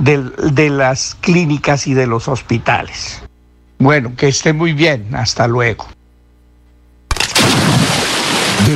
de, de las clínicas y de los hospitales. Bueno, que esté muy bien. Hasta luego.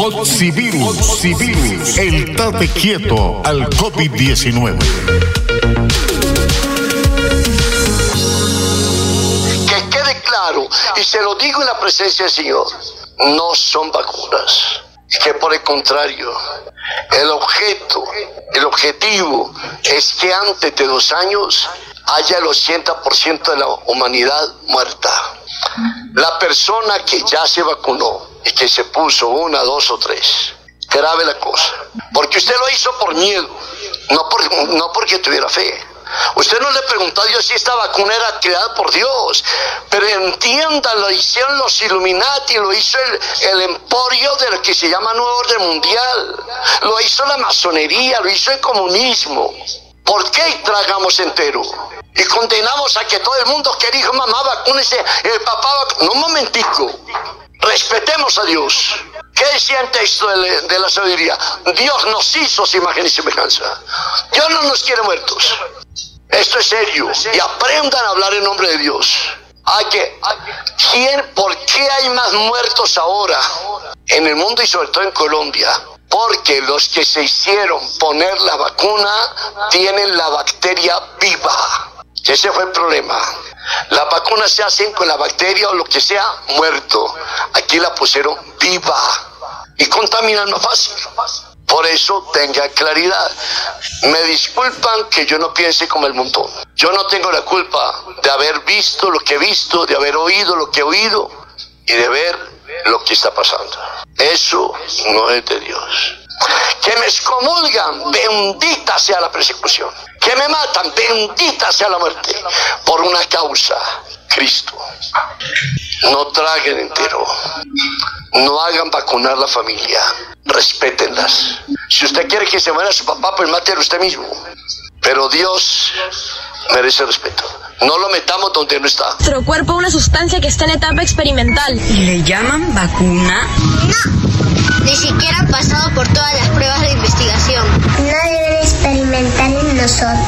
Oxivirus, Oxivirus, el tate quieto al COVID-19. Que quede claro, y se lo digo en la presencia del Señor, no son vacunas. Que por el contrario, el objeto, el objetivo es que antes de dos años haya el 80% de la humanidad muerta. La persona que ya se vacunó y que se puso una, dos o tres, grave la cosa. Porque usted lo hizo por miedo, no, por, no porque tuviera fe. Usted no le preguntó a Dios si esta vacuna era creada por Dios, pero entienda, lo hicieron los Illuminati, lo hizo el, el emporio del que se llama Nuevo Orden Mundial, lo hizo la masonería, lo hizo el comunismo. ¿Por qué tragamos entero? Y condenamos a que todo el mundo que dijo, mamá, vacúnese, el papá, vac-". no un momentico, respetemos a Dios. ¿Qué decía el texto de, la sabiduría? Dios nos hizo su imagen y semejanza. Dios no nos quiere muertos. Esto es serio. Y aprendan a hablar en nombre de Dios. Hay que, ¿quién, ¿Por qué hay más muertos ahora en el mundo y sobre todo en Colombia? Porque los que se hicieron poner la vacuna tienen la bacteria viva. Ese fue el problema. Las vacunas se hacen con la bacteria o lo que sea muerto. Aquí la pusieron viva y contaminan más fácil. Por eso tenga claridad. Me disculpan que yo no piense como el montón. Yo no tengo la culpa de haber visto lo que he visto, de haber oído lo que he oído y de ver lo que está pasando. Eso no es de Dios. Que me excomulgan, bendita sea la persecución. Que me matan, bendita sea la muerte. Por una causa, Cristo. No traguen entero. No hagan vacunar la familia. Respétenlas. Si usted quiere que se muera su papá, pues mátelo usted mismo. Pero Dios merece respeto. No lo metamos donde no está. Nuestro cuerpo una sustancia que está en etapa experimental. ¿Y le llaman vacuna? No, ni siquiera han pasado por todas las pruebas de investigación. No deben experimentar en nosotros.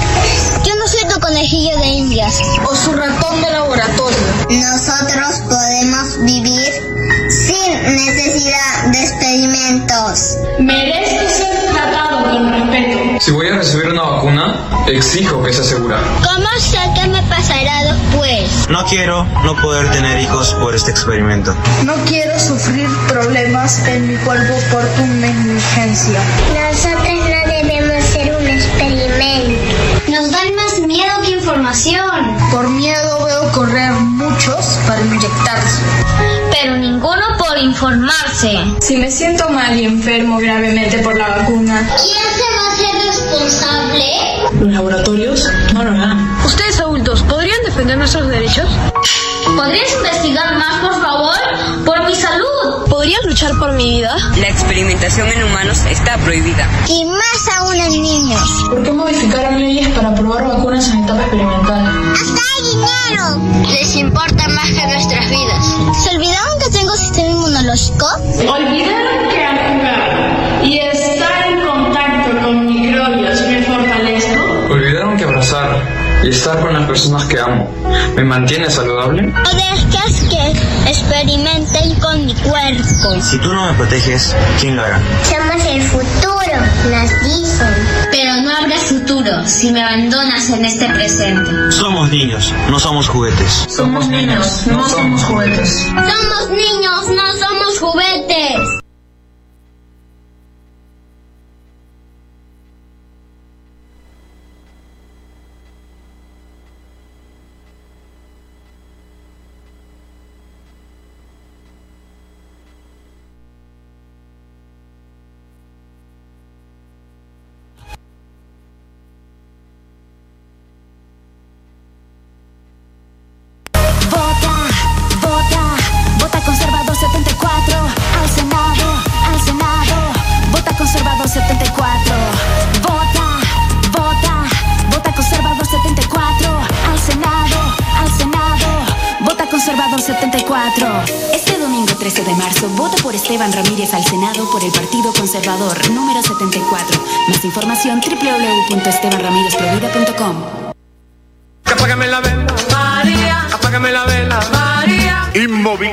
Yo no soy tu conejillo de indias. O su ratón de laboratorio. Nosotros podemos vivir sin necesidad de experimentos. Merezco con respeto. Si voy a recibir una vacuna, exijo que sea segura. ¿Cómo sé qué me pasará después? No quiero no poder tener hijos por este experimento. No quiero sufrir problemas en mi cuerpo por tu negligencia. Nosotros no debemos ser un experimento. Nos dan más miedo que información. Por miedo correr muchos para inyectarse. Pero ninguno por informarse. Si me siento mal y enfermo gravemente por la vacuna, ¿Quién se va a hacer responsable? los laboratorios no lo harán. Ustedes adultos, ¿podrían defender nuestros derechos? ¿Podrías investigar más, por favor? Por mi salud. ¿Podrían luchar por mi vida? La experimentación en humanos está prohibida. Y más aún en niños. ¿Por qué modificaron leyes para probar vacunas en etapa experimental? ¡Hasta hay dinero! Les importa más que nuestras vidas. ¿Se olvidaron que tengo sistema inmunológico? Olvidaron que jugar y estar y estar con las personas que amo, ¿me mantiene saludable? No dejes que experimenten con mi cuerpo. Si tú no me proteges, ¿quién lo hará? Somos el futuro, nos dicen. Pero no habrá futuro si me abandonas en este presente. Somos niños, no somos juguetes. Somos niños, no somos juguetes. Somos niños, no somos juguetes. 74. Este domingo 13 de marzo, vota por Esteban Ramírez al Senado por el Partido Conservador número 74. Más información www.estebanramirezprovida.com. Apágame la la vela.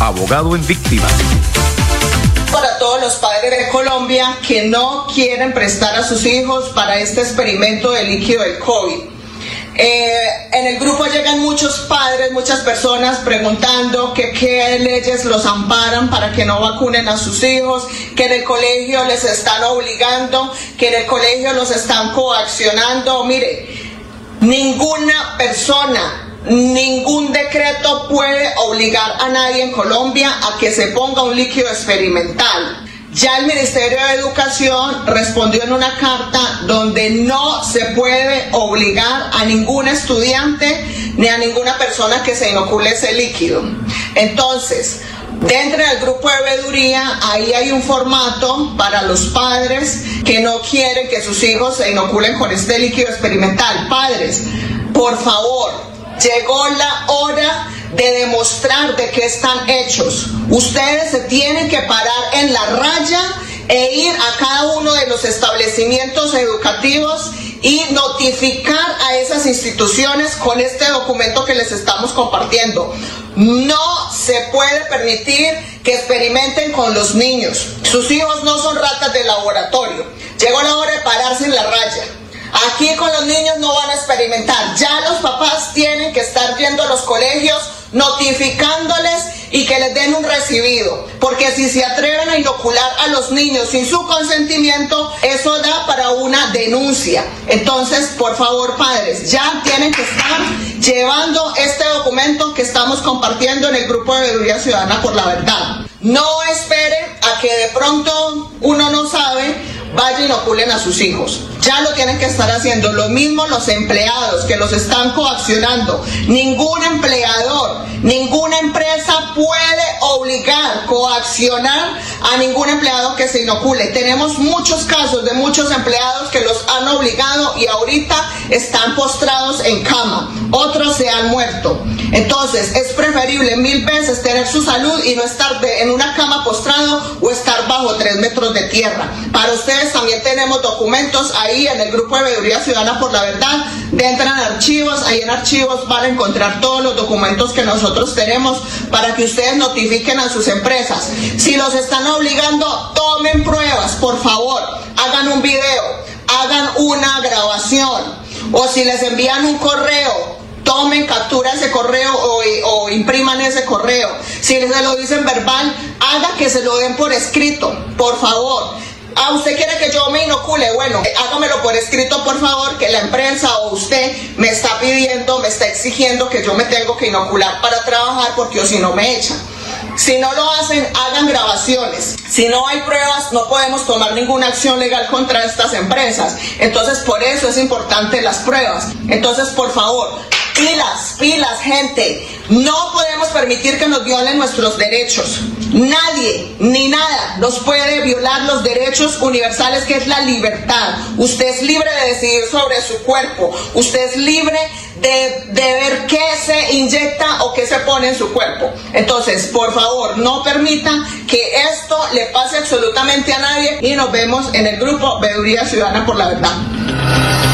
abogado en víctimas. Para todos los padres de Colombia que no quieren prestar a sus hijos para este experimento de líquido del COVID. Eh, en el grupo llegan muchos padres, muchas personas preguntando qué leyes los amparan para que no vacunen a sus hijos, que en el colegio les están obligando, que en el colegio los están coaccionando. Mire, ninguna persona Ningún decreto puede obligar a nadie en Colombia a que se ponga un líquido experimental. Ya el Ministerio de Educación respondió en una carta donde no se puede obligar a ningún estudiante ni a ninguna persona que se inocule ese líquido. Entonces, Dentro del grupo de veeduría, ahí hay un formato para los padres que no quieren que sus hijos se inoculen con este líquido experimental. Padres, por favor, llegó la hora de demostrar de qué están hechos. Ustedes se tienen que parar en la raya e ir a cada uno de los establecimientos educativos y notificar a esas instituciones con este documento que les estamos compartiendo. No se puede permitir que experimenten con los niños. Sus hijos no son ratas de laboratorio. Llegó la hora de pararse en la raya. Aquí con los niños no van a experimentar. Ya los papás tienen que estar yendo a los colegios notificándoles y que les den un recibido. Porque si se atreven a inocular a los niños sin su consentimiento, eso da para una denuncia. Entonces, por favor, padres, ya tienen que estar llevando este documento que estamos compartiendo en el grupo de Veeduría Ciudadana por la Verdad. No esperen a que de pronto uno no sabe, vaya y inoculen a sus hijos. Ya lo tienen que estar haciendo. Lo mismo los empleados que los están coaccionando. Ningún empleador, ninguna empresa puede obligar, coaccionar a ningún empleado que se inocule. Tenemos muchos casos de muchos empleados que los han obligado y ahorita están postrados en cama. Otros se han muerto. Entonces, es preferible mil veces tener su salud y no estar en una cama postrado o estar bajo tres metros de tierra. Para ustedes también tenemos documentos ahí en el grupo de Veeduría Ciudadana por la Verdad, entran archivos, ahí en archivos van a encontrar todos los documentos que nosotros tenemos para que ustedes notifiquen a sus empresas. Si los están obligando, tomen pruebas, por favor, hagan un video, hagan una grabación. O si les envían un correo, tomen captura ese correo o, impriman ese correo. Si se lo dicen verbal, haga que se lo den por escrito, por favor. Ah, usted quiere que yo me inocule, bueno, hágamelo por escrito, por favor, que la empresa o usted me está pidiendo, me está exigiendo que yo me tengo que inocular para trabajar porque o si no me echan. Si no lo hacen, hagan grabaciones. Si no hay pruebas, no podemos tomar ninguna acción legal contra estas empresas. Entonces, por eso es importante las pruebas. Entonces, por favor, pilas, pilas, gente. No podemos permitir que nos violen nuestros derechos. Nadie ni nada nos puede violar los derechos universales que es la libertad. Usted es libre de decidir sobre su cuerpo. Usted es libre de, ver qué se inyecta o qué se pone en su cuerpo. Entonces, por favor, no permita que esto le pase absolutamente a nadie y nos vemos en el grupo Veeduría Ciudadana por la Verdad.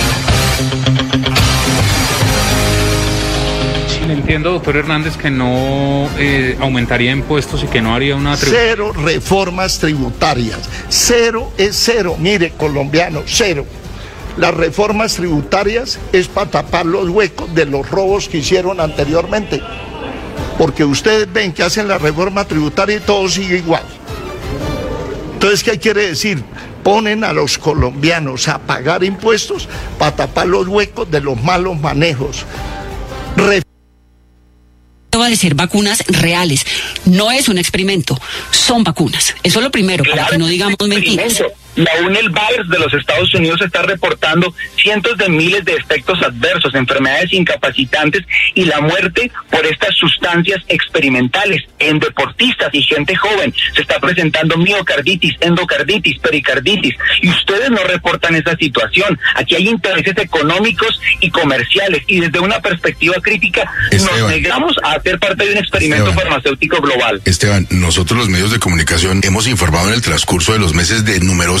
Entiendo, doctor Hernández, que no eh, aumentaría impuestos y que no haría una... Cero reformas tributarias. Cero es cero. Mire, colombiano, cero. Las reformas tributarias es para tapar los huecos de los robos que hicieron anteriormente. Porque ustedes ven que hacen la reforma tributaria y todo sigue igual. Entonces, ¿qué quiere decir? Ponen a los colombianos a pagar impuestos para tapar los huecos de los malos manejos. Va a ser vacunas reales. No es un experimento, son vacunas. Eso es lo primero, para que no digamos mentiras. La UNEL-Virus de los Estados Unidos está reportando cientos de miles de efectos adversos, enfermedades incapacitantes y la muerte por estas sustancias experimentales en deportistas y gente joven. Se está presentando miocarditis, endocarditis, pericarditis y ustedes no reportan esa situación. Aquí hay intereses económicos y comerciales y desde una perspectiva crítica nos negamos a hacer parte de un experimento farmacéutico global. Esteban, nosotros los medios de comunicación hemos informado en el transcurso de los meses de numerosos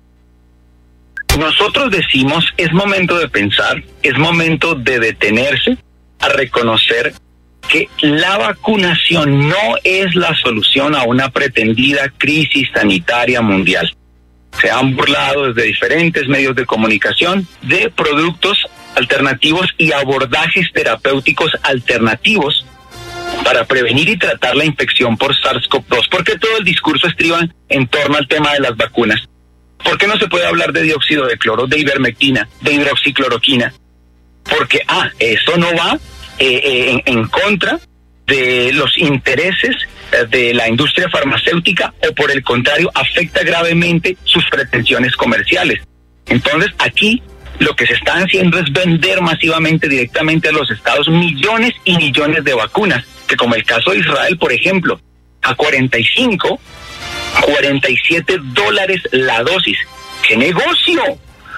Nosotros decimos, es momento de pensar, es momento de detenerse a reconocer que la vacunación no es la solución a una pretendida crisis sanitaria mundial. Se han burlado desde diferentes medios de comunicación de productos alternativos y abordajes terapéuticos alternativos para prevenir y tratar la infección por SARS-CoV-2, porque todo el discurso estriba en torno al tema de las vacunas. ¿Por qué no se puede hablar de dióxido de cloro, de ivermectina, de hidroxicloroquina? Porque, ah, eso no va eh, eh, en, contra de los intereses eh, de la industria farmacéutica o por el contrario afecta gravemente sus pretensiones comerciales. Entonces aquí lo que se está haciendo es vender masivamente directamente a los estados millones y millones de vacunas, que como el caso de Israel, por ejemplo, a 45 47 dólares la dosis. ¡Qué negocio!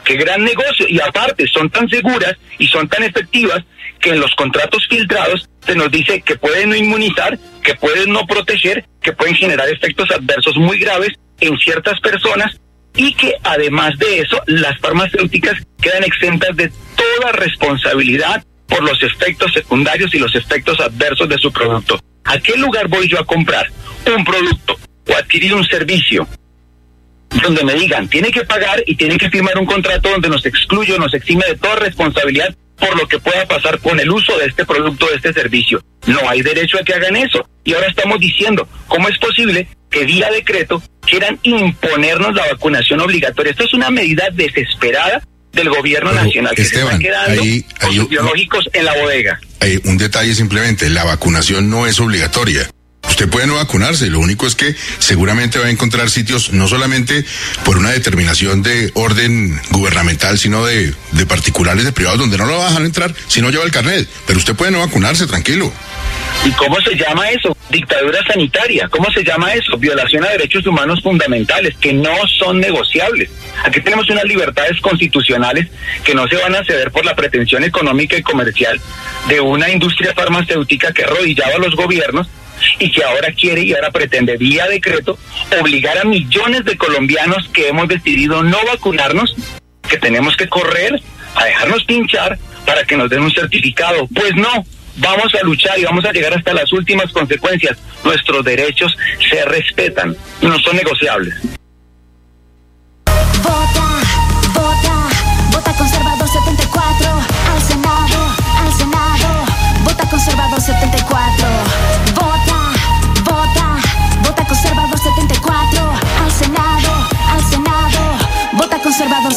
¡Qué gran negocio! Y aparte, son tan seguras y son tan efectivas que en los contratos filtrados se nos dice que pueden no inmunizar, que pueden no proteger, que pueden generar efectos adversos muy graves en ciertas personas y que además de eso las farmacéuticas quedan exentas de toda responsabilidad por los efectos secundarios y los efectos adversos de su producto. ¿A qué lugar voy yo a comprar un producto o adquirir un servicio donde me digan, tiene que pagar y tiene que firmar un contrato donde nos excluye, nos exime de toda responsabilidad por lo que pueda pasar con el uso de este producto, de este servicio. No hay derecho a que hagan eso. Y ahora estamos diciendo, ¿cómo es posible que vía decreto quieran imponernos la vacunación obligatoria? Esto es una medida desesperada del gobierno nacional que se está quedando con sus biológicos en la bodega. Hay un detalle simplemente, la vacunación no es obligatoria. Usted puede no vacunarse, lo único es que seguramente va a encontrar sitios no solamente por una determinación de orden gubernamental, sino de, de particulares, de privados, donde no lo van a entrar si no lleva el carnet. Pero usted puede no vacunarse, tranquilo. ¿Y cómo se llama eso? Dictadura sanitaria. ¿Cómo se llama eso? Violación a derechos humanos fundamentales que no son negociables. Aquí tenemos unas libertades constitucionales que no se van a ceder por la pretensión económica y comercial de una industria farmacéutica que arrodillaba a los gobiernos y que ahora quiere y ahora pretende vía decreto obligar a millones de colombianos que hemos decidido no vacunarnos, que tenemos que correr a dejarnos pinchar para que nos den un certificado. Pues no, vamos a luchar y vamos a llegar hasta las últimas consecuencias. Nuestros derechos se respetan, no son negociables.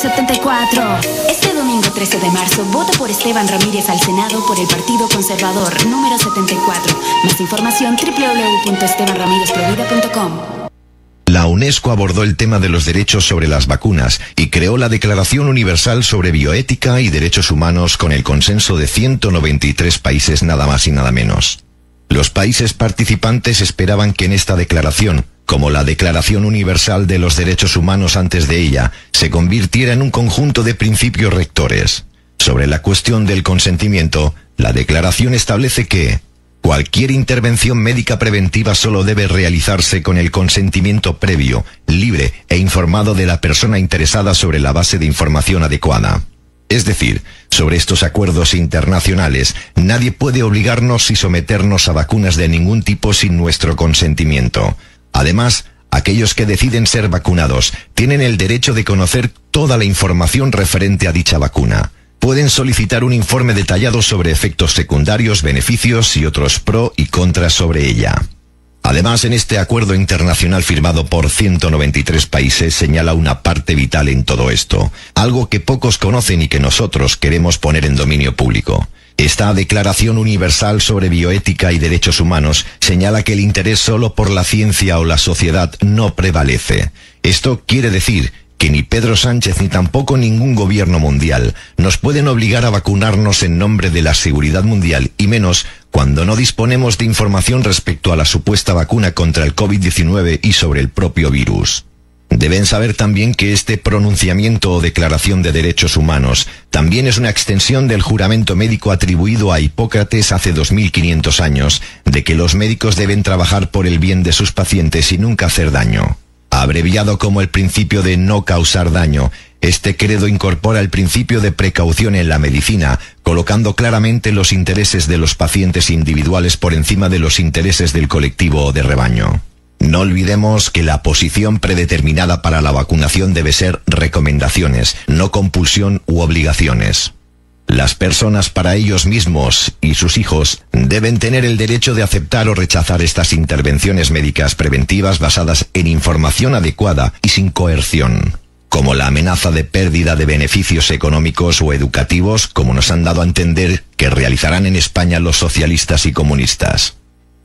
74. Este domingo 13 de marzo, vota por Esteban Ramírez al Senado por el Partido Conservador número 74. Más información www.estebanramirezprovida.com. La UNESCO abordó el tema de los derechos sobre las vacunas y creó la Declaración Universal sobre Bioética y Derechos Humanos con el consenso de 193 países nada más y nada menos. Los países participantes esperaban que en esta declaración, como la Declaración Universal de los Derechos Humanos antes de ella, se convirtiera en un conjunto de principios rectores. Sobre la cuestión del consentimiento, la declaración establece que Cualquier intervención médica preventiva solo debe realizarse con el consentimiento previo, libre e informado de la persona interesada sobre la base de información adecuada. Es decir, sobre estos acuerdos internacionales, nadie puede obligarnos y someternos a vacunas de ningún tipo sin nuestro consentimiento. Además, aquellos que deciden ser vacunados tienen el derecho de conocer toda la información referente a dicha vacuna pueden solicitar un informe detallado sobre efectos secundarios, beneficios y otros pro y contras sobre ella. Además, en este acuerdo internacional firmado por 193 países señala una parte vital en todo esto, algo que pocos conocen y que nosotros queremos poner en dominio público. Esta Declaración Universal sobre Bioética y Derechos Humanos señala que el interés solo por la ciencia o la sociedad no prevalece. Esto quiere decir que ni Pedro Sánchez ni tampoco ningún gobierno mundial nos pueden obligar a vacunarnos en nombre de la seguridad mundial y menos cuando no disponemos de información respecto a la supuesta vacuna contra el COVID-19 y sobre el propio virus. Deben saber también que este pronunciamiento o declaración de derechos humanos también es una extensión del juramento médico atribuido a Hipócrates hace 2500 años de que los médicos deben trabajar por el bien de sus pacientes y nunca hacer daño. Abreviado como el principio de no causar daño, este credo incorpora el principio de precaución en la medicina, colocando claramente los intereses de los pacientes individuales por encima de los intereses del colectivo o de rebaño. No olvidemos que la posición predeterminada para la vacunación debe ser recomendaciones, no compulsión u obligaciones. Las personas para ellos mismos y sus hijos deben tener el derecho de aceptar o rechazar estas intervenciones médicas preventivas basadas en información adecuada y sin coerción, como la amenaza de pérdida de beneficios económicos o educativos, como nos han dado a entender que realizarán en España los socialistas y comunistas.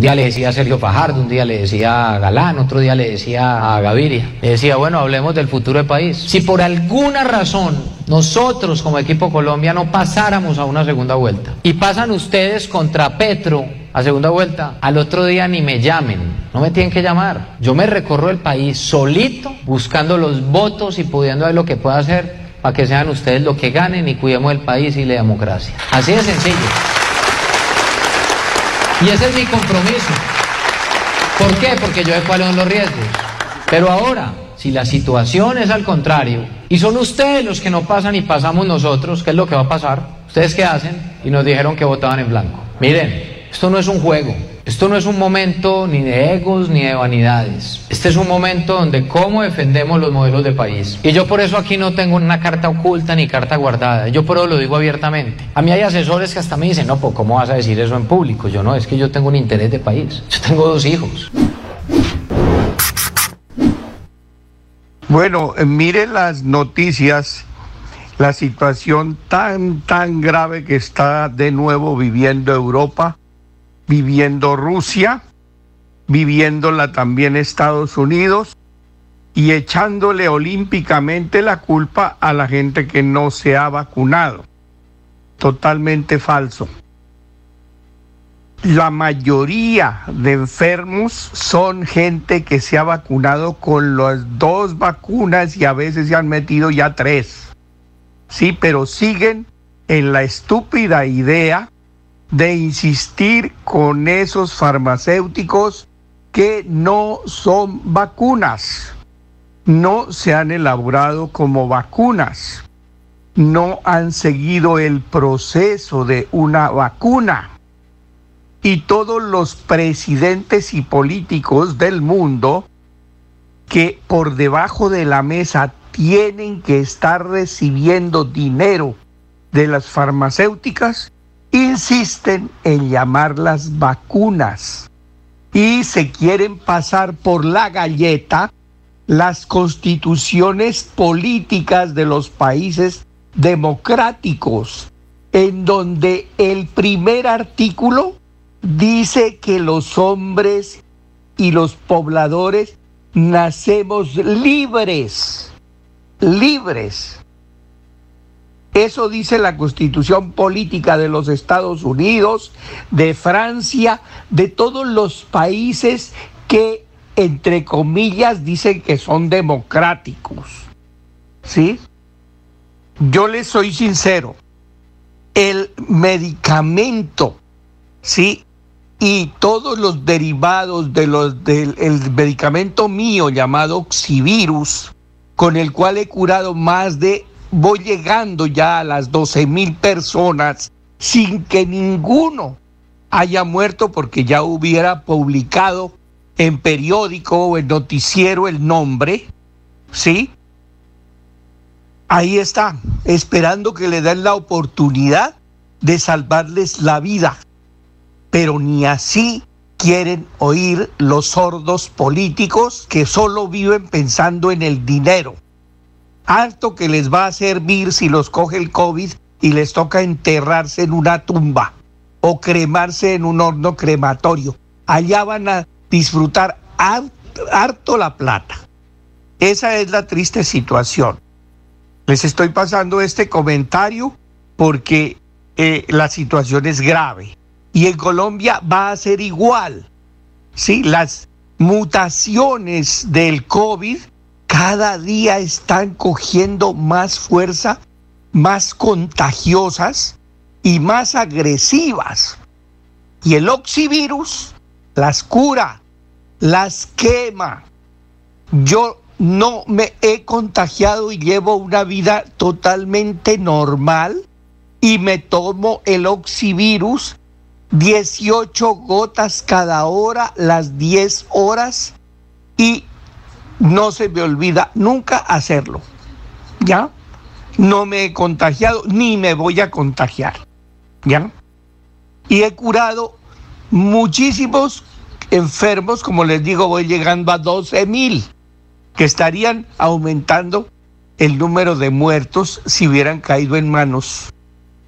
Un día le decía a Sergio Fajardo, un día le decía a Galán, otro día le decía a Gaviria. Le decía, bueno, hablemos del futuro del país. Si por alguna razón nosotros como equipo Colombia no pasáramos a una segunda vuelta y pasan ustedes contra Petro a segunda vuelta, al otro día ni me llamen, no me tienen que llamar. Yo me recorro el país solito buscando los votos y pudiendo ver lo que pueda hacer para que sean ustedes lo que ganen y cuidemos el país y la democracia. Así de sencillo. Y ese es mi compromiso. ¿Por qué? Porque yo sé cuáles son los riesgos. Pero ahora, si la situación es al contrario, y son ustedes los que no pasan y pasamos nosotros, ¿qué es lo que va a pasar? ¿Ustedes qué hacen? Y nos dijeron que votaban en blanco. Miren, esto no es un juego. Esto no es un momento ni de egos ni de vanidades. Este es un momento donde cómo defendemos los modelos de país. Y yo por eso aquí no tengo una carta oculta ni carta guardada. Yo por eso lo digo abiertamente. A mí hay asesores que hasta me dicen, no, pues ¿cómo vas a decir eso en público? Yo no, es que yo tengo un interés de país. Yo tengo dos hijos. Bueno, eh, mire las noticias, la situación tan, tan grave que está de nuevo viviendo Europa, viviendo Rusia, viviéndola también Estados Unidos y echándole olímpicamente la culpa a la gente que no se ha vacunado. Totalmente falso. La mayoría de enfermos son gente que se ha vacunado con las dos vacunas y a veces se han metido ya tres. Sí, pero siguen en la estúpida idea de insistir con esos farmacéuticos que no son vacunas, no se han elaborado como vacunas, no han seguido el proceso de una vacuna. Y todos los presidentes y políticos del mundo que por debajo de la mesa tienen que estar recibiendo dinero de las farmacéuticas, insisten en llamarlas vacunas y se quieren pasar por la galleta las constituciones políticas de los países democráticos, en donde el primer artículo dice que los hombres y los pobladores nacemos libres, libres. Eso dice la constitución política de los Estados Unidos, de Francia, de todos los países que, entre comillas, dicen que son democráticos. ¿Sí? Yo les soy sincero, el medicamento, ¿sí? Y todos los derivados de los, del el medicamento mío llamado Oxivirus, con el cual he curado más de voy llegando ya a las 12 mil personas sin que ninguno haya muerto porque ya hubiera publicado en periódico o en noticiero el nombre, ¿sí? Ahí está, esperando que le den la oportunidad de salvarles la vida. pero ni así quieren oír los sordos políticos que solo viven pensando en el dinero. Harto que les va a servir si los coge el COVID y les toca enterrarse en una tumba o cremarse en un horno crematorio. Allá van a disfrutar harto la plata. Esa es la triste situación. Les estoy pasando este comentario porque eh, la situación es grave. Y en Colombia va a ser igual. Sí, las mutaciones del COVID cada día están cogiendo más fuerza, más contagiosas y más agresivas. Y el oxivirus las cura, las quema. Yo no me he contagiado y llevo una vida totalmente normal y me tomo el oxivirus 18 gotas cada hora, las 10 horas y no se me olvida nunca hacerlo. ¿Ya? No me he contagiado ni me voy a contagiar. ¿Ya? Y he curado muchísimos enfermos, como les digo, voy llegando a 12 mil, que estarían aumentando el número de muertos si hubieran caído en manos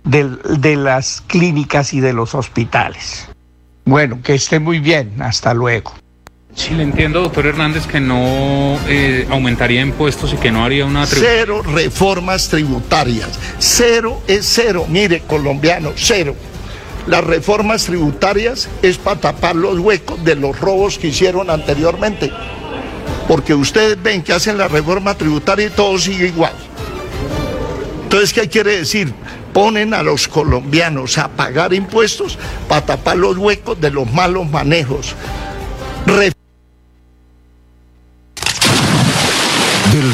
de, las clínicas y de los hospitales. Bueno, que esté muy bien. Hasta luego. Sí, le entiendo, doctor Hernández, que no eh, aumentaría impuestos y que no haría una... Cero reformas tributarias. Cero es cero. Mire, colombiano, cero. Las reformas tributarias es para tapar los huecos de los robos que hicieron anteriormente. Porque ustedes ven que hacen la reforma tributaria y todo sigue igual. Entonces, ¿qué quiere decir? ponen a los colombianos a pagar impuestos para tapar los huecos de los malos manejos.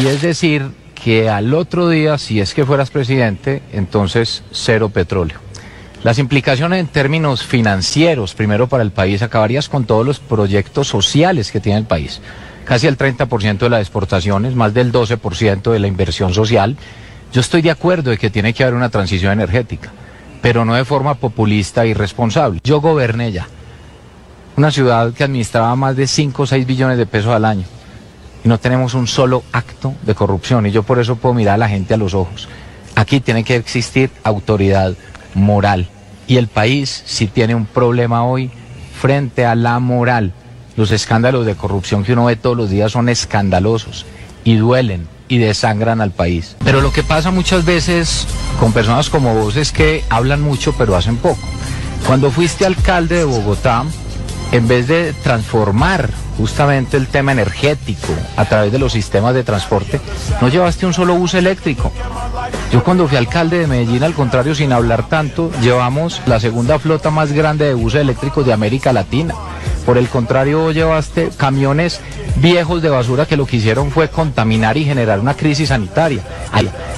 Y es decir, que al otro día, si es que fueras presidente, entonces cero petróleo. Las implicaciones en términos financieros, primero para el país, acabarías con todos los proyectos sociales que tiene el país. Casi el 30% de las exportaciones, más del 12% de la inversión social. Yo estoy de acuerdo de que tiene que haber una transición energética, pero no de forma populista y irresponsable. Yo goberné ya una ciudad que administraba más de 5 o 6 billones de pesos al año y no tenemos un solo acto de corrupción. Y yo por eso puedo mirar a la gente a los ojos. Aquí tiene que existir autoridad moral. Y el país si tiene un problema hoy frente a la moral. Los escándalos de corrupción que uno ve todos los días son escandalosos y duelen y desangran al país. Pero lo que pasa muchas veces con personas como vos es que hablan mucho pero hacen poco. Cuando fuiste alcalde de Bogotá, en vez de transformar justamente el tema energético a través de los sistemas de transporte, no llevaste un solo bus eléctrico. Yo cuando fui alcalde de Medellín, al contrario, sin hablar tanto, llevamos la segunda flota más grande de buses eléctricos de América Latina. Por el contrario, llevaste camiones viejos de basura que lo que hicieron fue contaminar y generar una crisis sanitaria.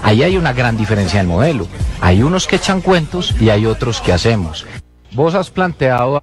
Ahí, hay una gran diferencia en el modelo. Hay unos que echan cuentos y hay otros que hacemos. Vos has planteado...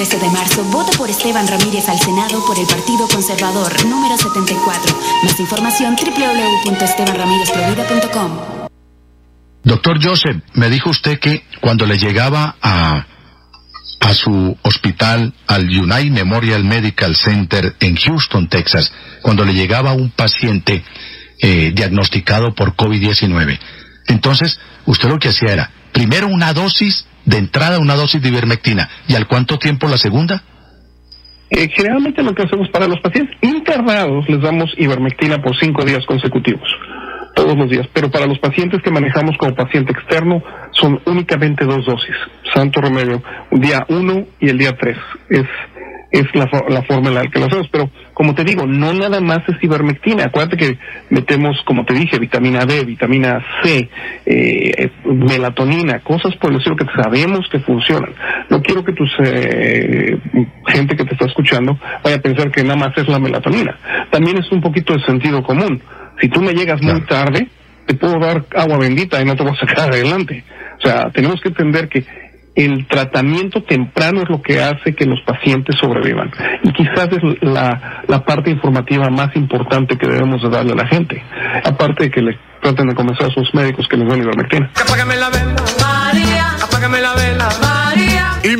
13 de marzo, voto por Esteban Ramírez al Senado por el Partido Conservador, número 74. Más información www.estebanramirezprovida.com. Doctor Joseph, me dijo usted que cuando le llegaba a, a su hospital, al United Memorial Medical Center en Houston, Texas, cuando le llegaba un paciente eh, diagnosticado por COVID-19, entonces usted lo que hacía era, primero una dosis de entrada, una dosis de ivermectina, ¿y al cuánto tiempo la segunda? Eh, generalmente lo que hacemos para los pacientes internados les damos ivermectina por cinco días consecutivos, todos los días, pero para los pacientes que manejamos como paciente externo son únicamente dos dosis, santo remedio, día uno y el día tres. Es es la, la forma en la que lo hacemos. Pero, como te digo, no nada más es ivermectina. Acuérdate que metemos, como te dije, vitamina D, vitamina C, eh, melatonina, cosas por el estilo que sabemos que funcionan. No quiero que tus eh, gente que te está escuchando vaya a pensar que nada más es la melatonina. También es un poquito de sentido común. Si tú me llegas muy tarde, te puedo dar agua bendita y no te voy a sacar adelante. O sea, tenemos que entender que el tratamiento temprano es lo que hace que los pacientes sobrevivan. Y quizás es la, la parte informativa más importante que debemos de darle a la gente. Aparte de que le traten de convencer a sus médicos que les den ivermectina. Apágame la vela, María. Apágame la vela, María.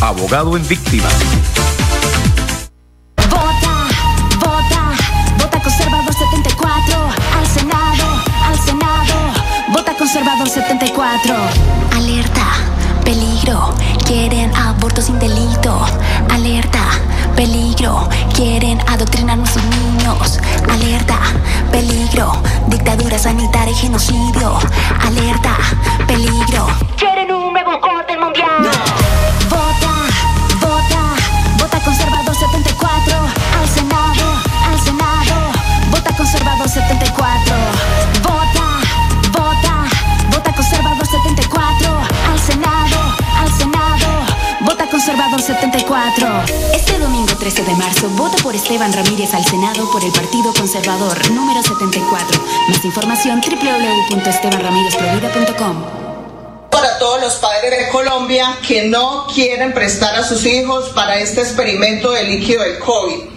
abogado en víctimas. Vota, vota, vota conservador 74. Al Senado, al Senado. Vota conservador 74. Alerta, peligro. Quieren aborto sin delito. Alerta, peligro. Quieren adoctrinar a nuestros niños. Alerta, peligro. Dictadura sanitaria y genocidio. Alerta, peligro. Quieren un nuevo conservador 74. Este domingo 13 de marzo, voto por Esteban Ramírez al Senado por el Partido Conservador, número 74. Más información www.estebanramirezprovida.com. para todos los padres de Colombia que no quieren prestar a sus hijos para este experimento de líquido del COVID.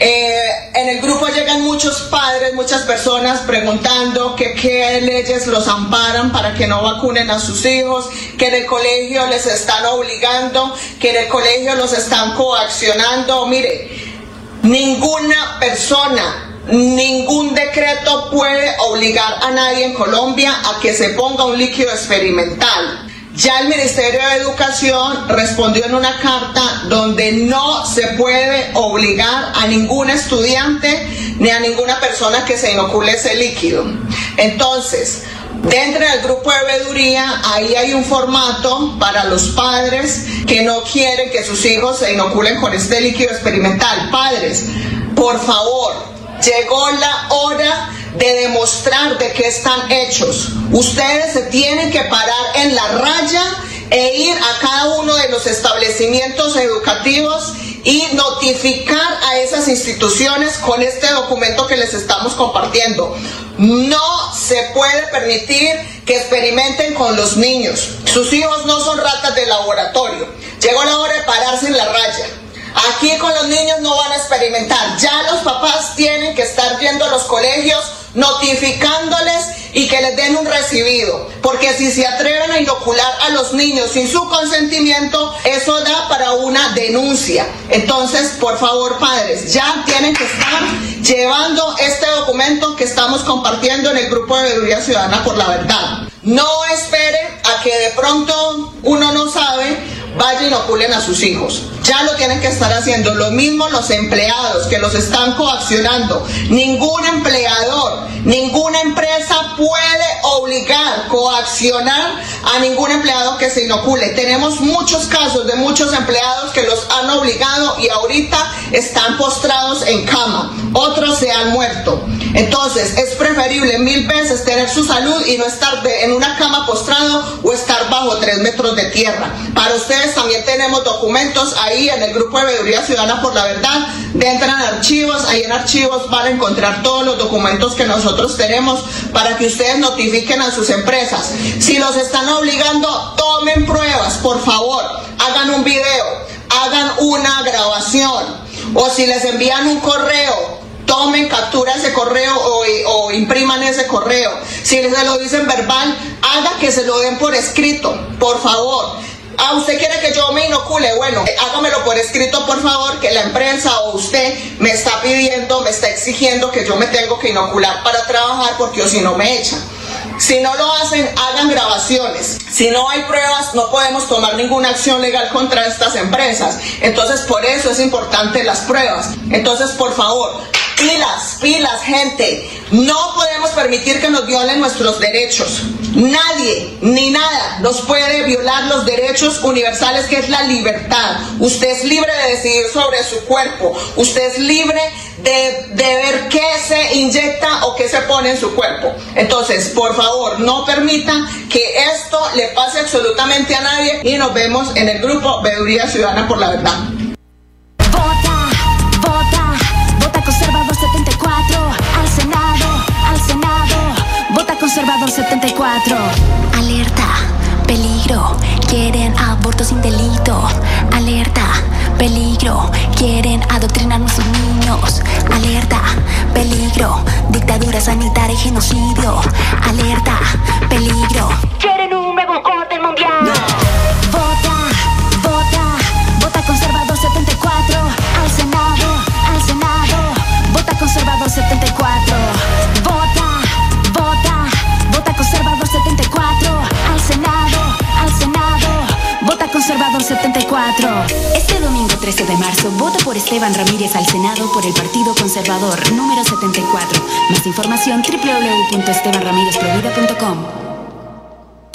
Eh, en el grupo llegan muchos padres, muchas personas preguntando qué leyes los amparan para que no vacunen a sus hijos, que en el colegio les están obligando, que en el colegio los están coaccionando. Mire, ninguna persona Ningún decreto puede obligar a nadie en Colombia a que se ponga un líquido experimental. Ya el Ministerio de Educación respondió en una carta donde no se puede obligar a ningún estudiante ni a ninguna persona que se inocule ese líquido. Entonces, Dentro del grupo de veeduría, ahí hay un formato para los padres que no quieren que sus hijos se inoculen con este líquido experimental. Padres, por favor, llegó la hora de demostrar de qué están hechos. Ustedes se tienen que parar en la raya e ir a cada uno de los establecimientos educativos y notificar a esas instituciones con este documento que les estamos compartiendo. No se puede permitir que experimenten con los niños. Sus hijos no son ratas de laboratorio. Llegó la hora de pararse en la raya. Aquí con los niños no van a experimentar. Ya los papás tienen que estar yendo a los colegios notificándoles y que les den un recibido. Porque si se atreven a inocular a los niños sin su consentimiento, eso da para una denuncia. Entonces, por favor, padres, ya tienen que estar llevando este documento que estamos compartiendo en el grupo de Veeduría Ciudadana por la Verdad. No esperen a que de pronto uno no sabe vayan y inoculen a sus hijos. Ya lo tienen que estar haciendo. Lo mismo los empleados que los están coaccionando. Ningún empleador, ninguna empresa puede obligar, coaccionar a ningún empleado que se inocule. Tenemos muchos casos de muchos empleados que los han obligado y ahorita están postrados en cama. Otros se han muerto. Entonces es preferible mil veces tener su salud y no estar en una cama postrado o estar bajo tres metros de tierra. Para ustedes también tenemos documentos ahí en el grupo de Veeduría Ciudadana por la Verdad. Entran archivos, ahí en archivos van a encontrar todos los documentos que nosotros tenemos para que ustedes notifiquen a sus empresas. Si los están obligando, tomen pruebas, por favor. Hagan un video, hagan una grabación. O si les envían un correo, tomen captura ese correo o, o, impriman ese correo. Si se lo dicen verbal, haga que se lo den por escrito, por favor. Ah, usted quiere que yo me inocule, bueno, hágamelo por escrito, por favor, que la empresa o usted me está pidiendo, me está exigiendo que yo me tengo que inocular para trabajar porque o si no me echan. Si no lo hacen, hagan grabaciones. Si no hay pruebas, no podemos tomar ninguna acción legal contra estas empresas. Entonces, por eso es importante las pruebas. Entonces, por favor, pilas, pilas, gente. No podemos permitir que nos violen nuestros derechos. Nadie ni nada nos puede violar los derechos universales que es la libertad. Usted es libre de decidir sobre su cuerpo. Usted es libre de, de ver qué se inyecta o qué se pone en su cuerpo. Entonces, por favor, no permita que esto le pase absolutamente a nadie y nos vemos en el grupo Veeduría Ciudadana por la Verdad. Vota conservador 74. Alerta, peligro, quieren aborto sin delito. Alerta, peligro, quieren adoctrinar a nuestros niños. Alerta, peligro, dictadura sanitaria y genocidio. Alerta, peligro. Quieren un nuevo orden mundial. 1974. Este domingo 13 de marzo, voto por Esteban Ramírez al Senado por el Partido Conservador número 74. Más información www.estebanramírezprovida.com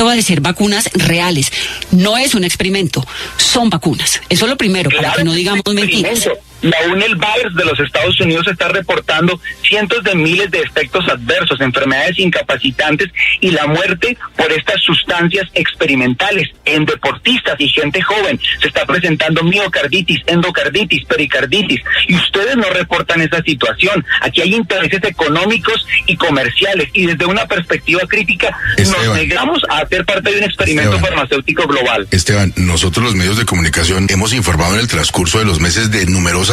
va a decir vacunas reales. No es un experimento, son vacunas. Eso es lo primero, para que no digamos mentiras. La UNEL-Virus de los Estados Unidos está reportando cientos de miles de efectos adversos, enfermedades incapacitantes y la muerte por estas sustancias experimentales en deportistas y gente joven. Se está presentando miocarditis, endocarditis, pericarditis y ustedes no reportan esa situación. Aquí hay intereses económicos y comerciales y desde una perspectiva crítica Esteban. nos negamos a hacer parte de un experimento Esteban. farmacéutico global. Esteban, nosotros los medios de comunicación hemos informado en el transcurso de los meses de numerosas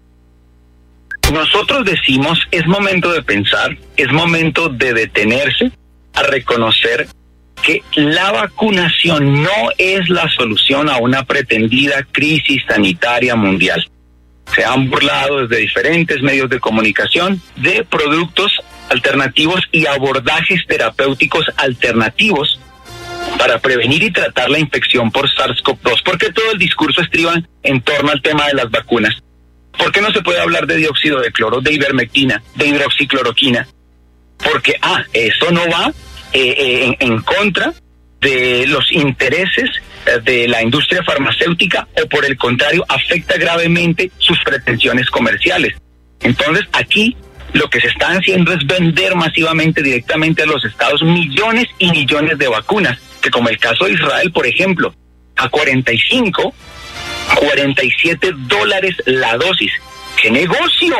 Nosotros decimos, es momento de pensar, es momento de detenerse a reconocer que la vacunación no es la solución a una pretendida crisis sanitaria mundial. Se han burlado desde diferentes medios de comunicación de productos alternativos y abordajes terapéuticos alternativos para prevenir y tratar la infección por SARS-CoV-2, porque todo el discurso estriba en torno al tema de las vacunas. ¿Por qué no se puede hablar de dióxido de cloro, de ivermectina, de hidroxicloroquina? Porque, ah, eso no va eh, eh, en, contra de los intereses eh, de la industria farmacéutica o por el contrario afecta gravemente sus pretensiones comerciales. Entonces aquí lo que se está haciendo es vender masivamente directamente a los estados millones y millones de vacunas, que como el caso de Israel, por ejemplo, a 45, 47 dólares la dosis. ¡Qué negocio!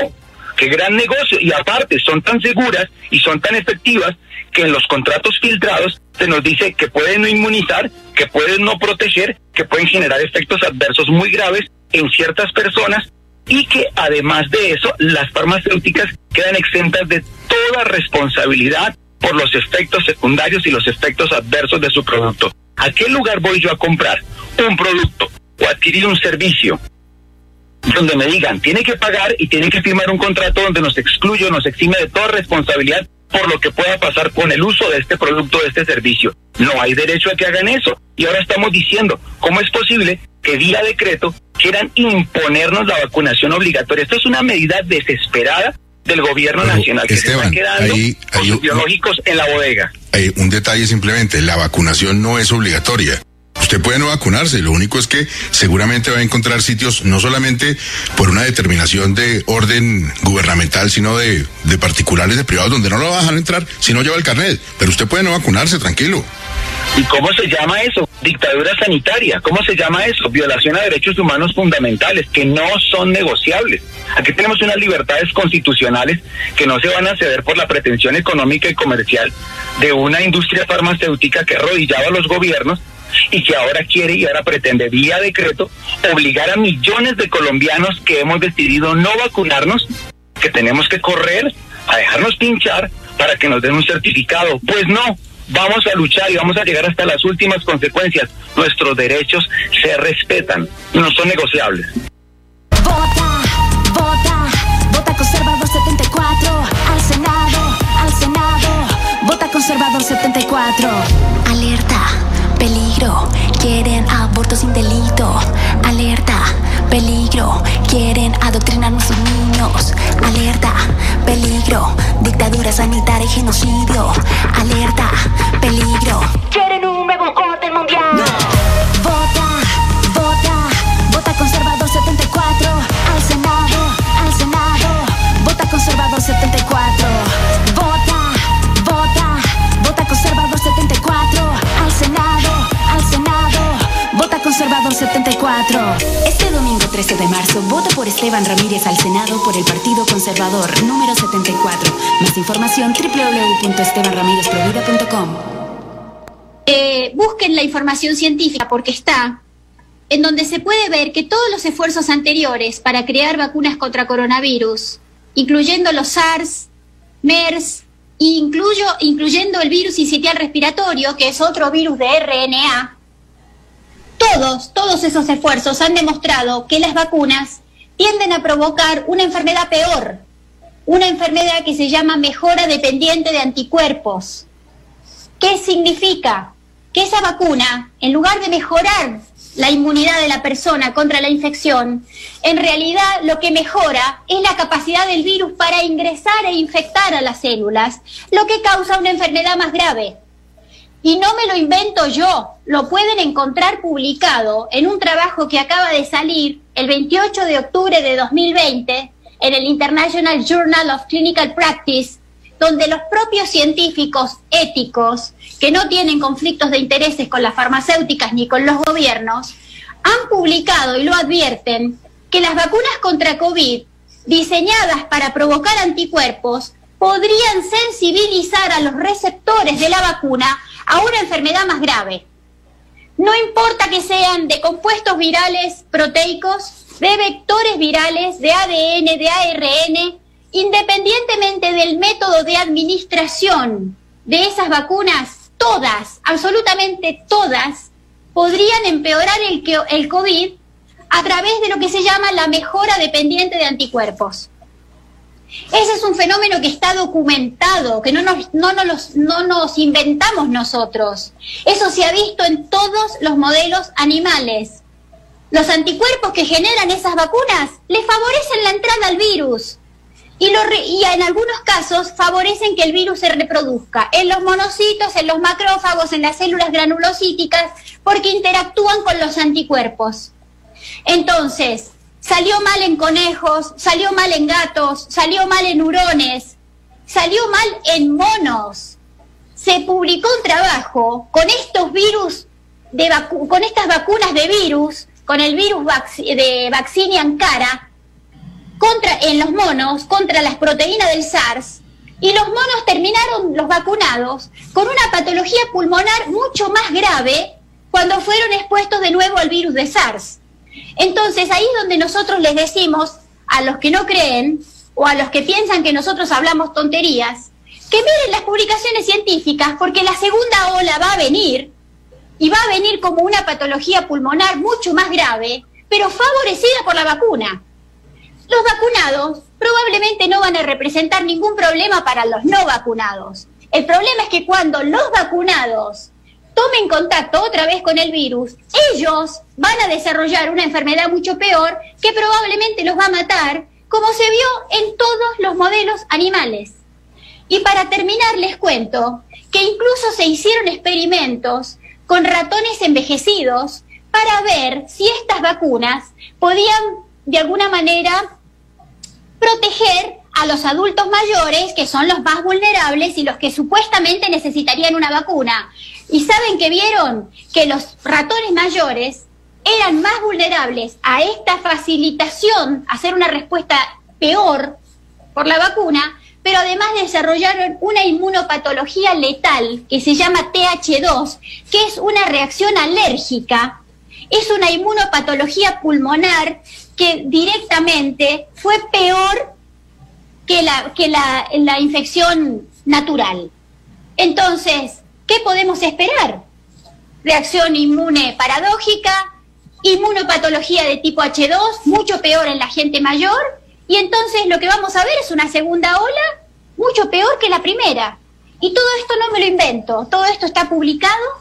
¡Qué gran negocio! Y aparte, son tan seguras y son tan efectivas que en los contratos filtrados se nos dice que pueden no inmunizar, que pueden no proteger, que pueden generar efectos adversos muy graves en ciertas personas y que además de eso las farmacéuticas quedan exentas de toda responsabilidad por los efectos secundarios y los efectos adversos de su producto. ¿A qué lugar voy yo a comprar un producto o adquirir un servicio donde me digan, tiene que pagar y tiene que firmar un contrato donde nos excluye o nos exime de toda responsabilidad por lo que pueda pasar con el uso de este producto, de este servicio. No hay derecho a que hagan eso. Y ahora estamos diciendo, ¿cómo es posible que vía decreto quieran imponernos la vacunación obligatoria? Esto es una medida desesperada del gobierno nacional que se está quedando biológicos en la bodega. Hay un detalle simplemente, la vacunación no es obligatoria. Usted puede no vacunarse, lo único es que seguramente va a encontrar sitios no solamente por una determinación de orden gubernamental, sino de, particulares, de privados, donde no lo va a dejar entrar si no lleva el carnet. Pero usted puede no vacunarse, tranquilo. ¿Y cómo se llama eso? Dictadura sanitaria. ¿Cómo se llama eso? Violación a derechos humanos fundamentales que no son negociables. Aquí tenemos unas libertades constitucionales que no se van a ceder por la pretensión económica y comercial de una industria farmacéutica que arrodillaba a los gobiernos y que ahora quiere y ahora pretende vía decreto obligar a millones de colombianos que hemos decidido no vacunarnos, que tenemos que correr a dejarnos pinchar para que nos den un certificado. Pues no, vamos a luchar y vamos a llegar hasta las últimas consecuencias. Nuestros derechos se respetan, no son negociables. Vota, vota, vota conservador 74, al Senado, al Senado, vota conservador 74. Alerta, quieren aborto sin delito. Alerta, peligro, quieren adoctrinar a nuestros niños. Alerta, peligro, dictadura sanitaria y genocidio. Alerta, peligro. Quieren un nuevo vota conservador 74. Este domingo 13 de marzo, vota por Esteban Ramírez al Senado por el Partido Conservador, número 74. Más información www.estebanramirezprovida.com. Eh, busquen la información científica porque está en donde se puede ver que todos los esfuerzos anteriores para crear vacunas contra coronavirus, incluyendo los SARS, MERS, incluyo, incluyendo el virus incitial respiratorio, que es otro virus de RNA, todos, todos esos esfuerzos han demostrado que las vacunas tienden a provocar una enfermedad peor, una enfermedad que se llama mejora dependiente de anticuerpos. ¿Qué significa? Que esa vacuna, en lugar de mejorar la inmunidad de la persona contra la infección, en realidad lo que mejora es la capacidad del virus para ingresar e infectar a las células, lo que causa una enfermedad más grave. Y no me lo invento yo, lo pueden encontrar publicado en un trabajo que acaba de salir el 28 de octubre de 2020 en el International Journal of Clinical Practice, donde los propios científicos éticos, que no tienen conflictos de intereses con las farmacéuticas ni con los gobiernos, han publicado y lo advierten que las vacunas contra COVID, diseñadas para provocar anticuerpos, podrían sensibilizar a los receptores de la vacuna a una enfermedad más grave. No importa que sean de compuestos virales proteicos, de vectores virales, de ADN, de ARN, independientemente del método de administración de esas vacunas, todas, absolutamente todas, podrían empeorar el, el COVID a través de lo que se llama la mejora dependiente de anticuerpos. Ese es un fenómeno que está documentado, que no nos, no, nos, no nos inventamos nosotros. Eso se ha visto en todos los modelos animales. Los anticuerpos que generan esas vacunas le favorecen la entrada al virus. y, y en algunos casos favorecen que el virus se reproduzca en los monocitos, en los macrófagos, en las células granulocíticas, porque interactúan con los anticuerpos. Entonces, salió mal en conejos, salió mal en gatos, salió mal en hurones, salió mal en monos. Se publicó un trabajo con estos virus, de vacu- con estas vacunas de virus, con el virus de Vaccinia Ankara, contra, en los monos contra las proteínas del SARS y los monos terminaron, los vacunados, con una patología pulmonar mucho más grave cuando fueron expuestos de nuevo al virus de SARS. Entonces ahí es donde nosotros les decimos a los que no creen o a los que piensan que nosotros hablamos tonterías, que miren las publicaciones científicas porque la segunda ola va a venir y va a venir como una patología pulmonar mucho más grave, pero favorecida por la vacuna. Los vacunados probablemente no van a representar ningún problema para los no vacunados. El problema es que cuando los vacunados tomen contacto otra vez con el virus, ellos van a desarrollar una enfermedad mucho peor que probablemente los va a matar, como se vio en todos los modelos animales. Y para terminar les cuento que incluso se hicieron experimentos con ratones envejecidos para ver si estas vacunas podían de alguna manera proteger a los adultos mayores, que son los más vulnerables y los que supuestamente necesitarían una vacuna. Y saben que vieron que los ratones mayores eran más vulnerables a esta facilitación, a hacer una respuesta peor por la vacuna, pero además desarrollaron una inmunopatología letal que se llama TH2, que es una reacción alérgica, es una inmunopatología pulmonar que directamente fue peor que la, que la, la infección natural. Entonces, ¿qué podemos esperar? Reacción inmune paradójica, inmunopatología de tipo H2, mucho peor en la gente mayor, y entonces lo que vamos a ver es una segunda ola mucho peor que la primera. Y todo esto no me lo invento, todo esto está publicado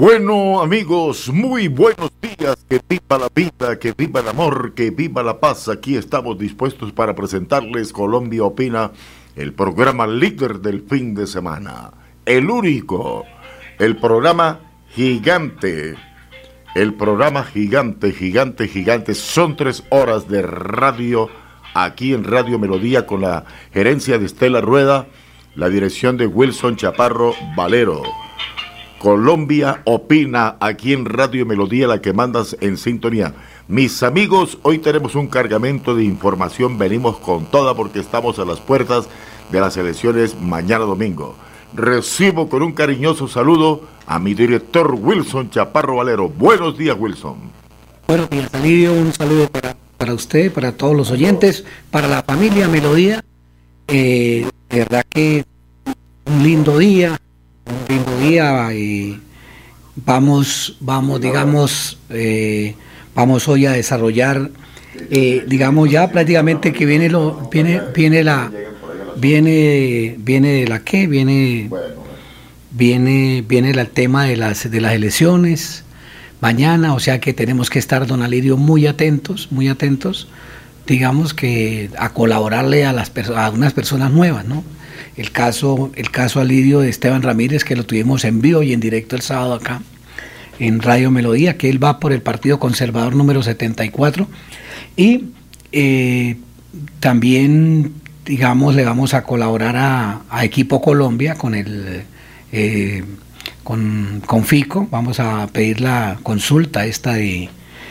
Bueno amigos, muy buenos días, que viva la vida, que viva el amor, que viva la paz. Aquí estamos dispuestos para presentarles Colombia Opina, el programa líder del fin de semana. El único, el programa gigante, el programa gigante, gigante, gigante. Son tres horas de radio aquí en Radio Melodía con la gerencia de Estela Rueda, la dirección de Wilson Chaparro Valero. Colombia opina aquí en Radio Melodía, la que mandas en sintonía. Mis amigos, hoy tenemos un cargamento de información, venimos con toda porque estamos a las puertas de las elecciones mañana domingo. Recibo con un cariñoso saludo a mi director Wilson Chaparro Valero. Buenos días, Wilson. Buenos días. Un saludo para, para usted, para todos los oyentes, para la familia Melodía. Eh, de verdad que un lindo día, un día y vamos, vamos, digamos, eh, vamos hoy a desarrollar, eh, digamos ya prácticamente que viene lo, viene, viene la, viene, viene de la qué, viene, viene, viene el tema de las, de las elecciones mañana, o sea que tenemos que estar, don Alirio, muy atentos, muy atentos, digamos que a colaborarle a las a unas personas nuevas, ¿no? El caso, el caso Alirio de Esteban Ramírez, que lo tuvimos en vivo y en directo el sábado acá, en Radio Melodía, que él va por el Partido Conservador número 74. Y eh, también, digamos, le vamos a colaborar a, Equipo Colombia con el... eh, con, con FICO, vamos a pedir la consulta esta de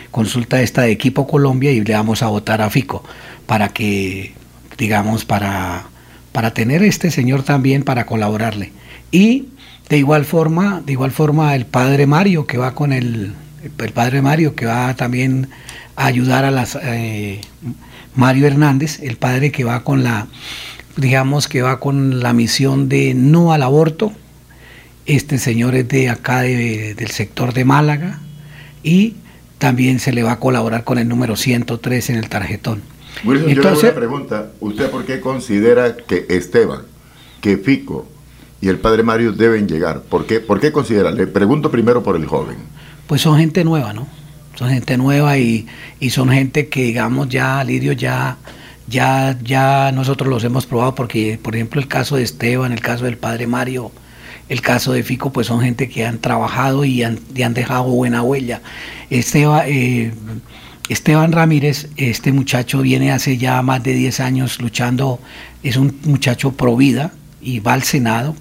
consulta esta de Equipo Colombia y le vamos a votar a FICO para que, digamos, para, para tener este señor también para colaborarle. Y de igual forma, de igual forma el padre Mario que va con el, el padre Mario que va también a ayudar a las eh, Mario Hernández, el padre que va con la, digamos que va con la misión de no al aborto. Este señor es de acá de- del sector de Málaga y también se le va a colaborar con el número 103 en el tarjetón. Wilson, Entonces- yo le hago una pregunta. ¿Usted por qué considera que Esteban, que Fico y el padre Mario deben llegar? ¿Por qué, por qué considera? Le pregunto primero por el joven. Pues son gente nueva, ¿no? Son gente nueva y, y son gente que, digamos, ya, Lidio, ya, ya, ya nosotros los hemos probado porque, por ejemplo, el caso de Esteban, el caso del padre Mario, el caso de Fico, pues son gente que han trabajado y han, y han dejado buena huella. Esteban, eh, Esteban Ramírez, este muchacho viene hace ya más de 10 años luchando, es un muchacho pro vida y va al Senado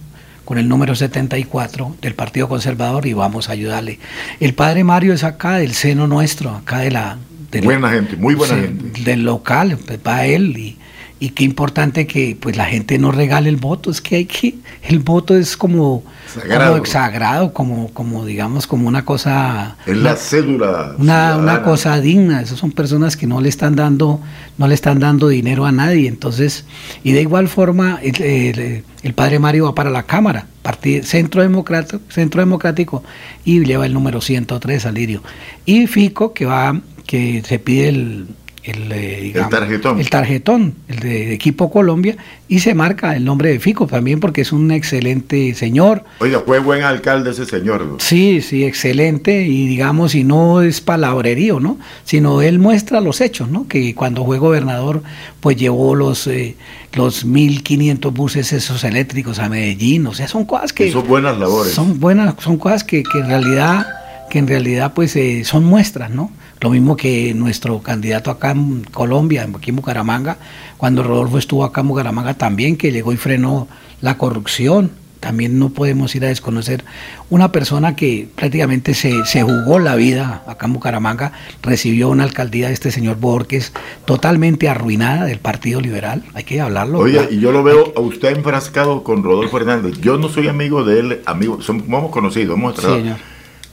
con el número 74 del Partido Conservador y vamos a ayudarle. El padre Mario es acá del seno nuestro, acá de la... del- Buena gente, muy buena gente. Del local, pues va él y, y qué importante que pues la gente no regale el voto, es que hay que, el voto es como Sagrado. como sagrado, como, como digamos, como una cosa Es la cédula. una, una cosa digna. Esas son personas que no le están dando, no le están dando dinero a nadie. Entonces, y de igual forma, el, el- el padre Mario va para la Cámara, Partido, Centro Democrático, Centro Democrático, y lleva el número 103 al lirio. Y Fico, que va, que se pide el el, eh, digamos, tarjetón. el tarjetón, el de, de equipo Colombia, y se marca el nombre de Fico también porque es un excelente señor, Oiga, fue buen alcalde ese señor. Sí, sí, excelente y digamos, y no es palabrerío, ¿no? Sino él muestra los hechos, ¿no? Que cuando fue gobernador, pues llevó los eh, los 1500 buses esos eléctricos a Medellín, o sea, son cosas que Son buenas labores. son buenas, son cosas que, que en realidad que en realidad pues eh, son muestras, ¿no? Lo mismo que nuestro candidato acá en Colombia, aquí en Bucaramanga, cuando Rodolfo estuvo acá en Bucaramanga también, que llegó y frenó la corrupción. También no podemos ir a desconocer una persona que prácticamente se, se jugó la vida acá en Bucaramanga, recibió una alcaldía de este señor Borges totalmente arruinada del Partido Liberal, hay que hablarlo. Oiga, ¿verdad? y yo lo veo a usted enfrascado con Rodolfo Hernández. Yo no soy amigo de él, amigo, somos, conocidos, hemos Sí, tratado. señor.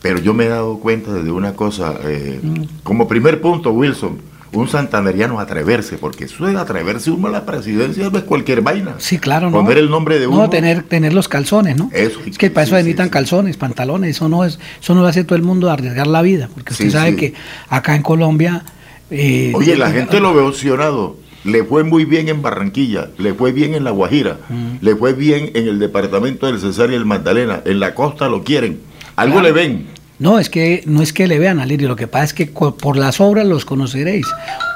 Pero yo me he dado cuenta de una cosa, eh, Mm. como primer punto, Wilson, un santanderiano atreverse, porque eso de atreverse uno a la presidencia no es cualquier vaina. Sí, claro, ¿no? Poner el nombre de uno. No, tener, tener los calzones, ¿no? Eso, es que para eso necesitan calzones, pantalones, eso no es, eso no lo hace todo el mundo arriesgar la vida, porque usted sabe que acá en Colombia eh, Oye, la eh, gente lo ve opcionado. Le fue muy bien en Barranquilla, le fue bien en La Guajira, Mm. le fue bien en el departamento del Cesar y el Magdalena. En la costa lo quieren. Algo Claro. le ven. No, es que no es que le vean a Lirio, lo que pasa es que por las obras los conoceréis.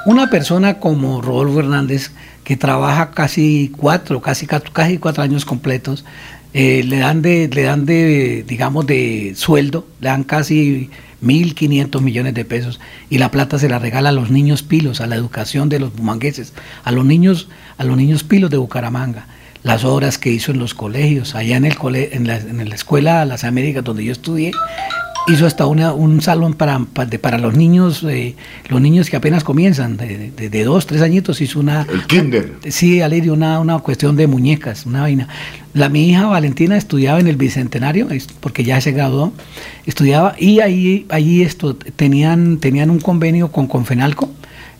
Una persona como Rodolfo Hernández, que trabaja casi cuatro, casi, ca- casi cuatro años completos, eh, le dan de, le dan de, digamos, de sueldo, le dan casi 1.500 millones de pesos y la plata se la regala a los niños pilos, a la educación de los bumangueses, a los niños, a los niños pilos de Bucaramanga las obras que hizo en los colegios, allá en, el cole, en, la, en la escuela Las Américas donde yo estudié, hizo hasta una, un salón para, para, los niños, eh, los niños que apenas comienzan, de, de- de dos, tres añitos, hizo una... El kinder. Sí, Alirio, una, una cuestión de muñecas, una vaina. La, mi hija Valentina estudiaba en el Bicentenario, porque ya se graduó, estudiaba, y ahí, ahí esto, tenían, tenían un convenio con Confenalco,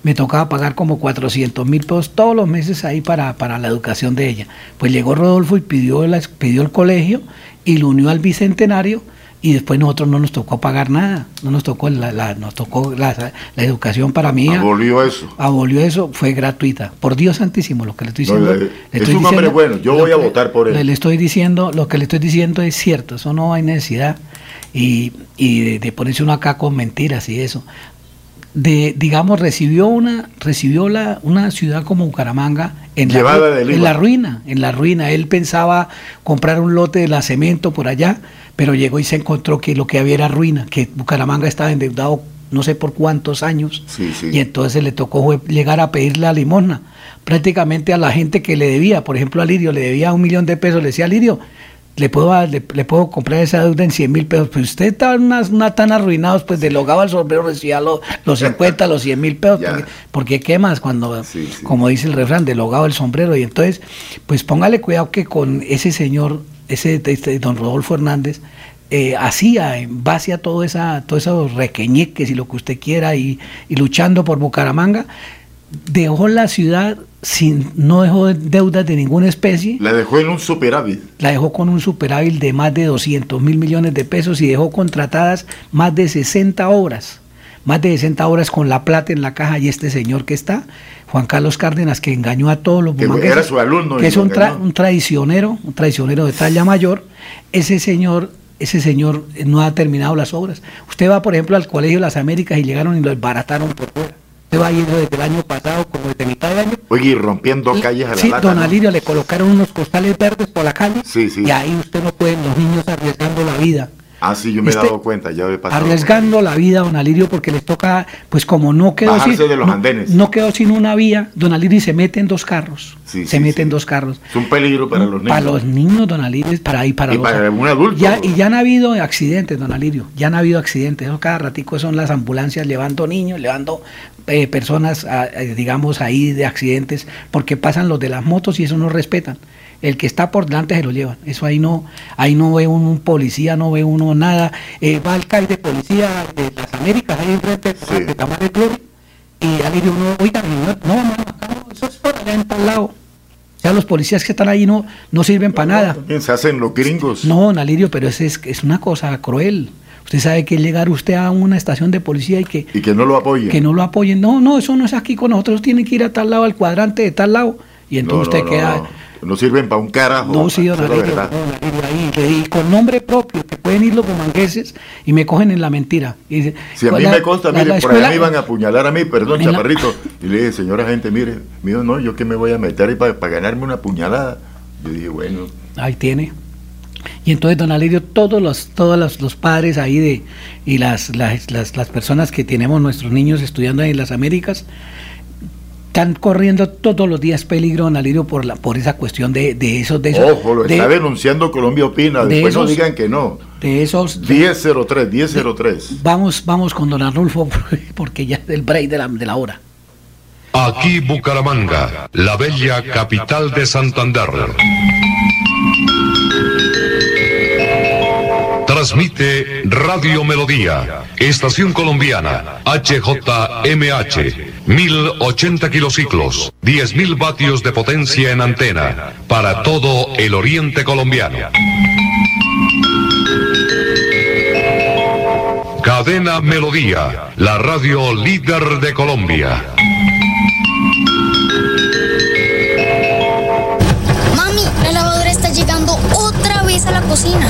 me tocaba pagar como 400 mil pesos todos los meses ahí para, para la educación de ella. Pues llegó Rodolfo y pidió, la- pidió el colegio y lo unió al Bicentenario y después nosotros no nos tocó pagar nada, no nos tocó la, la- nos tocó la, la educación para mí. Abolió eso. Abolió eso, fue gratuita. Por Dios santísimo, lo que le estoy diciendo. eh, le es estoy un hombre diciendo- bueno, yo lo voy a que- votar por él. Le, le estoy diciendo, lo que le estoy diciendo es cierto, eso no hay necesidad. Y, y de, de ponerse uno acá con mentiras y eso. De, digamos, recibió una, recibió la, una ciudad como Bucaramanga en la, en la ruina, en la ruina. Él pensaba comprar un lote de la cemento por allá, pero llegó y se encontró que lo que había era ruina, que Bucaramanga estaba endeudado no sé por cuántos años, Sí, sí. y entonces le tocó llegar a pedirle la limosna prácticamente a la gente que le debía, por ejemplo a Lirio le debía un millón de pesos, le decía Lirio, le puedo, le, le puedo comprar esa deuda en 100 mil pesos, pues usted está una, una tan arruinados, pues de logaba el sombrero recibía lo- los 50, los 100 mil pesos, porque, porque qué más cuando, como dice el refrán, de logado el sombrero, y entonces, pues póngale cuidado que con ese señor, ese este, don Rodolfo Hernández, eh, hacía en base a todo esa, todos esos requeñeques y lo que usted quiera y, y luchando por Bucaramanga, dejó la ciudad sin, no dejó deudas de ninguna especie, La dejó en un superávit. la dejó con un superávit de más de 200 mil millones de pesos y dejó contratadas más de 60 obras, más de 60 obras con la plata en la caja y este señor que está, Juan Carlos Cárdenas, que engañó a todos los Que era su alumno que es un, tra- un traicionero, un traicionero de talla mayor, ese señor ese señor no ha terminado las obras. Usted va, por ejemplo, al Colegio de las Américas y llegaron y lo desbarataron por fuera. Usted va yendo desde el año pasado, como desde mitad de año, Oye, y rompiendo calles a la Sí, lata, don ¿no? Alirio le colocaron unos costales verdes por la calle Sí, sí. y ahí usted no puede, los niños arriesgando la vida. Ah, sí, yo me he Este- dado cuenta, ya he pasado. Arriesgando la vida, don Alirio, porque les toca, pues como no quedó Bajarse sin, de los no, andenes. no quedó sin una vía, don Alirio se mete en dos carros. Sí, se sí, mete en dos carros. Es un peligro para los niños. Para los niños, don Alirio, para ahí, para Y los- para un adulto. Ya, y ya han habido accidentes, don Alirio, ya han habido accidentes. Eso cada ratico son las ambulancias llevando niños, llevando eh, personas, a- eh, digamos, ahí de accidentes, porque pasan los de las motos y eso no respetan. El que está por delante se lo llevan. Eso ahí no, ahí no ve uno un policía, no ve uno nada. Eh, va el CAI de policía de las Américas, ahí enfrente de Tamares Glory, y Alirio uno, oiga, no, no, no, acá no, eso es por allá en tal lado. O sea, los policías que están ahí no, no sirven para nada. También se hacen los gringos. No, don Alirio, pero es, es, es una cosa cruel. Usted sabe que llegar usted a una estación de policía y que, Y que no lo apoyen. que no lo apoyen. No, no, eso no es aquí con nosotros. Tienen que ir a tal lado, al cuadrante de tal lado. Y entonces No, no, usted queda. No, No sirven para un carajo. No, sí, don Alirio, ahí, y con nombre propio, que pueden ir los bumangueses y me cogen en la mentira. Y dice, Si a mí la- me consta, mire, la por allá escuela- me iban a apuñalar a mí, perdón, chaparrito. Y le dije, señora gente, mire, mío, no, yo que me voy a meter ahí para, para ganarme una puñalada. Yo dije, bueno, Ahí tiene. Y entonces, don Alirio, todos los, todos los, los padres ahí de, y las, las, las, las personas que tenemos nuestros niños estudiando ahí en las Américas, están corriendo todos los días peligro, don Alirio, por, la, por esa cuestión de, de esos... De esos ojo, lo de- está denunciando Colombia Opina. de Después no esos- digan que no. de esos 1003, 1003. Vamos, vamos con don Arnulfo, porque ya es el break de la, de la hora. Aquí Bucaramanga, la bella capital de Santander. Transmite Radio Melodía, Estación Colombiana, HJMH, 1080 kilociclos, 10.000 vatios de potencia en antena, para todo el oriente colombiano. Cadena Melodía, la radio líder de Colombia. Mami, la lavadora está llegando otra vez a la cocina.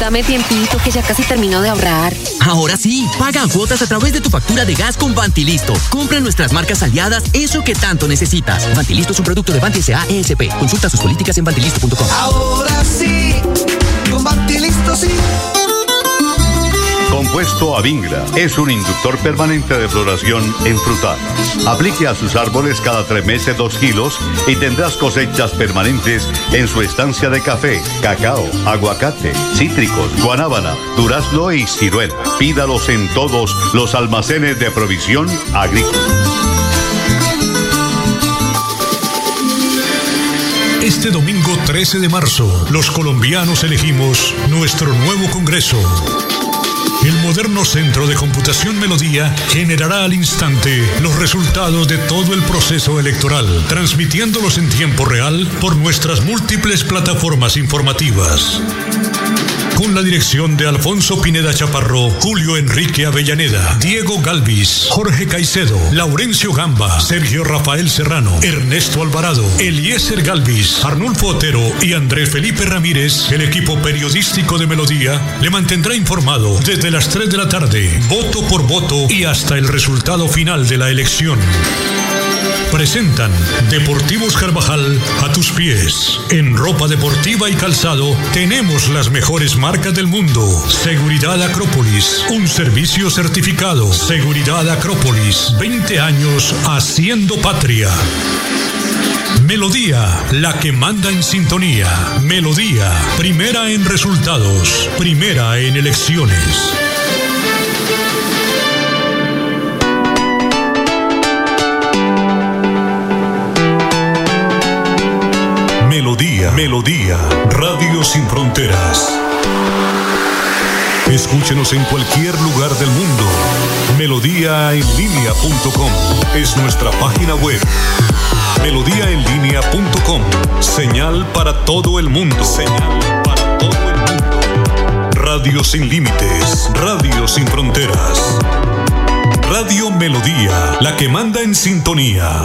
Dame tiempito que ya casi termino de ahorrar. Ahora sí, paga cuotas a través de tu factura de gas con Vantilisto. Compra nuestras marcas aliadas, eso que tanto necesitas. Vantilisto es un producto de Vanti S.A. ESP. Consulta sus políticas en vantilisto.com. Ahora sí, con Bantilisto sí. Compuesto Avingra es un inductor permanente de floración en frutales. Aplique a sus árboles cada tres meses dos kilos y tendrás cosechas permanentes en su estancia de café, cacao, aguacate, cítricos, guanábana, durazno y ciruela. Pídalos en todos los almacenes de provisión agrícola. Este domingo 13 de marzo, los colombianos elegimos nuestro nuevo Congreso. El moderno Centro de Computación Melodía generará al instante los resultados de todo el proceso electoral, transmitiéndolos en tiempo real por nuestras múltiples plataformas informativas. Con la dirección de Alfonso Pineda Chaparro, Julio Enrique Avellaneda, Diego Galvis, Jorge Caicedo, Laurencio Gamba, Sergio Rafael Serrano, Ernesto Alvarado, Eliezer Galvis, Arnulfo Otero y Andrés Felipe Ramírez, el equipo periodístico de Melodía, le mantendrá informado desde las 3 de la tarde, voto por voto y hasta el resultado final de la elección. Presentan Deportivos Carvajal a tus pies. En ropa deportiva y calzado tenemos las mejores marcas del mundo. Seguridad Acrópolis, un servicio certificado. Seguridad Acrópolis, 20 años haciendo patria. Melodía, la que manda en sintonía. Melodía, primera en resultados, primera en elecciones. Melodía, Melodía, Radio Sin Fronteras. Escúchenos en cualquier lugar del mundo. Melodíaenlínea.com es nuestra página web. Melodíaenlínea.com, señal para todo el mundo. Señal para todo el mundo. Radio sin límites, radio sin fronteras. Radio Melodía, la que manda en sintonía.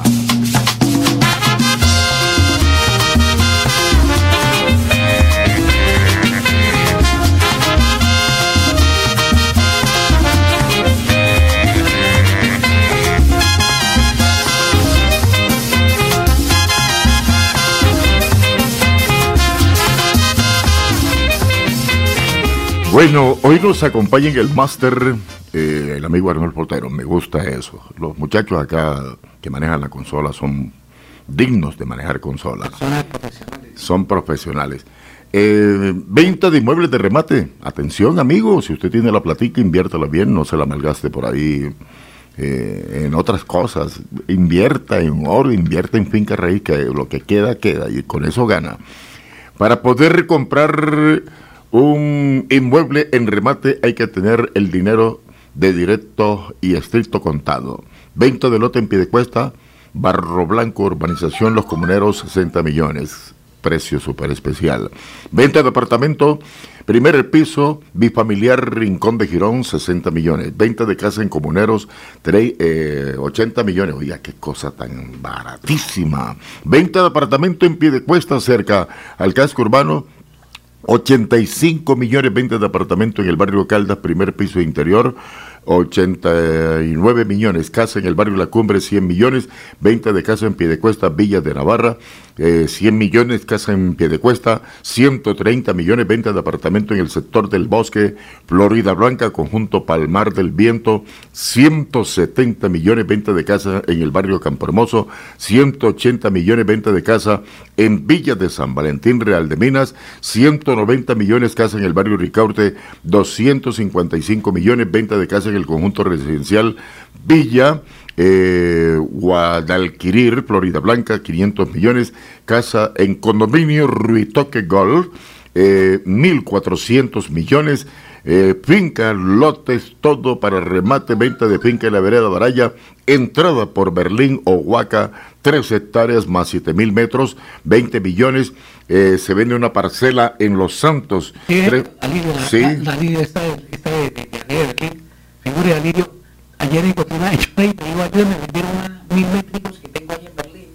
Bueno, hoy nos acompaña en el máster eh, el amigo Arnold Portero. Me gusta eso. Los muchachos acá que manejan la consola son dignos de manejar consolas. Son profesionales. Eh, venta de inmuebles de remate. Atención, amigo, si usted tiene la platica, inviértala bien, no se la malgaste por ahí eh, en otras cosas. Invierta en oro, invierta en finca raíz, que lo que queda, queda, y con eso gana. Para poder comprar un inmueble en remate hay que tener el dinero de directo y estricto contado. Venta de lote en Piedecuesta, Barro Blanco, Urbanización Los Comuneros, 60 millones. Precio súper especial. Venta de apartamento, primer piso, bifamiliar Rincón de Girón, 60 millones. Venta de casa en Comuneros, tre- eh, 80 millones. Oiga, qué cosa tan baratísima. Venta de apartamento en Piedecuesta, cerca al casco urbano, 85 millones venta de apartamento en el barrio Caldas, primer piso interior. 89 millones, casa en el barrio La Cumbre, 100 millones, venta de casa en Piedecuesta, Villa de Navarra, eh, 100 millones, casa en Piedecuesta, 130 millones, venta de apartamento en el sector del bosque, Florida Blanca, conjunto Palmar del Viento, 170 millones, venta de casa en el barrio Campo Hermoso, 180 millones, venta de casa en Villa de San Valentín, Real de Minas, 190 millones, casa en el barrio Ricaurte, 255 millones, venta de casa en el conjunto residencial Villa, eh, Guadalquirir, Florida Blanca, 500 millones, casa en condominio Ruitoque Golf, eh, 1.400 millones, eh, finca, lotes, todo para remate, venta de finca en la vereda Baraya, entrada por Berlín o Huaca, 3 hectáreas más 7 mil metros, 20 millones, eh, se vende una parcela en Los Santos. Sí, tres- Alirio, la, sí. la, la está, está de, de, aquí. Figura Alirio, ayer encontré una hecho ahí, me dijo, ayer me vendieron una, mil métricos que tengo ahí en Berlín.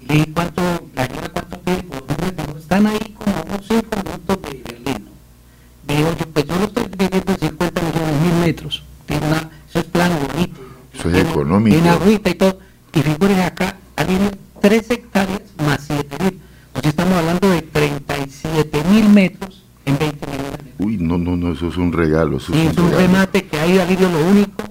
Y le dije, ¿cuánto, la señora cuánto un métrico? Están ahí como unos 5 minutos de Berlín. Me dijo, yo, pues yo lo estoy vendiendo en 50 millones, mil metros. Tiene una, eso es plano bonito. Eso es económico. Tiene agüita y todo. Y figuren acá, Alirio, 3 hectáreas más 7 mil. O sea, estamos hablando de 37 mil metros en 20 millones. Uy, no, no, no, eso es un regalo. Eso Y es es un regalo. remate que ahí, Alirio, lo único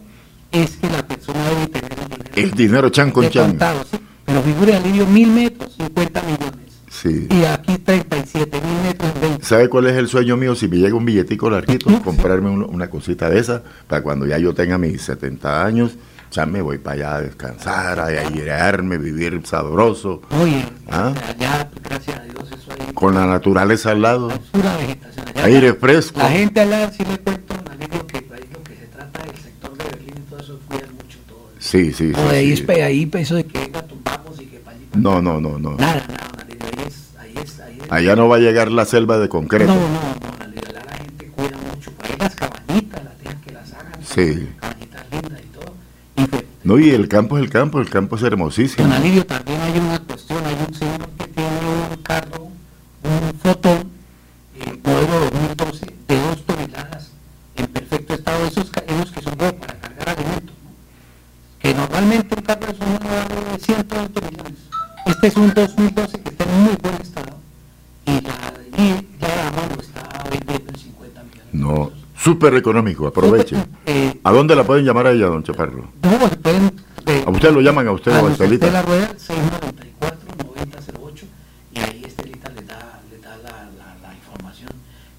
es que la persona debe tener el dinero. El dinero chan con chan. contado, sí. Pero figure, Alirio, mil metros, 50 millones. Sí. Y aquí 37 mil metros en 20. ¿Sabe cuál es el sueño mío? Si me llega un billetico larguito, comprarme una cosita de esa, para cuando ya yo tenga mis 70 años, ya me voy para allá a descansar, a airearme, vivir sabroso. Oye, ¿Ah? allá, gracias a Dios, eso ahí, Con la naturaleza al lado. pura vegetación. Allá Aire fresco. La gente allá, si le cuento, Alirio, que ahí lo que se trata del sector de Berlín y todo eso, cuidan mucho todo. Sí, sí, sí. O de ahí, sí. pe- ahí eso de que la tumbamos y que para allí. No, no, no, no. Nada, nada, Alirio, ahí es, ahí es, ahí es. Allá no va a llegar la selva de concreto. No, no, no, allá la gente cuida mucho. Por ahí las cabañitas, las dejan que las hagan. Sí. Cabañitas lindas y todo. Y pues, No, y el campo es el campo, el campo es hermosísimo. Don Alirio, también hay una cuestión, hay un señor que tiene un carro, un fotón, eh, modelo 2012, de dos toneladas, en perfecto estado, esos, esos que son como para cargar alimentos, ¿no? que normalmente un carro de esos no vale 120 millones. Este es un 2012 que está en muy buen estado, y la, y la dama lo está vendiendo en 50 millones. No, súper económico, aprovechen. Eh, ¿A dónde la pueden llamar a ella, don Chaparro? no, se pueden... eh, ¿A usted lo llaman a usted a o a Luis Estelita? Estela Rueda, 694-9008, y ahí Estelita le da, le da la, la, la información.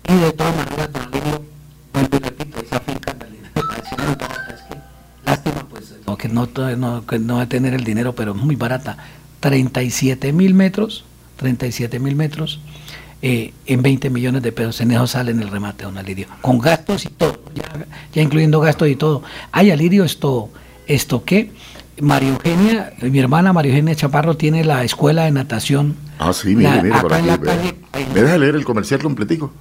Y de todas maneras, don Alirio, vuelvo y repito, esa finca en barata, es que lástima pues no, que no, que no va a tener el dinero, pero muy barata. 37 mil metros, 37 mil metros, eh, en 20 millones de pesos, en eso sale en el remate, don Alirio, con gastos y todo, ya, ya incluyendo gastos y todo. Ay, Alirio, esto, esto qué, María Eugenia, mi hermana María Eugenia Chaparro tiene la escuela de natación. Ah, sí, mire, La- mire, por en aquí. la calle- ¿Me deja leer el comercial completico?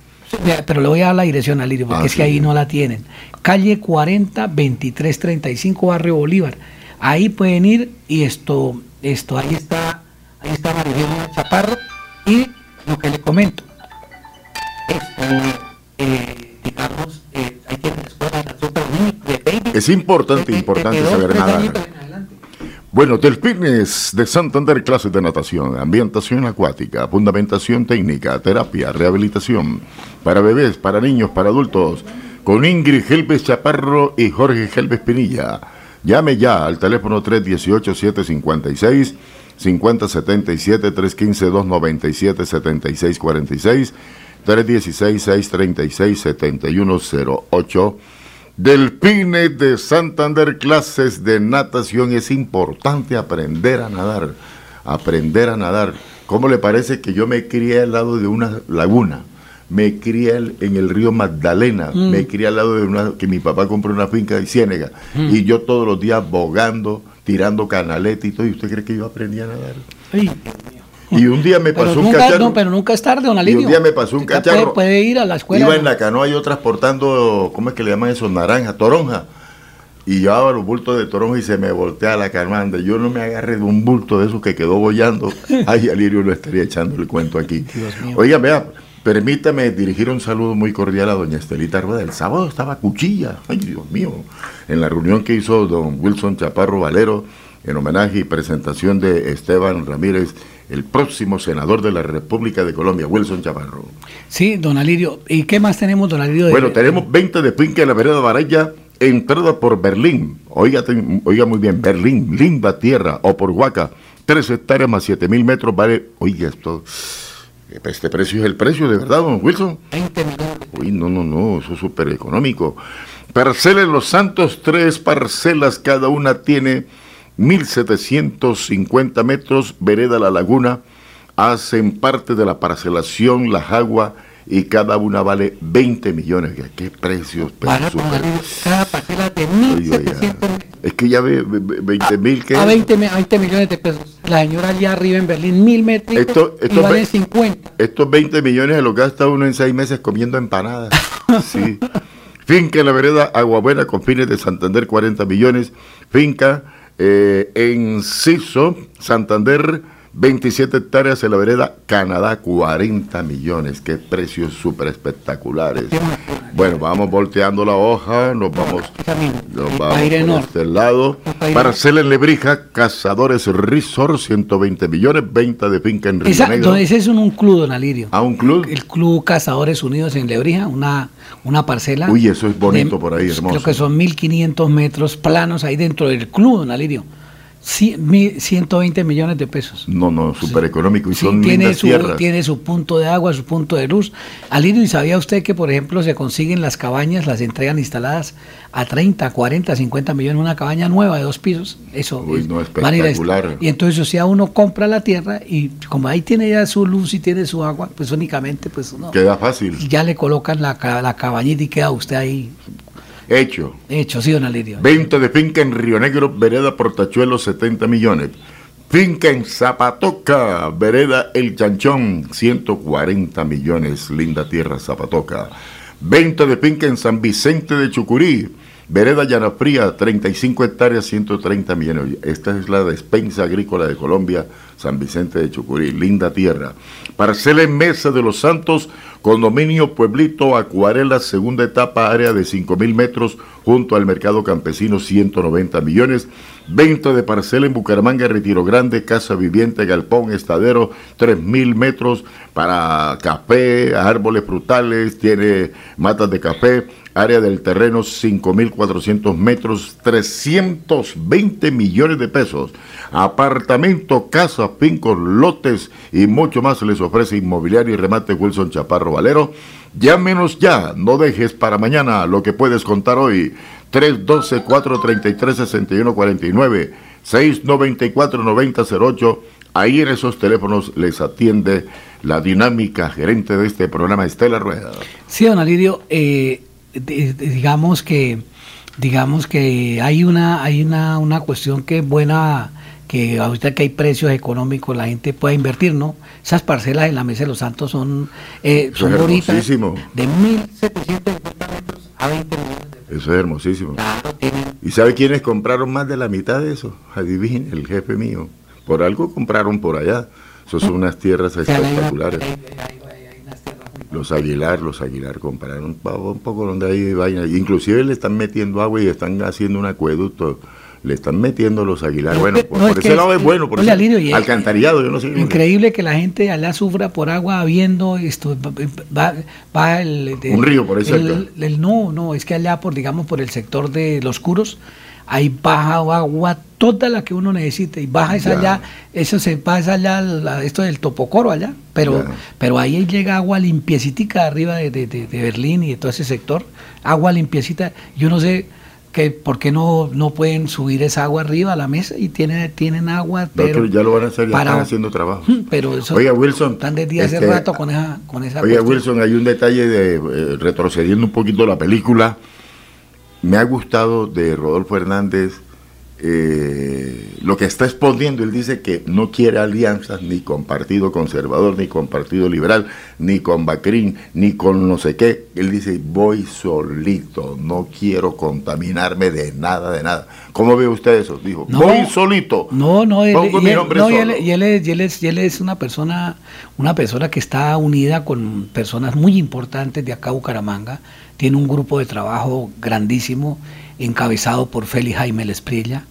Pero le voy a dar la dirección al Lirio, porque Ah, es que ahí no la tienen. Calle 40 23 35 Barrio Bolívar. Ahí pueden ir y esto, esto, ahí está, ahí está María Eugenia Chaparro. Y lo que le comento, eh, digamos, eh, niños, de baby. Es importante, importante saber adelante. Bueno, Delfines de Santander, clases de natación, ambientación acuática, fundamentación técnica, terapia, rehabilitación, para bebés, para niños, para adultos, con Ingrid Helves Chaparro y Jorge Helves Pinilla. Llame ya al teléfono 318-756. 5077 315 297 7646 316 636 7108 Delfines de Santander, clases de natación. Es importante aprender a nadar. Aprender a nadar. ¿Cómo le parece que yo me crié al lado de una laguna? Me crié en el río Magdalena. Mm. Me crié al lado de una. que mi papá compró una finca de Ciénega. Mm. Y yo todos los días bogando, tirando canaleta y todo. ¿Y usted cree que yo aprendí a nadar? Ay, Y un día me pasó un cacharro. no, pero nunca es tarde, don y Alirio. un día me pasó un Usted cacharro. Puede, puede ir a la escuela. Iba en la canoa yo transportando, ¿cómo es que le llaman eso? Naranja, toronja. Y llevaba los bultos de toronja y se me voltea la canoa. Yo no me agarré de un bulto de esos que quedó bollando. Ay, Alirio lo estaría echando el cuento aquí. Oiga, vea, permítame dirigir un saludo muy cordial a doña Estelita Rueda. El sábado estaba cuchilla. Ay, Dios mío. En la reunión que hizo don Wilson Chaparro Valero en homenaje y presentación de Esteban Ramírez, el próximo senador de la República de Colombia, Wilson Chaparro. Sí, don Alirio. ¿Y qué más tenemos, don Alirio? de- Bueno, tenemos 20 de finca en la vereda Varaya, entrada por Berlín. Oiga, oiga muy bien, Berlín, linda tierra, o por Huaca, 3 hectáreas más 7 mil metros, vale, oiga, esto, este precio es el precio, de verdad, don Wilson. 20 millones. Uy, no, no, no, eso es súper económico. Parcela en Los Santos, tres parcelas, cada una tiene 1.750 metros, vereda La Laguna, hacen parte de la parcelación La Jagua y cada una vale 20 millones. ¿Qué precios? súper- Alirio. Cada parcela de Oiga, 1.700 Es que ya ve, ve- ve- 20 mil que... a 20, mi- a 20 millones de pesos. La señora allá arriba en Berlín, mil metros Esto- y esto valen ve- 50. Estos 20 millones se los gasta uno en seis meses comiendo empanadas. Sí. Finca en la vereda Aguabuena con fines de Santander 40 millones. Finca eh, en Ciso, Santander 27 hectáreas en la vereda Canadá 40 millones. Qué precios súper espectaculares. Bueno, vamos volteando la hoja, nos vamos, nos vamos por este lado. Parcela en Lebrija, Cazadores Resort 120 millones, venta de finca en Río don- ese es un, un club, don Alirio. ¿A un club? El Club Cazadores Unidos en Lebrija, una, una parcela. Uy, eso es bonito de- por ahí, hermoso. Creo que son 1500 metros planos ahí dentro del club, don Alirio. Sí, mi- 120 millones de pesos. No, no, súper económico y Sí, son tiene su, tierras. tiene su punto de agua, su punto de luz. Alirio, ¿y sabía usted que, por ejemplo, se consiguen las cabañas, las entregan instaladas a 30, 40, 50 millones, una cabaña nueva de dos pisos? Eso Uy, es- no, espectacular. Y entonces, o sea, uno compra la tierra y como ahí tiene ya su luz y tiene su agua, pues únicamente, pues uno Queda fácil. ya le colocan la, la cabañita y queda usted ahí Hecho. hecho, ¿sí, don Alirio? Venta de finca en Río Negro, vereda Portachuelo, 70 millones. Finca en Zapatoca, vereda El Chanchón, 140 millones. Linda tierra, Zapatoca. Venta de finca en San Vicente de Chucurí, vereda Llanafría, 35 hectáreas, 130 millones. Esta es la despensa agrícola de Colombia, San Vicente de Chucurí, linda tierra. Parcela en Mesa de los Santos, condominio Pueblito Acuarela, segunda etapa, área de 5 mil metros, junto al mercado campesino, 190 millones. Venta de parcela en Bucaramanga, Retiro Grande, casa viviente, galpón, estadero, 3 mil metros para café, árboles frutales, tiene matas de café, área del terreno 5.400 metros, 320 millones de pesos. Apartamento, casa, fincos, lotes y mucho más les ofrece Inmobiliario y Remate Wilson Chaparro Valero. Llámenos ya, no dejes para mañana lo que puedes contar hoy. 312-433-6149, 694-9008. Ahí en esos teléfonos les atiende la dinámica gerente de este programa, Estela Rueda. Sí, don Alirio, eh, de- de- digamos que digamos que hay una hay una, una cuestión que es buena que ahorita que hay precios económicos la gente puede invertir, ¿no? Esas parcelas en la Mesa de los Santos son eh, son bonitas de 1750 metros a 20 millones de Eso es hermosísimo. ¿Y sabe quiénes compraron más de la mitad de eso? Adivine, el jefe mío. Por algo compraron por allá. Eso son unas tierras sea, hay una- espectaculares. Los Aguilar, los Aguilar compraron un po- un poco donde hay vaina. Inclusive le están metiendo agua y están haciendo un acueducto. Le están metiendo los Aguilar. No, Bueno, no, por, es por ese lado es- bueno. Por Alirio, y- alcantarillado, yo no sé. Increíble que la gente allá sufra por agua viendo esto va, va el, de- Un río por el- cerca. el- no, no, es que allá por digamos por el sector de los curos hay baja agua toda la que uno necesite y baja Ya. allá, eso se pasa allá esto del topocoro allá, pero Ya. pero ahí llega agua limpiecita arriba de, de- de- de Berlín y de todo ese sector, agua limpiecita, yo no sé que por qué no, no pueden subir esa agua arriba a la mesa y tienen, tienen agua, No, pero ya lo van a hacer, ya para- están haciendo trabajo. pero eso Oiga, Wilson. están desde hace este, rato con esa con esa Oiga, cuestión. Wilson, hay un detalle de, eh, retrocediendo un poquito la película. Me ha gustado de Rodolfo Hernández eh, lo que está exponiendo. Él dice que no quiere alianzas ni con Partido Conservador, ni con Partido Liberal, ni con Bacrín, ni con no sé qué. Él dice, voy solito, no quiero contaminarme de nada, de nada. ¿Cómo ve usted eso? Dijo, No. voy solito. No, no, él, y él- no, y él- y él es, y él es- y él es una persona, una persona que está unida con personas muy importantes de acá Bucaramanga. Tiene un grupo de trabajo grandísimo, encabezado por Félix Jaime Lesprilla.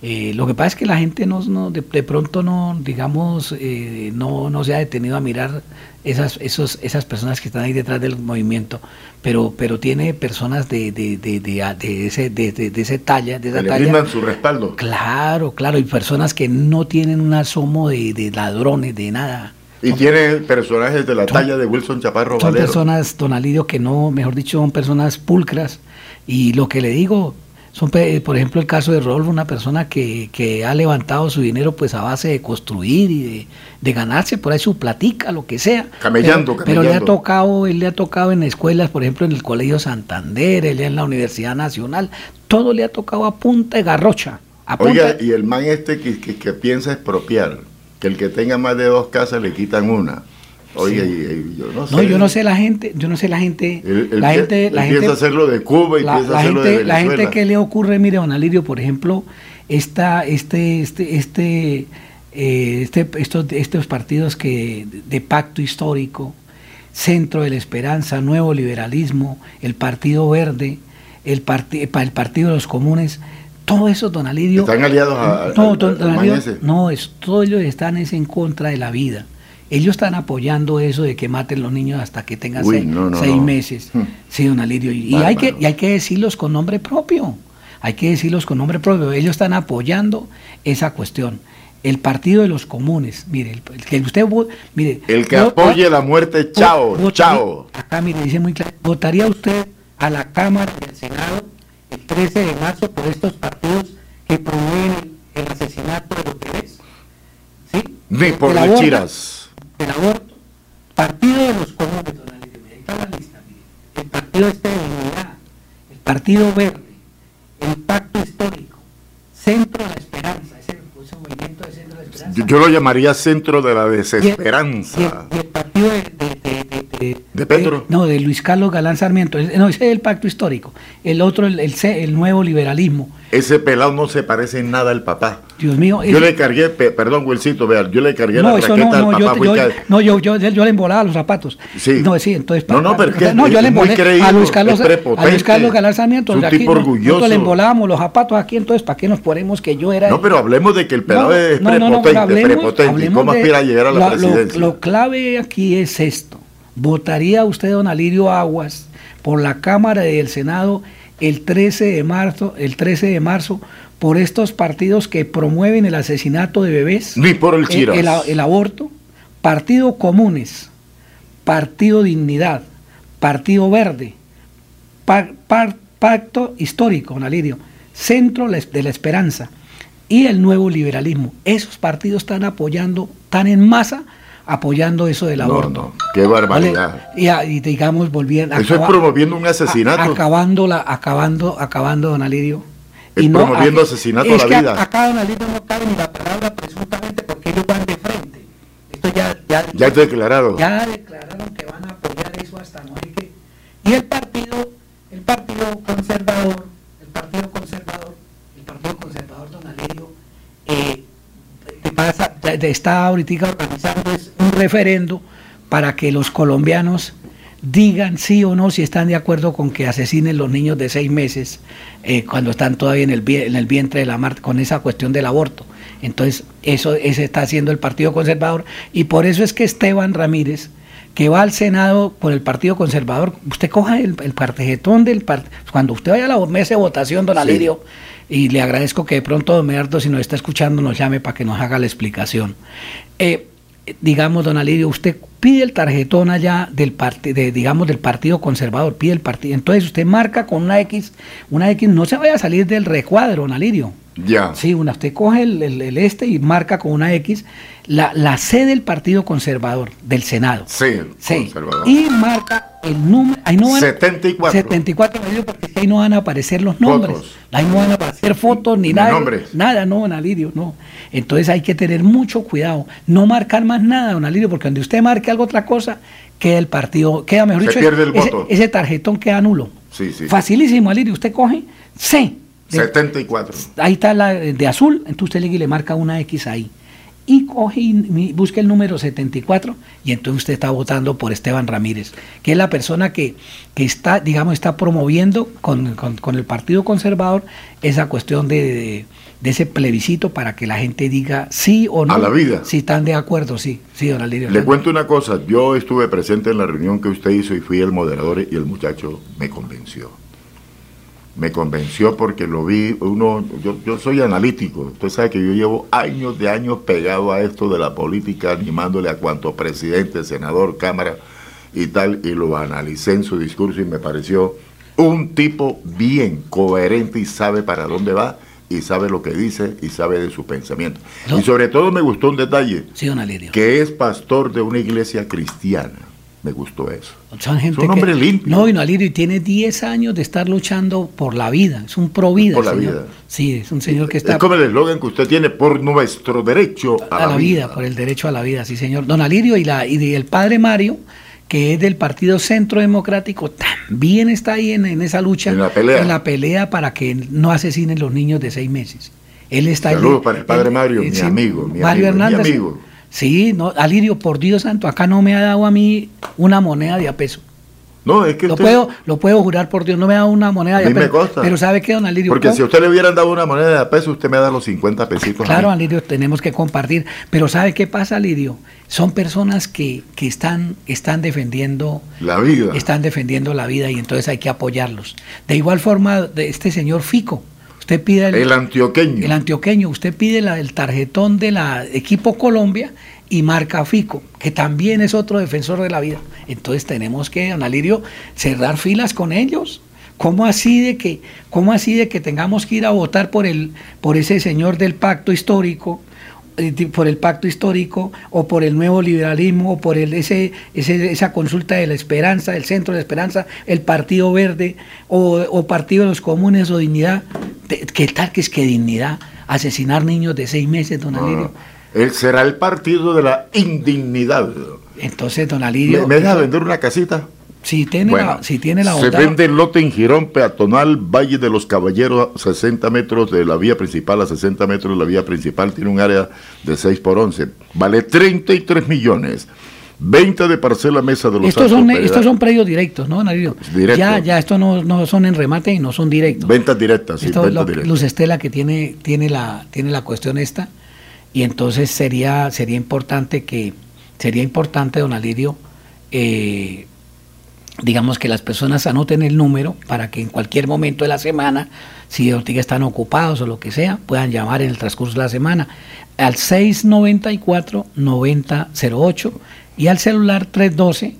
Eh, lo que pasa es que la gente no, no- de, de pronto no, digamos, eh, no, no se ha detenido a mirar esas, esos, esas personas que están ahí detrás del movimiento, pero, pero tiene personas de, de, de, de, de ese, de, de- de ese talla, de esa Que le talla. brindan su respaldo. Claro, claro, y personas que no tienen un asomo de, de ladrones, de nada. Y tiene personajes de la talla de Wilson Chaparro Son Valero. personas, don Alidio, que no, mejor dicho, son personas pulcras. Y lo que le digo, son, por ejemplo, el caso de Rodolfo, una persona que, que ha levantado su dinero pues a base de construir y de, de ganarse por ahí su platica, lo que sea. Camellando, pero, pero le ha camellando. tocado, él le ha tocado en escuelas, por ejemplo, en el Colegio Santander, él en la Universidad Nacional, todo le ha tocado a punta de garrocha. A punta Oiga, y el man este que, que, que piensa expropiar, que el que tenga más de dos casas le quitan una. Sí. yo no sé. No, yo no sé la gente, yo no sé la gente, Él- él la gente, la piensa gente, hacerlo de Cuba y la, piensa la hacerlo gente, de la gente Venezuela. que le ocurre, mire, don Alirio, por ejemplo, esta, este, este, este, eh, este, estos, estos partidos que de pacto histórico, Centro de la Esperanza, Nuevo Liberalismo, el Partido Verde, el, parti- pa- el Partido de los Comunes, todo eso, don Alirio. Están aliados a- No, don, al don Alirio, no, es, todos ellos están es en contra de la vida. Ellos están apoyando eso de que maten los niños hasta que tengan Uy, seis, no, no, seis no. meses. Sí, don Alirio. Y, hay que, y hay que decirlos con nombre propio. hay que decirlos con nombre propio, ellos están apoyando esa cuestión. El partido de los comunes, mire, el, el que usted mire, El que apoye la muerte, chao, votaría- chao. Acá mire, dice muy claro, ¿votaría usted a la Cámara y al Senado el 13 de marzo por estos partidos que promueven el, el asesinato de los bebés? ¿Sí? Ni por lechiras. El aborto. Partido de los don Alirio, mire, ahí está la lista. El partido este de unidad, el partido verde, el pacto histórico, Centro de la Esperanza, ese, ese movimiento de Centro de la Esperanza. Yo, yo lo llamaría centro de la Y el- desesperanza. y el, y el partido de, de, de, de- de- ¿De Petro? no, de Luis Carlos Galán Sarmiento. No, ese es el pacto histórico. El otro, el, el, el nuevo liberalismo. Ese pelado no se parece en nada al papá. Dios mío. Yo ese- le cargué, pe- perdón, Wilcito, vea, yo le cargué no, la raqueta no, al no, papá. yo, yo, no, yo, yo, yo le embolaba los zapatos. Sí. No, sí, entonces. No, no, pero es no, yo le embolé creído, a Luis Carlos, a Luis Carlos Galán Sarmiento. es un aquí, tipo no- orgulloso. Nosotros le embolábamos los zapatos aquí, entonces, ¿para qué nos ponemos que yo era No, pero hablemos de que el pelado es prepotente, hablemos- prepotente. ¿Y hablemos cómo aspira a llegar a la lo- lo- presidencia? Lo, clave aquí es esto. ¿Votaría usted, don Alirio Aguas, por la Cámara y el Senado el 13 de marzo, el 13 de marzo, por estos partidos que promueven el asesinato de bebés? Ni por el el, Chiras. el el aborto, Partido Comunes, Partido Dignidad, Partido Verde, par- Pacto Histórico, don Alirio, Centro de la Esperanza y el Nuevo Liberalismo. Esos partidos están apoyando, están en masa apoyando eso del No, aborto. no, qué barbaridad. ¿vale? Y, a- y digamos, volviendo... Eso es promoviendo un asesinato. a- acabando, acabando, acabando, don Alirio. Es promoviendo asesinato a es la que vida. Acá, don Alirio, no cabe ni la palabra presuntamente porque ellos van de frente. Esto ya, ya, Ya está declarado. ya declararon que van a apoyar eso hasta no hay que. Y el partido, el partido conservador, el partido conservador, el partido conservador, don Alirio, eh, te pasa, está ahorita organizando es un referendo para que los colombianos digan sí o no si están de acuerdo con que asesinen los niños de seis meses eh, cuando están todavía en el, en el vientre de la mar con esa cuestión del aborto. Entonces, eso ese está haciendo el Partido Conservador y por eso es que Esteban Ramírez, que va al Senado por el Partido Conservador, usted coja el, el tarjetón del partido, cuando usted vaya a la mesa de votación, don Sí. Y le agradezco que de pronto don Medardo, si nos está escuchando, nos llame para que nos haga la explicación. Eh, digamos, don Alirio, usted pide el tarjetón allá del partido, de, digamos, del Partido Conservador, pide el partido, entonces usted marca con una X, una X, no se vaya a salir del recuadro, don Alirio. Ya. Sí, una, usted coge el, el- el este y marca con una X la, la C del Partido Conservador, del Senado. Sí, Sí. conservador. Y marca el número. Ahí no van, 74. 74 Alirio, porque ahí no van a aparecer los nombres. Fotos. Ahí no van a aparecer fotos ni Ni nada. nombres. Nada, no, don Alirio, no. Entonces hay que tener mucho cuidado. No marcar más nada, don Alirio, porque donde usted marque algo otra cosa, queda el partido, queda mejor Se dicho, pierde el ese, voto. ese tarjetón queda nulo. Sí, sí. Facilísimo, Alirio. Usted coge C. de- 74. ahí está la de azul, entonces usted le, le marca una X ahí. Y coge y busca el número 74 y entonces usted está votando por Esteban Ramírez, que es la persona que, que está, digamos, está promoviendo con, con- con el Partido Conservador esa cuestión de, de- de ese plebiscito para que la gente diga sí o no. A la vida. Si están de acuerdo, sí. Sí, don Alirio. Le cuento una cosa, yo estuve presente en la reunión que usted hizo y fui el moderador y el muchacho me convenció. Me convenció porque lo vi, uno, yo, yo soy analítico, usted sabe que yo llevo años de años pegado a esto de la política, animándole a cuanto presidente, senador, cámara y tal, y lo analicé en su discurso y me pareció un tipo bien coherente y sabe para dónde va y sabe lo que dice y sabe de su pensamiento. No. Y sobre todo me gustó un detalle, Sí, don Alirio. que es pastor de una iglesia cristiana. Me gustó eso. Son gente Es un hombre que- limpio. No, y no, Alirio, y tiene 10 años de estar luchando por la vida. Es un pro vida. Por la señor. vida. Sí, es un señor que está Es como el eslogan que usted tiene por nuestro derecho a, a la vida, por el derecho a la vida, sí, señor. Don Alirio y, la, y el padre Mario, que es del Partido Centro Democrático, también está ahí en, en esa lucha, En la pelea. en la pelea para que no asesinen los niños de seis meses. Él está Saludos para el padre Mario, mi sí, amigo, mi Mario amigo, mi Hernández. amigo. Sí, no, Alirio, por Dios santo, acá no me ha dado a mí una moneda de a peso. No, es que Lo usted- puedo, lo puedo jurar por Dios, no me dado una moneda de A a mí me peso. consta. Pero ¿sabe qué, don Alirio? Porque ¿Cómo? si a usted le hubieran dado una moneda de peso, usted me da los 50 pesitos. a Claro. Alirio, tenemos que compartir. Pero ¿sabe qué pasa, Alirio? Son personas que, que están, están defendiendo La vida. están defendiendo la vida y entonces hay que apoyarlos. De igual forma, de este señor Fico, usted pide el, antioqueño. El antioqueño, usted pide la, el tarjetón de la equipo Colombia y marca Fico, que también es otro defensor de la vida. Entonces tenemos que, Analirio, cerrar filas con ellos. ¿Cómo así de que, cómo así de que tengamos que ir a votar por el, por ese señor del pacto histórico, eh, por el pacto histórico, o por el nuevo liberalismo, o por el, ese, esa consulta de la esperanza, el centro de la esperanza, el Partido Verde, o, Partido de los Comunes o Dignidad? ¿Qué tal que es que dignidad? Asesinar niños de seis meses, don Alirio. Él será el partido de la indignidad. Entonces, don Alirio. ¿Me, me deja vender una casita? Si tiene, la, si tiene la Se vende el lote en Girón Peatonal, Valle de los Caballeros, 60 metros de la vía principal, a 60 metros de la vía principal, tiene un área de 6 por 11. Vale 33 millones. Venta de parcela mesa de los estos son Estos son predios directos, ¿no, Nario? Ya, ya, estos no, no, son en remate y no son directos. Ventas directas, sí, Esto Luz Estela que tiene, tiene, la, tiene la cuestión esta. Y entonces sería, sería importante que, sería importante, don Alirio, eh, digamos que las personas anoten el número para que en cualquier momento de la semana, si Ortiga están ocupados o lo que sea, puedan llamar en el transcurso de la semana. Al 694-9008 y al celular 312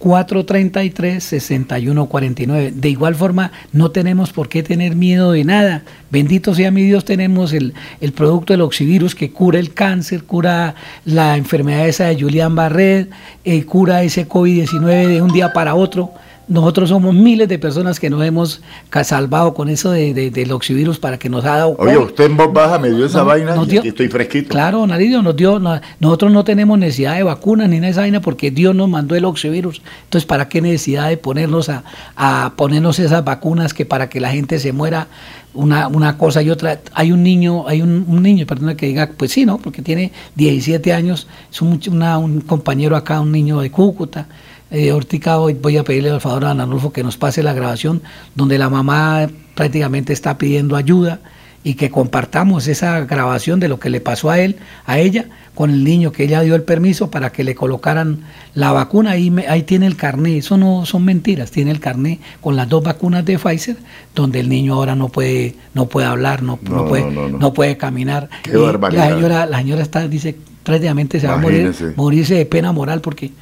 433-6149. De igual forma, no tenemos por qué tener miedo de nada. Bendito sea mi Dios, tenemos el, el producto del oxivirus que cura el cáncer, cura la enfermedad esa de Julián Barret, eh, cura ese COVID-19 de un día para otro. Nosotros somos miles de personas que nos hemos salvado con eso de, del oxivirus para que nos ha dado. Oye, usted en voz baja me dio esa vaina y estoy fresquito. Claro, Naridio nos dio. nosotros no tenemos necesidad de vacunas ni de esa vaina porque Dios nos mandó el oxivirus. Entonces, ¿para qué necesidad de ponernos a, a ponernos esas vacunas que para que la gente se muera una, una cosa y otra? Hay un niño, hay un, un niño, perdón, que diga, pues sí, ¿no? Porque tiene 17 años, es un, un compañero acá, un niño de Cúcuta eh, Ortica, hoy voy a pedirle al favor a Anulfo que nos pase la grabación donde la mamá prácticamente está pidiendo ayuda y que compartamos esa grabación de lo que le pasó a él, a ella, con el niño que ella dio el permiso para que le colocaran la vacuna. Ahí, ahí tiene el carné, eso no son mentiras, tiene el carné con las dos vacunas de Pfizer, donde el niño ahora no puede, no puede hablar, no, no, puede, no, puede caminar. la señora, la señora está, dice, prácticamente se va a morir, morirse de pena moral porque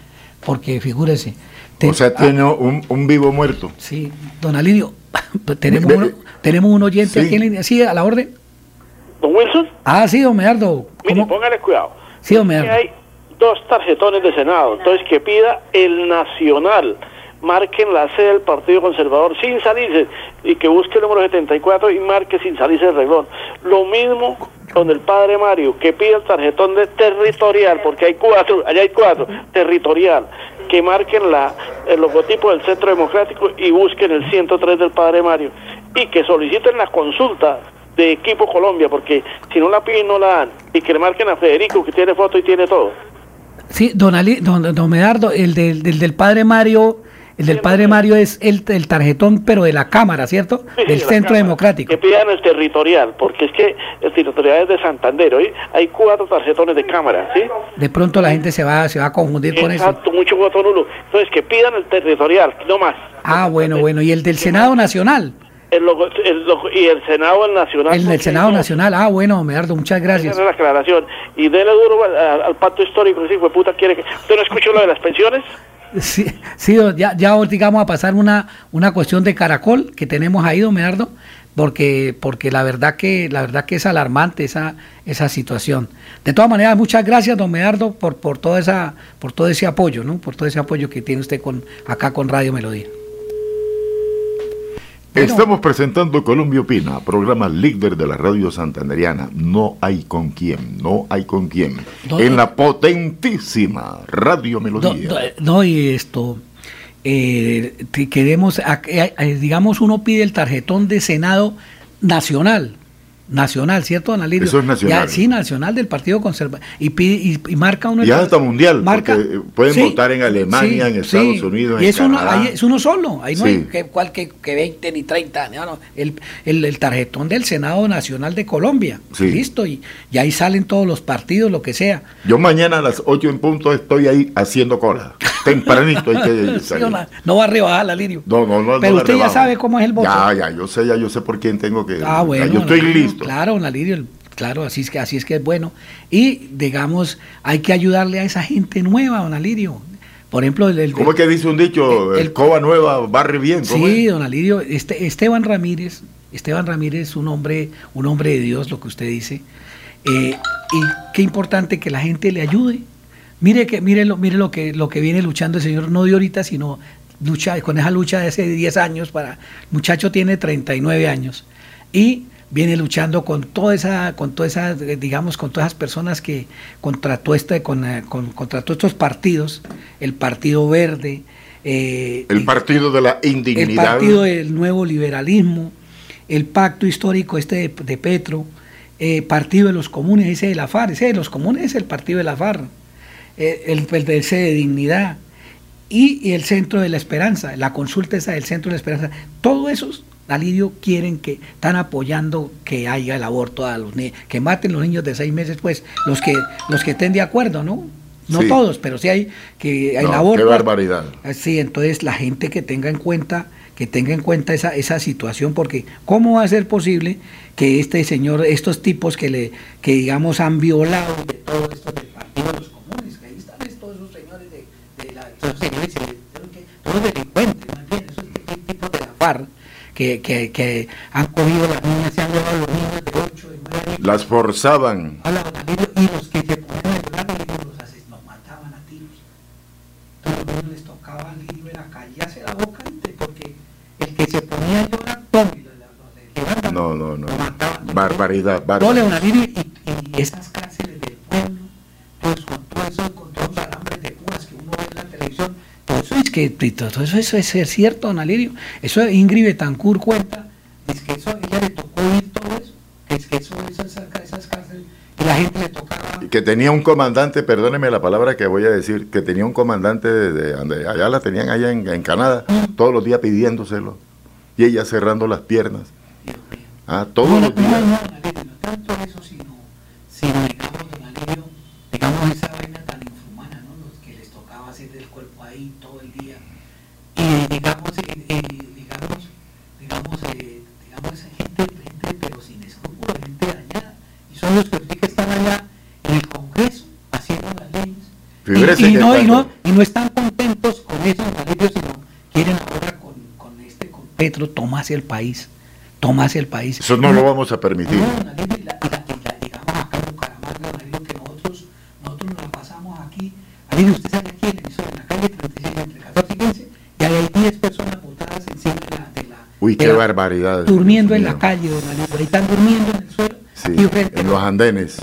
porque figúrese. o sea, tiene un, un, vivo muerto. Sí, don Alidio, tenemos, uno, tenemos un oyente aquí en línea, sí, a la orden. ¿Don Wilson? Ah, sí, don Medardo. Mire, póngale cuidado. Sí, don Medardo. Hay dos tarjetones de Senado, entonces que pida el Nacional marquen la sede del Partido Conservador sin salirse y que busque el número 74 y marque sin salirse el reglón. Lo mismo con el padre Mario, que pide el tarjetón de territorial, porque hay cuatro, allá hay cuatro, territorial, que marquen la, el logotipo del Centro Democrático y busquen el 103 del padre Mario, y que soliciten la consulta de Equipo Colombia, porque si no la piden no la dan, y que le marquen a Federico, que tiene foto y tiene todo. Sí, don, Ali, don, don Medardo, el del, del, del padre Mario el del padre Mario es el, el tarjetón, pero de la Cámara, ¿cierto? del Centro Democrático. Que pidan el territorial, porque es que el territorial es de Santander. Hoy hay cuatro tarjetones de Cámara, ¿sí? De pronto la gente se va, se va a confundir con eso. Exacto, mucho voto nulo. Entonces, que pidan el territorial, no más. Ah, bueno, bueno. ¿Y el del Senado Nacional? El, el y el Senado Nacional. El del Senado Nacional, ah, bueno, Medardo, muchas gracias. Esa es la aclaración. Y dele duro al, pacto histórico, si fue puta quiere que... ¿Usted no escuchó lo de las pensiones? Sí, sí ya, ya digamos a pasar una, una cuestión de caracol que tenemos ahí, don Medardo, porque, porque la verdad que, la verdad que es alarmante esa, esa situación. De todas maneras, muchas gracias, don Medardo, por, por toda esa, por todo ese apoyo, ¿no? Por todo ese apoyo que tiene usted con, acá con Radio Melodía. Estamos presentando Colombia Opina, programa líder de la radio santanderiana. No hay con quién, no hay con quién. en la potentísima Radio Melodía. No, y esto, eh, queremos, digamos, uno pide el tarjetón de Senado Nacional Nacional, ¿cierto, don Alirio? Eso es nacional. Ya, sí, nacional del Partido Conservador. Y, pide, y, y marca uno... Y hasta mundial, marca, pueden sí, votar en Alemania, sí, en Estados sí. Unidos, y en es uno, Canadá. ahí es uno solo, ahí no hay que, cual, que, que 20 ni 30 años, no, el, el, el tarjetón del Senado Nacional de Colombia, listo, y, y ahí salen todos los partidos, lo que sea. Yo mañana a las 8 en punto estoy ahí haciendo cola. Tempranito hay que salir. no, no va a rebajar, Alirio. No, no, no. Pero no usted ya sabe cómo es el voto. Ya, ya, yo sé, ya yo sé por quién tengo que. Ah, bueno. ya yo estoy Alirio, Claro, don Alirio, claro, así es que así es que es bueno. Y digamos, hay que ayudarle a esa gente nueva, don Alirio. Por ejemplo, el, el- ¿Cómo es que dice un dicho? el- El, coba nueva barre bien. ¿cómo Sí, es? don Alirio, este, Esteban Ramírez, Esteban Ramírez, un hombre, un hombre de Dios, lo que usted dice. Eh, y qué importante que la gente le ayude. Mire que, mire lo, mire lo que, lo que viene luchando el señor, no de ahorita, sino lucha, con esa lucha de hace 10 años para. El muchacho tiene 39 años. Y viene luchando con toda esa, con toda esa, digamos, con todas esas personas que contrató este, con, eh, con- contra todos estos partidos, el Partido Verde, eh, El partido de la el indignidad. partido del nuevo liberalismo, el pacto histórico este de, de Petro, eh, partido de los comunes, ese de la FARC, ese de los comunes es el partido de la FARC, eh, el, el de ese de dignidad y, y el centro de la esperanza, la consulta esa del centro de la esperanza, todos esos Alirio quieren que están apoyando que haya el aborto a los niños, que maten los niños de seis meses, pues los que los que estén de acuerdo, ¿no? No Sí. todos, pero sí hay que hay No, el aborto. qué barbaridad. Sí, entonces la gente que tenga en cuenta, que tenga en cuenta esa, esa situación, porque ¿cómo va a ser posible que este señor, estos tipos que le, que digamos han violado de todo esto del partido de los comunes, que ahí están todos esos señores de, de la, esos señores, que- todos delincuentes, más bien, esos tipos de la FARC, que, que, que han cogido las niñas, se han llevado los niños de 8, de 9 años, Las forzaban. Don Alirio, y los que se ponían a llorar, los ases- los mataban a tiros. Entonces los niños les tocaba al Alirio era callarse la boca porque el que se ponía a llorar, Quebrada, No, no, no. Barbaridad, no, barbaridad. don Alirio, y, y esas cárceles del pueblo, pues con todo eso, con todos los alambres de púas que uno ve en la televisión, todo eso es que todo eso, eso es, es cierto, don Alirio. Eso Ingrid Betancourt cuenta, es que eso, ella le tocó oír todo eso, es que eso, esas, esas cárceles, y la gente le tocaba Y que tenía un comandante, perdóneme la palabra que voy a decir, que tenía un comandante de, de- donde allá la tenían allá en, en Canadá, todos los días pidiéndoselo. Y ella cerrando las piernas. Ah, todos No, los días. no, don Alirio, no tanto eso, sino, sino digamos, don Alirio, digamos esa vaina tan infumana, ¿no? Los que les tocaba hacer el cuerpo ahí todo el día. Y digamos, eh, eh, digamos, digamos, eh, digamos, gente, gente, pero sin escrúpulos, gente dañada. Y son los que que están allá en el Congreso haciendo las leyes. Y, y no, y, no, y no están contentos con eso, don Alirio, sino quieren ahora con, con este, con Petro, tomarse el país. Tomarse el país. Eso no lo vamos a permitir. nosotros nos la pasamos aquí. Aline, usted sabe la emisora, en la calle 36, entre 14 y 15, y ahí hay 10 personas botadas encima de la. De la Uy, de qué la- barbaridad. Durmiendo en la calle, don Aline. Ahí están durmiendo en el suelo. Sí, y frente en los andenes.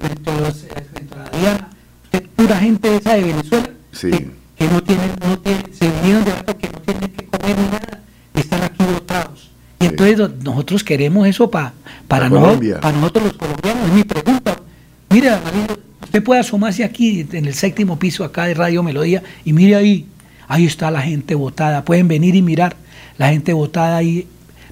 frente a los- eh, frente a la Diana. Usted, pura gente esa de Venezuela Sí. que no tienen, no tienen, se vinieron de algo que no tienen que comer ni nada, están aquí botados. Y entonces no- nosotros queremos eso pa- para, Para no- Colombia. para nosotros los colombianos. Es mi pregunta. Alirio, usted puede asomarse aquí en el séptimo piso acá de Radio Melodía y mire ahí, ahí está la gente votada. Pueden venir y mirar la gente votada ahí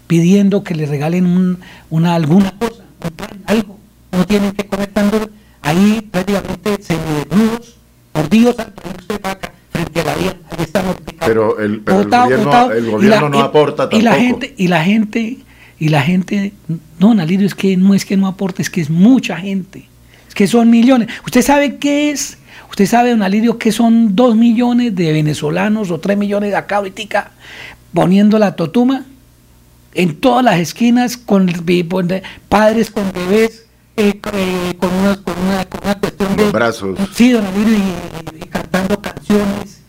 pidiendo que le regalen un- una alguna cosa, un pan, algo. No tienen que comer tan duro. Ahí prácticamente semidesnudos, por Dios santo, ahí usted va acá, frente a la vía, ahí estamos Pero el, pero el gobierno, votado, el gobierno la- no aporta tampoco. Y la gente, y la gente, y la gente, no, Nalirio, es que no es que no aporte, es que es mucha gente. Es que son millones. ¿Usted sabe qué es? ¿Usted sabe, don Alirio, que son dos millones de venezolanos o tres millones de acá ahorita poniendo la totuma? En todas las esquinas, con pon- padres con bebés, eh, con, eh, con una, con, una, con una cuestión de... Los brazos. Sí, don Alirio, y, y cantando canciones.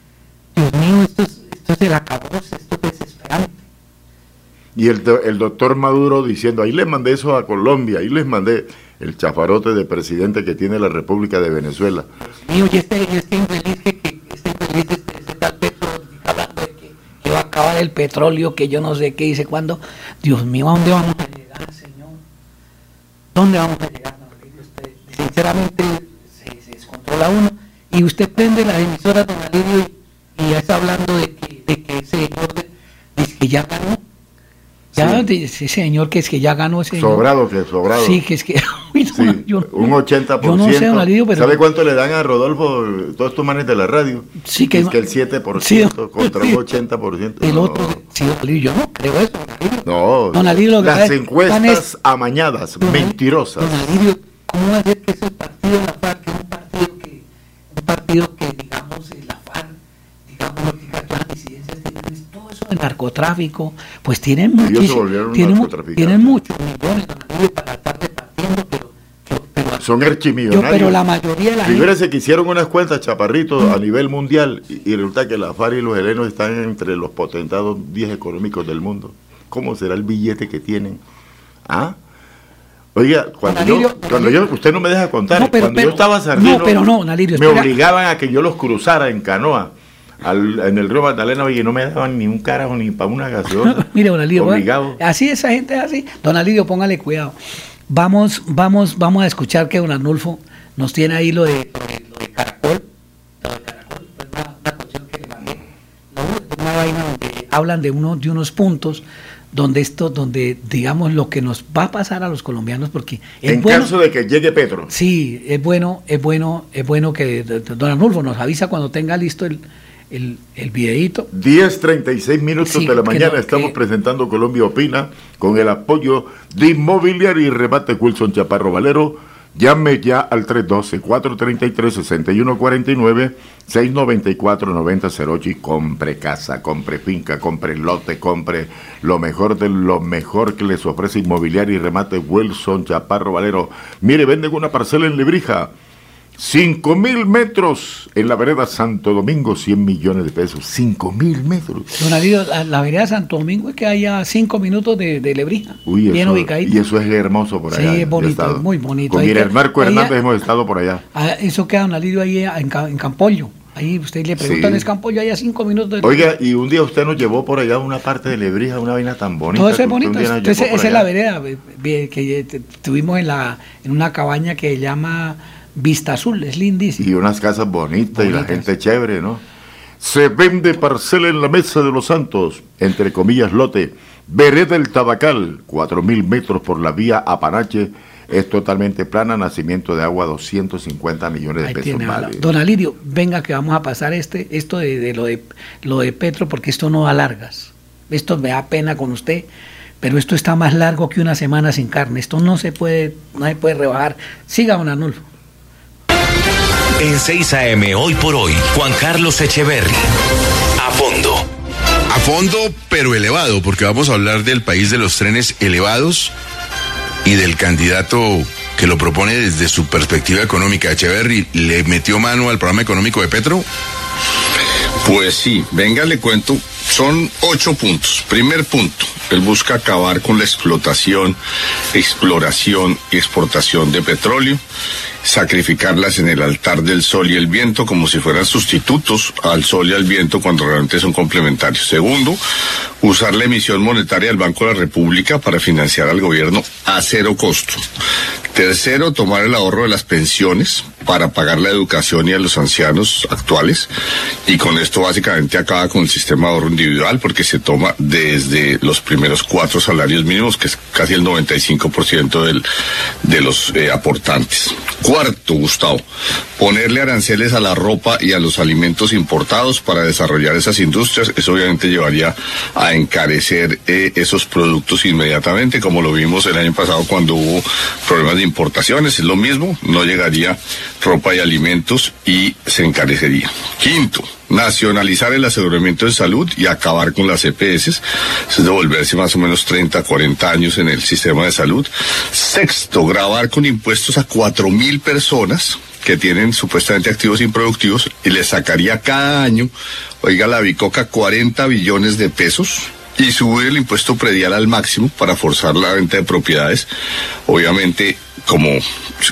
Dios mío, esto es, esto es el acabose, esto es desesperante. Y el, el doctor Maduro diciendo, ahí les mandé eso a Colombia, ahí les mandé el chafarote de presidente que tiene la República de Venezuela. mío, y este, este infeliz que, que este infeliz, este, este tal Petro, hablando de que, que va a acabar el petróleo, que yo no sé qué dice cuándo. Dios mío, ¿a dónde vamos a llegar, señor? ¿dónde vamos a llegar? Alirio? Usted, sinceramente se, se descontrola uno y usted prende las emisoras, don Alirio, y, y ya está hablando de que, de que ese de- dice que ya ganó. Ya, de ese señor que es que ya ganó ese señor. Sobrado, que sobrado. Sí, que es que. Uy, no, Sí, yo- un 80%. Yo no sé, don Alirio, pero. ¿Sabe cuánto le dan a Rodolfo todos estos manes de la radio? Sí, que- es que el 7% Sí, contra sí. un 80%. El no. otro, sí, don Alirio, yo no creo eso. don Alirio. No, Don Alirio, lo que las es- encuestas es- amañadas, mentirosas. Don Alirio, ¿cómo va a ser que ese partido la FARC es un partido que, un partido que digamos, eh, la FARC, digamos, lo que las disidencias que tienen, todo eso de narcotráfico, pues tienen Ellos se muchísimo, volvieron tienen, tienen muchos millones, Alirio, para estar repartiendo, pero, yo- pero, Son yo, archimillonarios. pero la mayoría de la gente, Figúrese que hicieron unas cuentas, chaparritos, a nivel mundial, y, y resulta que la FARC y los helenos están entre los potentados 10 económicos del mundo. ¿Cómo será el billete que tienen? ¿Ah? Oiga, cuando, yo, cuando yo, usted no me deja contar, No, pero- cuando pero- yo estaba sardino, no, pero no, don Alirio, me obligaban a que yo los cruzara en canoa al- en el río Magdalena, oye, no me daban ni un carajo ni para una gaseosa. Mire, don Alirio, Obligado. así esa gente es así. Don Alirio, póngale cuidado. Vamos, vamos, vamos a escuchar que don Arnulfo nos tiene ahí lo de, lo de, Caracol. Lo de Caracol, pues una, una canción que le mandé. Una vaina donde hablan de, uno, de unos puntos donde esto, donde digamos lo que nos va a pasar a los colombianos, porque es En bueno. caso de que llegue Petro. Sí, es bueno, es bueno, es bueno que don Arnulfo nos avisa cuando tenga listo el, el, el videíto. 10.36 minutos Sí, de la mañana no, estamos que- presentando Colombia Opina con el apoyo de Inmobiliaria y Rebate Wilson Chaparro Valero. Llame ya al 312-433-6149, 694-9008 y compre casa, compre finca, compre lote, compre lo mejor de lo mejor que les ofrece Inmobiliaria y Remate Wilson Chaparro Valero. Mire, venden una parcela en Lebrija. 5 mil metros en la vereda Santo Domingo, 100 millones de pesos. 5 mil metros. Don Alirio, la, la vereda Santo Domingo es que haya cinco minutos de, de Lebrija. Uy, bien eso, ubicadito. y eso es hermoso por Sí, allá. es yo he bonito, es muy bonito. Con Marco Hernández hemos estado por allá. Ah, eso queda Don Alirio ahí en, en Campollo. Ahí usted le preguntan, Sí. ¿es Campollo? Hay a cinco minutos de Oiga, y un día usted nos llevó por allá una parte de Lebrija, una vaina tan bonita. Todo eso es bonito. Entonces, esa es la allá. vereda eh, bien, que eh, tuvimos en, la, en una cabaña que se llama Vista Azul, es lindísima. Y unas casas bonitas y la gente chévere, ¿no? Se vende parcela en la mesa de los santos, entre comillas lote. Vereda del Tabacal, 4.000 metros por la vía Apanache. Es totalmente plana, nacimiento de agua, 250 millones de Ahí pesos. vale. Don Alirio, venga que vamos a pasar este, esto de, de lo de lo de Petro, porque esto no da largas. Esto me da pena con usted, pero esto está más largo que una semana sin carne. Esto no se puede, no se puede rebajar. Siga, don Arnulfo. En 6 AM, hoy por hoy, Juan Carlos Echeverry. A fondo. A fondo, pero elevado, porque vamos a hablar del país de los trenes elevados y del candidato que lo propone desde su perspectiva económica. Echeverry, ¿le metió mano al programa económico de Petro? Pues sí, venga, le cuento. Son ocho puntos. Primer punto, él busca acabar con la explotación, exploración y exportación de petróleo, sacrificarlas en el altar del sol y el viento como si fueran sustitutos al sol y al viento cuando realmente son complementarios. Segundo, usar la emisión monetaria del Banco de la República para financiar al gobierno a cero costo. Tercero, tomar el ahorro de las pensiones para pagar la educación y a los ancianos actuales. Y con esto básicamente acaba con el sistema de ahorro individual porque se toma desde los primeros cuatro salarios mínimos, que es casi el 95% del, de los eh, aportantes. Cuarto, Gustavo, ponerle aranceles a la ropa y a los alimentos importados para desarrollar esas industrias. Eso obviamente llevaría a encarecer eh, esos productos inmediatamente, como lo vimos el año pasado cuando hubo problemas de importaciones. Es lo mismo, no llegaría ropa y alimentos y se encarecería. Quinto, nacionalizar el aseguramiento de salud y acabar con las EPS, es devolverse más o menos 30, 40 años en el sistema de salud. Sexto, grabar con impuestos a cuatro mil personas que tienen supuestamente activos improductivos y les sacaría cada año, oiga la bicoca, 40 billones de pesos y subir el impuesto predial al máximo para forzar la venta de propiedades, obviamente como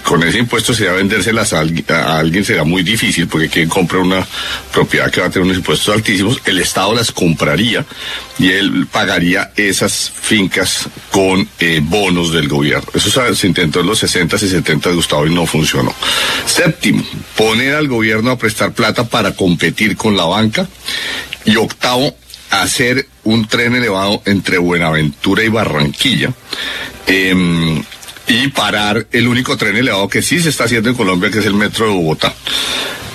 con ese impuesto sería vendérselas a, alguien- será muy difícil porque quien compra una propiedad que va a tener unos impuestos altísimos, el Estado las compraría y él pagaría esas fincas con eh, bonos del gobierno. Eso se, se intentó en los 60 y 70 de Gustavo y no funcionó. Séptimo, poner al gobierno a prestar plata para competir con la banca. Y octavo, hacer un tren elevado entre Buenaventura y Barranquilla. em, y parar el único tren elevado que sí se está haciendo en Colombia, que es el metro de Bogotá.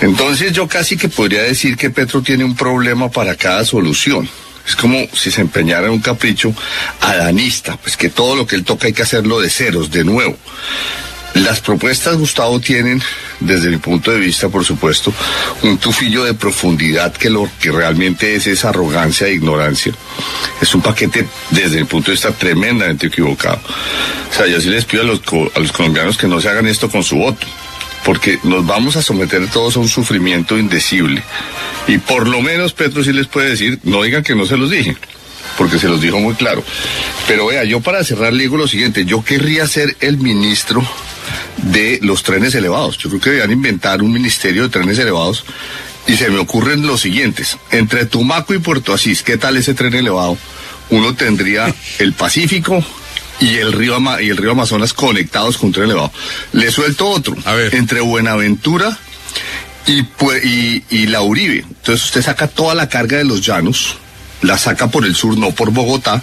Entonces yo casi que podría decir que Petro tiene un problema para cada solución. Es como si se empeñara en un capricho adanista, pues que todo lo que él toca hay que hacerlo de ceros, de nuevo. Las propuestas, Gustavo, tienen, desde mi punto de vista, por supuesto, un tufillo de profundidad que lo que realmente es esa arrogancia e ignorancia. Es un paquete, desde mi punto de vista, tremendamente equivocado. O sea, yo sí les pido a los, a los colombianos que no se hagan esto con su voto, porque nos vamos a someter todos a un sufrimiento indecible. Y por lo menos Petro sí les puede decir, no digan que no se los dije porque se los dijo muy claro. Pero vea, yo para cerrar le digo lo siguiente, yo querría ser el ministro de los trenes elevados. Yo creo que deberían inventar un ministerio de trenes elevados y se me ocurren los siguientes. Entre Tumaco y Puerto Asís, ¿qué tal ese tren elevado? Uno tendría el Pacífico y el río Ama- y el río Amazonas conectados con un tren elevado. Le suelto otro. Entre Buenaventura y, y, y la Uribe. Entonces usted saca toda la carga de los llanos, la saca por el sur, no por Bogotá.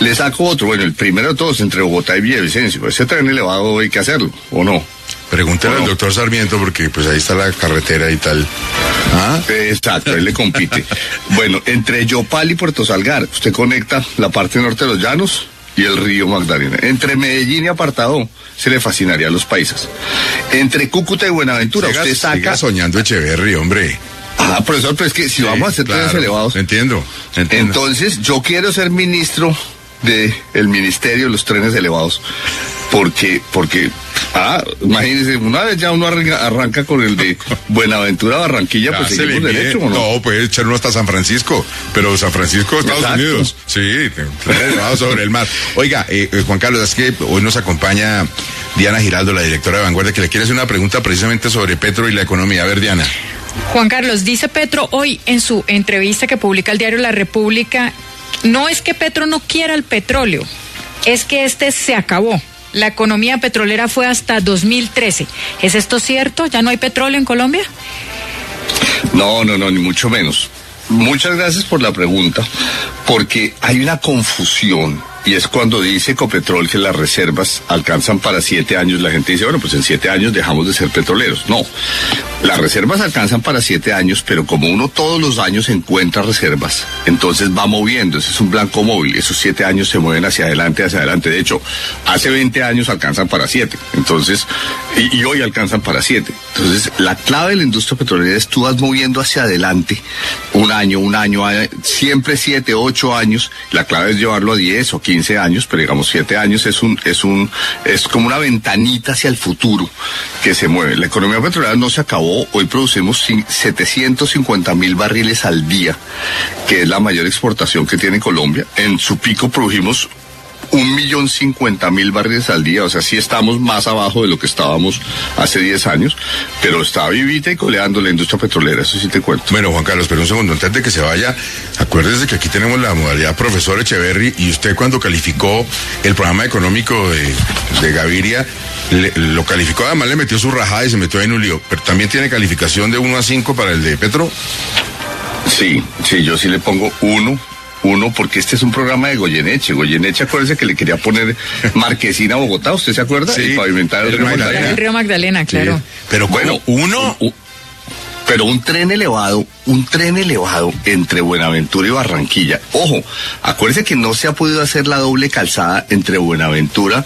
Le saco otro, bueno, el primero de todos entre Bogotá y Villavicencio. Ese tren elevado hay que hacerlo, ¿o no? Pregúntale al doctor Sarmiento porque pues ahí está la carretera y tal. ¿Ah? Exacto, él le compite. bueno, entre Yopal y Puerto Salgar, usted conecta la parte norte de los llanos y el río Magdalena. Entre Medellín y Apartado, se le fascinaría a los paisas. Entre Cúcuta y Buenaventura, usted saca... soñando Echeverry, hombre. Ah, profesor, pero es que si vamos a hacer trenes elevados. Entiendo, entiendo. Entonces, yo quiero ser ministro del el Ministerio de los Trenes Elevados. Porque, porque, ah, imagínense, una vez ya uno arranca, arranca con el de Buenaventura Barranquilla, pues Ya seguimos derecho, ¿o no? No, puede echar uno hasta San Francisco, pero San Francisco, Estados Exacto. Unidos. Sí, elevado sobre el mar. Oiga, eh, eh, Juan Carlos, es que hoy nos acompaña Diana Giraldo, la directora de Vanguardia, que le quiere hacer una pregunta precisamente sobre Petro y la economía. A ver, Diana. Juan Carlos, dice Petro hoy en su entrevista que publica el diario La República, no es que Petro no quiera el petróleo, es que este se acabó. La economía petrolera fue hasta 2013. ¿Es esto cierto? ¿Ya no hay petróleo en Colombia? No, no, no, ni mucho menos. Muchas gracias por la pregunta, porque hay una confusión. Y es cuando dice Ecopetrol que las reservas alcanzan para siete años, la gente dice, bueno, pues en siete años dejamos de ser petroleros. No, las reservas alcanzan para siete años, pero como uno todos los años encuentra reservas, entonces va moviendo, ese es un blanco móvil, esos siete años se mueven hacia adelante, hacia adelante. De hecho, hace 20 años alcanzan para siete, entonces, y, hoy alcanzan para siete. Entonces, la clave de la industria petrolera es tú vas moviendo hacia adelante un año, un año, siempre siete, ocho años. La clave es llevarlo a 10 o 15 años, pero digamos siete años es un, es un, es como una ventanita hacia el futuro que se mueve. La economía petrolera no se acabó. Hoy producimos cin- 750 mil barriles al día, que es la mayor exportación que tiene Colombia. En su pico produjimos un millón cincuenta mil barriles al día, o sea, sí estamos más abajo de lo que estábamos hace 10 años, pero está vivita y coleando la industria petrolera, eso sí te cuento. Bueno, Juan Carlos, pero un segundo, antes de que se vaya, acuérdese que aquí tenemos la modalidad profesor Echeverry y usted cuando calificó el programa económico de, de Gaviria, le- lo calificó, además le metió su rajada y se metió ahí en un lío, pero también tiene calificación de 1 a 5 para el de Petro. Sí, sí, yo sí le pongo uno, uno, porque este es un programa de Goyeneche. Goyeneche, acuérdese que le quería poner Marquesina a Bogotá, ¿usted se acuerda? Sí, Y pavimentar el, el río Magdalena. Magdalena. El río Magdalena, claro. Pero bueno, uno. pero un tren elevado, un tren elevado entre Buenaventura y Barranquilla. Ojo, acuérdese que no se ha podido hacer la doble calzada entre Buenaventura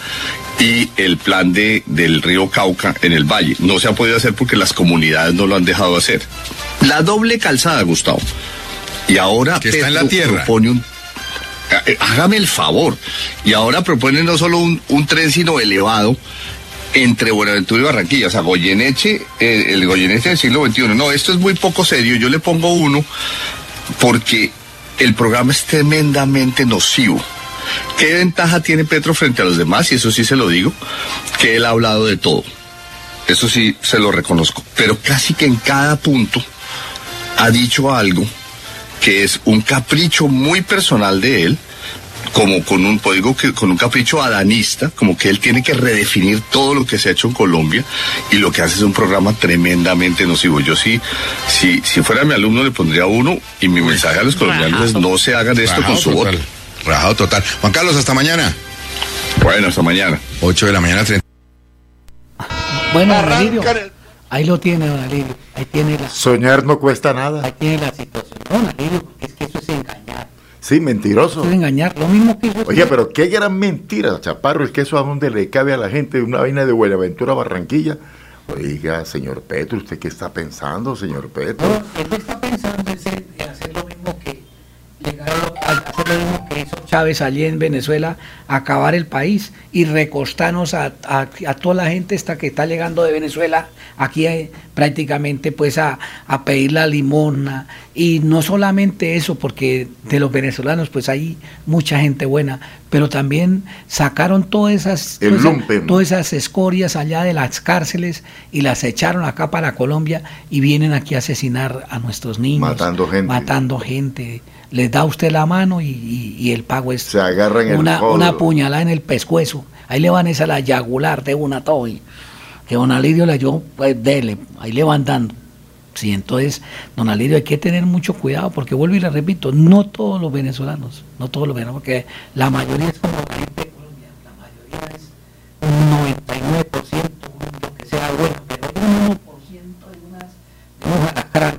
y el plan de, del río Cauca en el valle. No se ha podido hacer porque las comunidades no lo han dejado hacer. La doble calzada, Gustavo. Y ahora Que está en la tierra. propone un eh, hágame el favor. Y ahora proponen no solo un, un tren, sino elevado entre Buenaventura y Barranquilla. O sea, Goyeneche, eh, el Goyeneche del siglo XXI. No, esto es muy poco serio. Yo le pongo uno porque el programa es tremendamente nocivo. ¿Qué ventaja tiene Petro frente a los demás? Y eso sí se lo digo, que él ha hablado de todo. Eso sí se lo reconozco. Pero casi que en cada punto ha dicho algo que es un capricho muy personal de él, como con un, pues digo que con un capricho adanista, como que él tiene que redefinir todo lo que se ha hecho en Colombia y lo que hace es un programa tremendamente nocivo. Yo sí, si, si fuera mi alumno le pondría uno y mi mensaje a los colombianos es no se hagan esto con su voto. Rajado total. Juan Carlos, hasta mañana. Bueno, hasta mañana. 8 de la mañana, 30. Bueno, ahí lo tiene, don Alirio. Ahí tiene la, Soñar no cuesta nada. ahí tiene la situación. Don Alirio, es que eso es engañar. Sí, mentiroso. Eso es engañar. Lo mismo que hizo Oye, pero qué gran mentira, Chaparro, es que eso a dónde le cabe a la gente una vaina de Buenaventura Barranquilla. Oiga, señor Petro, ¿usted qué está pensando, señor Petro? Él está pensando en hacer lo mismo que llegar a lo- a hacer lo mismo que hizo Chávez allí en Venezuela, acabar el país y recostarnos a, a- a toda la gente esta que está llegando de Venezuela aquí eh, prácticamente pues a, a pedir la limosna y no solamente eso porque de los venezolanos pues hay mucha gente buena pero también sacaron todas esas todas esas escorias allá de las cárceles y las echaron acá para Colombia y vienen aquí a asesinar a nuestros niños. Matando gente. Matando gente. Les da usted la mano y, y- y el pago es Se agarran el una, una puñalada en el pescuezo. Ahí le van esa la yagular de una todo. y que don Alirio le dio, pues dele, ahí le van dando. Sí, entonces, don Alirio, hay que tener mucho cuidado porque vuelvo y le repito, no todos los venezolanos, no todos los venezolanos, porque la mayoría es como la gente de Colombia, la mayoría es un 99%, lo que sea bueno, pero hay un 1% de unas, de unos alacranes.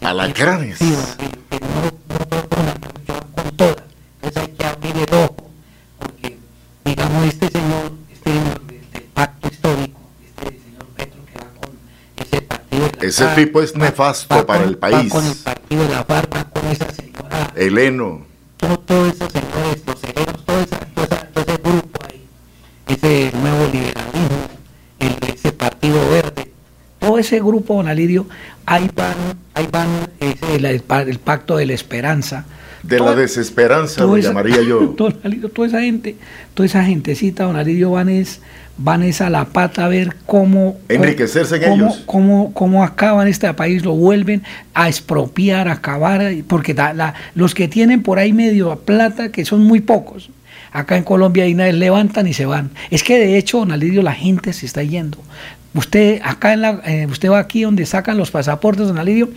Alacranes. Sí, don Alirio, que no, no todos con la lucha con todas. Entonces hay que abrir el ojo, porque digamos este señor, este señor del, del pacto histórico, este señor Petro que va con ese partido de la Ese FARC, tipo es nefasto va para con- el país. Va con el partido de la FARC, va con esa señora, Eleno. todo- todos esos señores, los serenos, todo, esa, todo, esa- todo ese grupo ahí, ese nuevo liberalismo, el, ese partido verde, todo ese grupo, don Alirio, ahí van, ahí van ese, el, el pa- el pacto de la esperanza. De la desesperanza, lo esa- llamaría yo. Don Alirio, toda esa gente, toda esa gentecita, don Alirio, van es, van es a la pata a ver cómo... Enriquecerse en cómo, ellos. Cómo, cómo acaban este país, lo vuelven a expropiar, a acabar, porque da- la- los que tienen por ahí medio plata, que son muy pocos, acá en Colombia y nadie levantan y se van. Es que de hecho, don Alirio, la gente se está yendo. Usted acá en la, eh, usted va aquí donde sacan los pasaportes, don Alirio,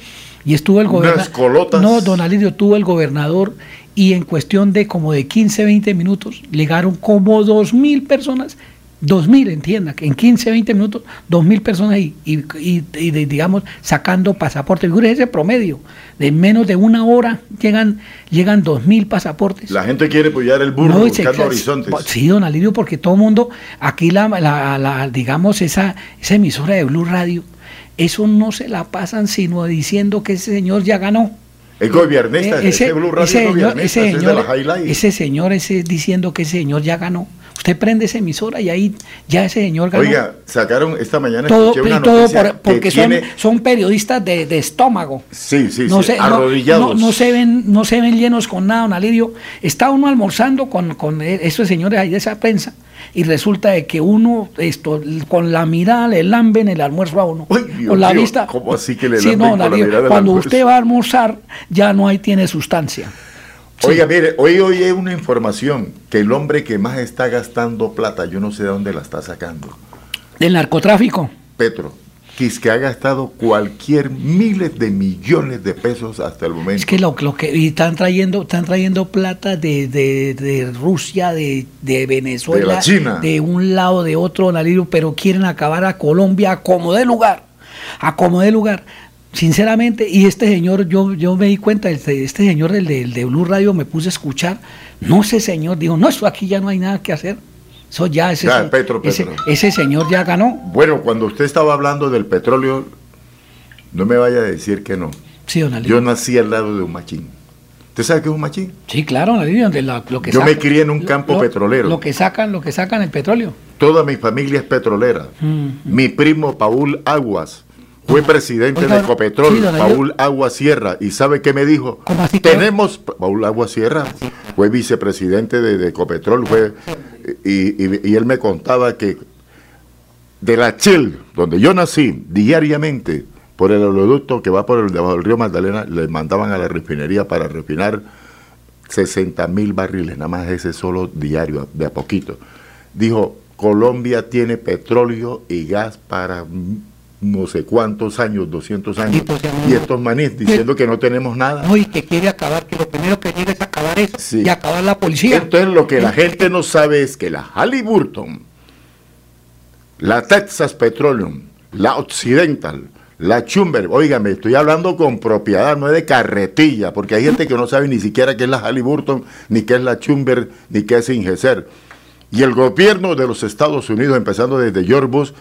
y estuvo el gobernador. colotas. No, don Alirio, tuvo el gobernador y en cuestión de como de 15, 20 minutos llegaron como dos mil personas. Dos mil, entienda, que en 15, 20 minutos, dos mil personas y, y, y- y de- digamos, sacando pasaportes. Figúrese ese promedio. De menos de una hora llegan, llegan dos mil pasaportes. La gente quiere apoyar el burro No, y se- buscando horizontes. Sí, don Alirio, porque todo el mundo, aquí la, la- la- digamos, esa, esa emisora de Blue Radio, eso no se la pasan sino diciendo que ese señor ya ganó. Es gobiernista, Eh, ese, Blue Radio ese es señor, ese ese es de señor, la ese señor ese diciendo que ese señor ya ganó. Usted prende esa emisora y ahí ya ese señor ganó. Oiga, sacaron esta mañana todo, escuché una todo noticia por- que porque son, tiene- son periodistas de, de estómago. Sí, sí, no, sí, se, no- arrodillados. no- no se ven, no se ven llenos con nada, don Alirio. Está uno almorzando con, con esos señores ahí de esa prensa y resulta de que uno esto con la mirada le lamben el almuerzo a uno. Dios con la vista. ¿cómo así que le Sí, lamben no, don Alirio, cuando usted va a almorzar ya no hay tiene sustancia. Oiga, mire, hoy oí una información que el hombre que más está gastando plata, yo no sé de dónde la está sacando, Del narcotráfico. Petro, que es ha gastado cualquier miles de millones de pesos hasta el momento. Es que lo, lo que y están trayendo, están trayendo plata de, de, de Rusia, de, de Venezuela, De la China. de un lado, de otro, pero quieren acabar a Colombia a como de lugar, a como de lugar. Sinceramente, y este señor, yo, yo me di cuenta, este, este señor del de, de Blue Radio me puse a escuchar, no ese señor, dijo, no, eso aquí ya no hay nada que hacer. Eso ya, ese, Ya, Petro, ese, Petro. ese señor ya ganó. Bueno, cuando usted estaba hablando del petróleo, no me vaya a decir que no. Sí, don. Yo nací al lado de un machín. ¿Usted sabe qué es un machín? Sí, claro, don Alirio, donde la- lo que Yo me crié en un campo lo- petrolero. Lo que sacan, lo que sacan el petróleo. Toda mi familia es petrolera. Mm. Mi primo Paul Aguas fue presidente Oiga, de Ecopetrol, sí. Paul Aguas Sierra. ¿Y sabe qué me dijo? Tenemos, Paul Aguas Sierra, fue vicepresidente de, de Ecopetrol, fue, y, y- y él me contaba que de la Chil, donde yo nací, diariamente, por el oleoducto que va por el debajo del río Magdalena, le mandaban a la refinería para refinar 60 mil barriles, nada más ese solo diario, de a poquito. Dijo, Colombia tiene petróleo y gas para no sé cuántos años, 200 años. Y estos manís diciendo que no tenemos nada. No, y que quiere acabar, que lo primero que quiere es acabar eso y acabar la policía. Entonces lo que la gente no sabe es que la Halliburton, la Texas Petroleum, la Occidental, la Chumber, óigame, estoy hablando con propiedad, no es de carretilla, porque hay gente que no sabe ni siquiera qué es la Halliburton, ni qué es la Chumber, ni qué es Ingeser. Y el gobierno de los Estados Unidos, empezando desde George Bush,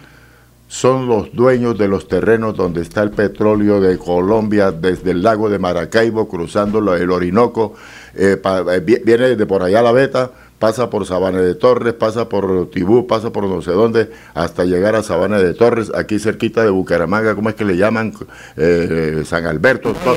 son los dueños de los terrenos donde está el petróleo de Colombia, desde el lago de Maracaibo, cruzando el Orinoco, eh, pa- eh, vi- viene de por allá la Beta, pasa por Sabana de Torres, pasa por Tibú, pasa por no sé dónde, hasta llegar a Sabana de Torres, aquí cerquita de Bucaramanga, ¿cómo es que le llaman? Eh, San Alberto. to-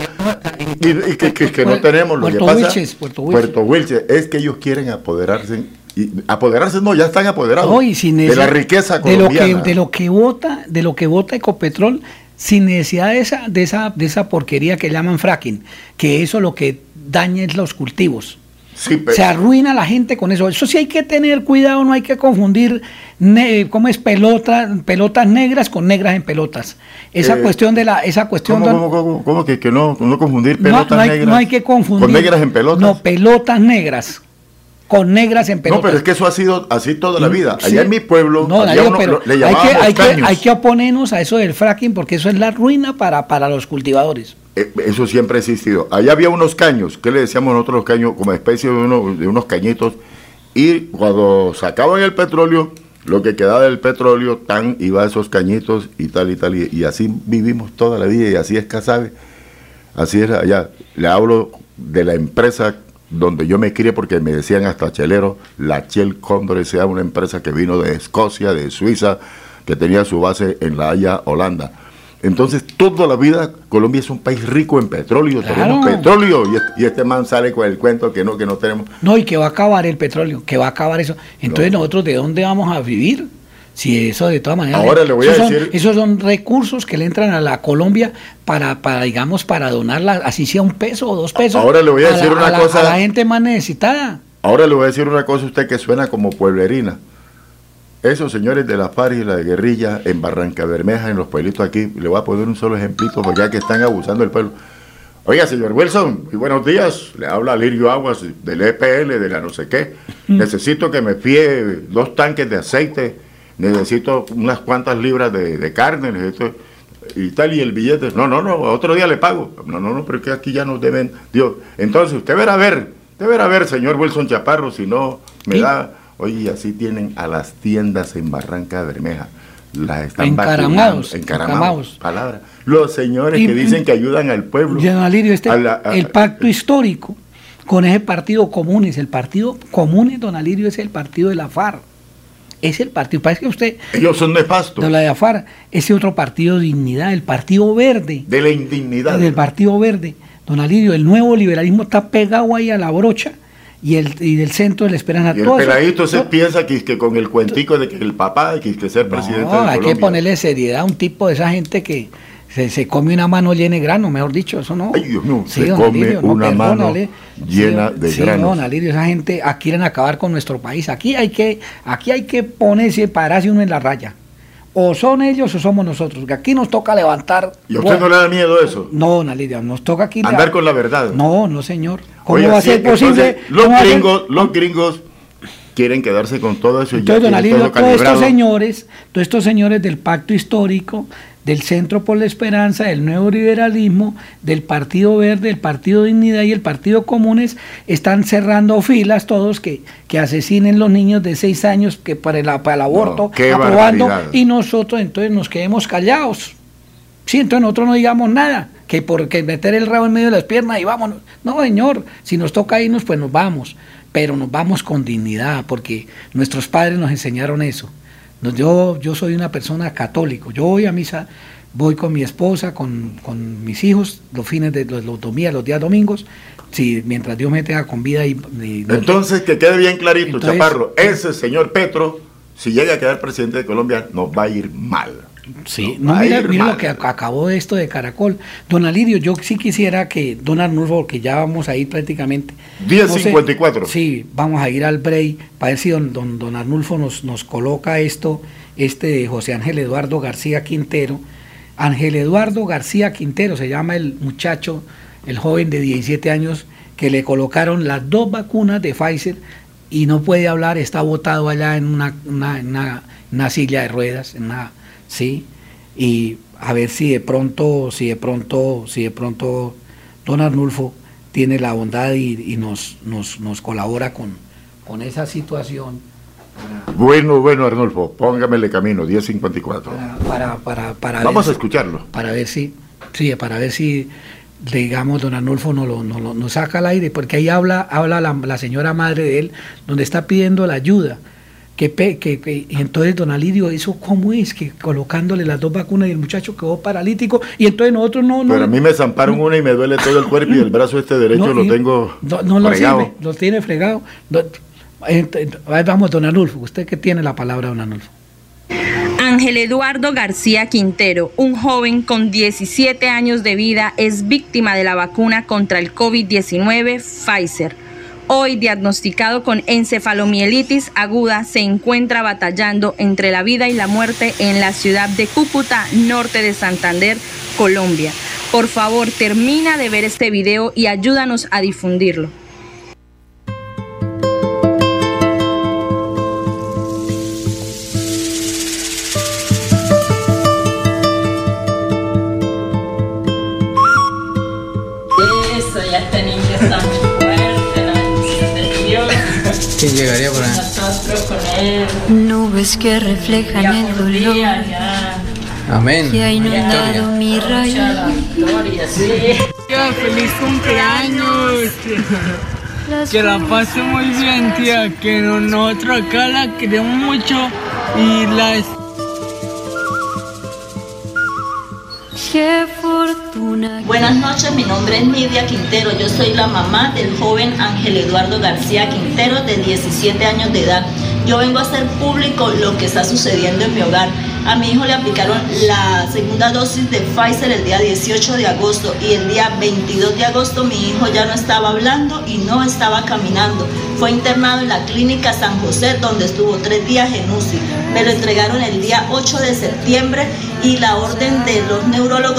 y, y que, que- que no tenemos lo que pasa. Wilches, Puerto Wilches. Puerto Wilches, es que ellos quieren apoderarse. Y apoderarse no, ya están apoderados No, y sin de la riqueza de lo que de lo que vota de lo que vota Ecopetrol sin necesidad de esa de esa de esa porquería que llaman fracking que eso lo que daña es los cultivos. Sí, pe- se arruina la gente con eso. Eso sí hay que tener cuidado no hay que confundir cómo es pelota pelotas negras con negras en pelotas. Esa Eh, cuestión de la esa cuestión ¿Cómo, don- cómo, cómo, cómo que, que no, no confundir no, pelotas no hay, negras? no hay que confundir Con negras en pelotas. no pelotas negras con negras en No, pelotas pero es que eso ha sido así toda la vida. Sí. Allá en mi pueblo, No, uno- pero le hay, que, hay, que, hay que oponernos a eso del fracking porque eso es la ruina para, para los cultivadores. Eh, Eso siempre ha existido. Allá había unos caños, ¿qué le decíamos nosotros los caños? Como especie de, uno- de unos cañitos. Y cuando sacaban el petróleo, lo que quedaba del petróleo, tan iba a esos cañitos y tal y tal. Y, y así vivimos toda la vida y así es Casabe. Así era allá. Le hablo de la empresa donde yo me crié porque me decían hasta chelero, la Shell Condor S.A., una empresa que vino de Escocia, de Suiza, que tenía su base en La Haya, Holanda. Entonces, toda la vida Colombia es un país rico en petróleo, tenemos petróleo y, este- y este man sale con el cuento que no, que no tenemos. No, y que va a acabar el petróleo, que va a acabar eso. Entonces, nosotros, ¿de dónde vamos a vivir? Si eso de todas maneras. Ahora le voy a esos son- decir- esos son recursos que le entran a la Colombia para, para digamos, para donarla, así sea un peso o dos pesos. Ahora le voy a la- decir una la- cosa. A la gente más necesitada. Ahora le voy a decir una cosa a usted que suena como pueblerina. Esos señores de la FARC y la guerrilla en Barranca Bermeja, en los pueblitos aquí, le voy a poner un solo ejemplito porque ya que están abusando del pueblo. Oiga, señor Wilson, muy buenos días. Le habla Lirio Aguas del EPL, de la no sé qué. Necesito que me fíe dos tanques de aceite, necesito unas cuantas libras de, de carne, necesito y tal, y el billete. No, no, no, otro día le pago. No, no, no, pero es que aquí ya nos deben. Dios, entonces usted verá a ver, usted verá a ver, señor Wilson Chaparro, si no me da. Oye, y así tienen a las tiendas en Barranca Bermeja. Las están Encaramados, encaramados. Palabra. Los señores Y- que dicen que ayudan al pueblo. Alirio, este, A la- a- el pacto histórico con ese partido común, es el partido común, don Alirio, es el partido de la FARC. Es el partido, parece que usted, Ellos son nefastos. de la de la FARC, ese otro partido de dignidad, el partido verde, De la indignidad. del partido verde. Don Alirio, el nuevo liberalismo está pegado ahí a la brocha y el y del centro de la esperanza. Y el peladito se piensa que, que con el cuentico de que el papá que, que ser presidente No, de hay que Colombia. ponerle seriedad a un tipo de esa gente que se, se come una mano llena de grano, mejor dicho, eso no. Ay, Dios mío, Sí, se come Alirio, no, una mano perdónale. llena Sí, de sí, granos. don Alirio, esa gente quieren acabar con nuestro país. Aquí hay que, aquí hay que ponerse, pararse uno en la raya. O son ellos o somos nosotros, que aquí nos toca levantar. ¿Y a usted no le da miedo eso? No, don Alirio, nos toca aquí. Andar con la verdad. No, no, señor. ¿Cómo va a ser posible? entonces, los ser- gringos, los gringos quieren quedarse con todo eso y ya Entonces, don Alirio, todo todos estos señores, todos estos señores del pacto histórico, del Centro por la Esperanza, del Nuevo Liberalismo, del Partido Verde, del Partido Dignidad y el Partido Comunes, están cerrando filas todos que, que asesinen los niños de seis años que para el, para el aborto, qué aprobando, barbaridad. y nosotros entonces nos quedemos callados. Sí, entonces nosotros no digamos nada, que porque meter el rabo en medio de las piernas y vámonos. No, señor, si nos toca irnos, pues nos vamos, pero nos vamos con dignidad, porque nuestros padres nos enseñaron eso. No, Yo, yo soy una persona católico, yo voy a misa voy con mi esposa, con, con mis hijos, los fines de los, los domingos, los días domingos, si mientras Dios me tenga con vida y, y- Entonces, que quede bien clarito, Entonces- Chaparro, ese señor Petro, si llega a quedar presidente de Colombia, nos va a ir mal. Sí, no, mira, ir mira lo que ac- acabó esto de Caracol. Don Alirio, yo sí quisiera que Don Arnulfo, que ya vamos a ir prácticamente. 10.54. no sé, sí, vamos a ir al break para ver si don, don, don Arnulfo nos, nos coloca esto, este de José Ángel Eduardo García Quintero. Ángel Eduardo García Quintero se llama el muchacho, el joven de 17 años que le colocaron las dos vacunas de Pfizer y no puede hablar, está botado allá en una, una, una- una silla de ruedas, en una, sí, y a ver si de pronto, si de pronto, si de pronto don Arnulfo tiene la bondad y, y nos, nos, nos colabora con, con esa situación Bueno, bueno, Arnulfo, póngamele camino, 10.54. para, para, para Vamos a escucharlo. para ver si, sí, para ver si, digamos, don Arnulfo nos, lo, nos, lo- nos saca al aire, porque ahí habla, habla la, la señora madre de él, donde está pidiendo la ayuda. Que, que, que- y entonces don Alirio, ¿eso cómo es? Que colocándole las dos vacunas y el muchacho quedó paralítico, y entonces nosotros no... no Pero a mí me zamparon una y me duele todo el cuerpo y el brazo este derecho No, lo tengo no, no lo fregado. sirve, lo tiene fregado. Vamos, don Arnulfo, usted que tiene la palabra, don Arnulfo. Ángel Eduardo García Quintero, un joven con 17 años de vida, es víctima de la vacuna contra el COVID-19 Pfizer. Hoy diagnosticado con encefalomielitis aguda, se encuentra batallando entre la vida y la muerte en la ciudad de Cúcuta, norte de Santander, Colombia. Por favor, termina de ver este video y ayúdanos a difundirlo. ¿Quién llegaría por ahí? Nosotros con él. Nubes que reflejan el dolor Amén. que ha inundado mi rayo. Sí. feliz cumpleaños. Que la pase muy bien, tía. Que no- nosotros acá la queremos mucho y la fortuna. Buenas noches, mi nombre es Nidia Quintero. Yo soy la mamá del joven Ángel Eduardo García Quintero, de 17 años de edad. Yo vengo a hacer público lo que está sucediendo en mi hogar. A mi hijo le aplicaron la segunda dosis de Pfizer el día 18 de agosto y el día 22 de agosto mi hijo ya no estaba hablando y no estaba caminando. Fue internado en la clínica San José donde estuvo tres días en UCI. Me lo entregaron el día 8 de septiembre y la orden de los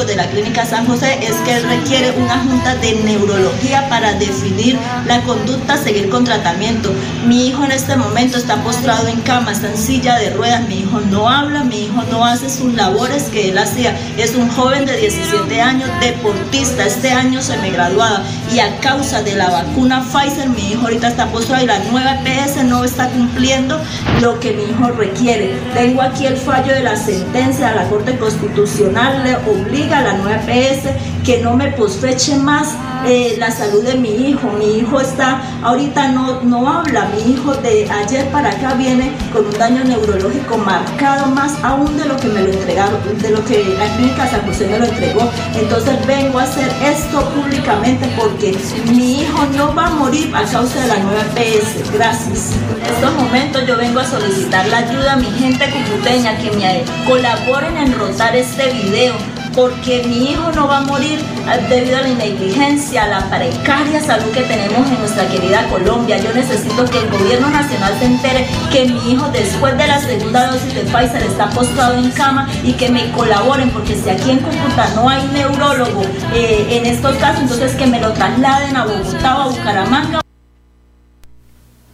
de la clínica San José es que requiere una junta de neurología para definir la conducta seguir con tratamiento. Mi hijo en este momento está postrado en cama, está en silla de ruedas, mi hijo no habla, mi hijo no hace sus labores que él hacía. Es un joven de 17 años, deportista, este año se me graduaba y a causa de la vacuna Pfizer mi hijo ahorita está postrado y la nueva EPS no está cumpliendo lo que mi hijo requiere. Tengo aquí el fallo de la sentencia de la Corte Constitucional, le obliga a la nueva EPS que no me posfeche más eh, la salud de mi hijo. Mi hijo está, ahorita no, no habla, mi hijo de ayer para acá viene con un daño neurológico marcado más aún de lo que me lo entregaron, de lo que la clínica San José me lo entregó. Entonces vengo a hacer esto públicamente porque mi hijo no va a morir a causa de la nueva EPS. Gracias. En estos momentos yo vengo a solicitar la ayuda a mi gente cucuteña que me colaboren en rotar este video porque mi hijo no va a morir eh, debido a la negligencia, a la precaria salud que tenemos en nuestra querida Colombia. Yo necesito que el gobierno nacional se entere que mi hijo después de la segunda dosis de Pfizer está postrado en cama y que me colaboren, porque si aquí en Cúcuta no hay neurólogo eh, en estos casos, entonces que me lo trasladen a Bogotá o a Bucaramanga.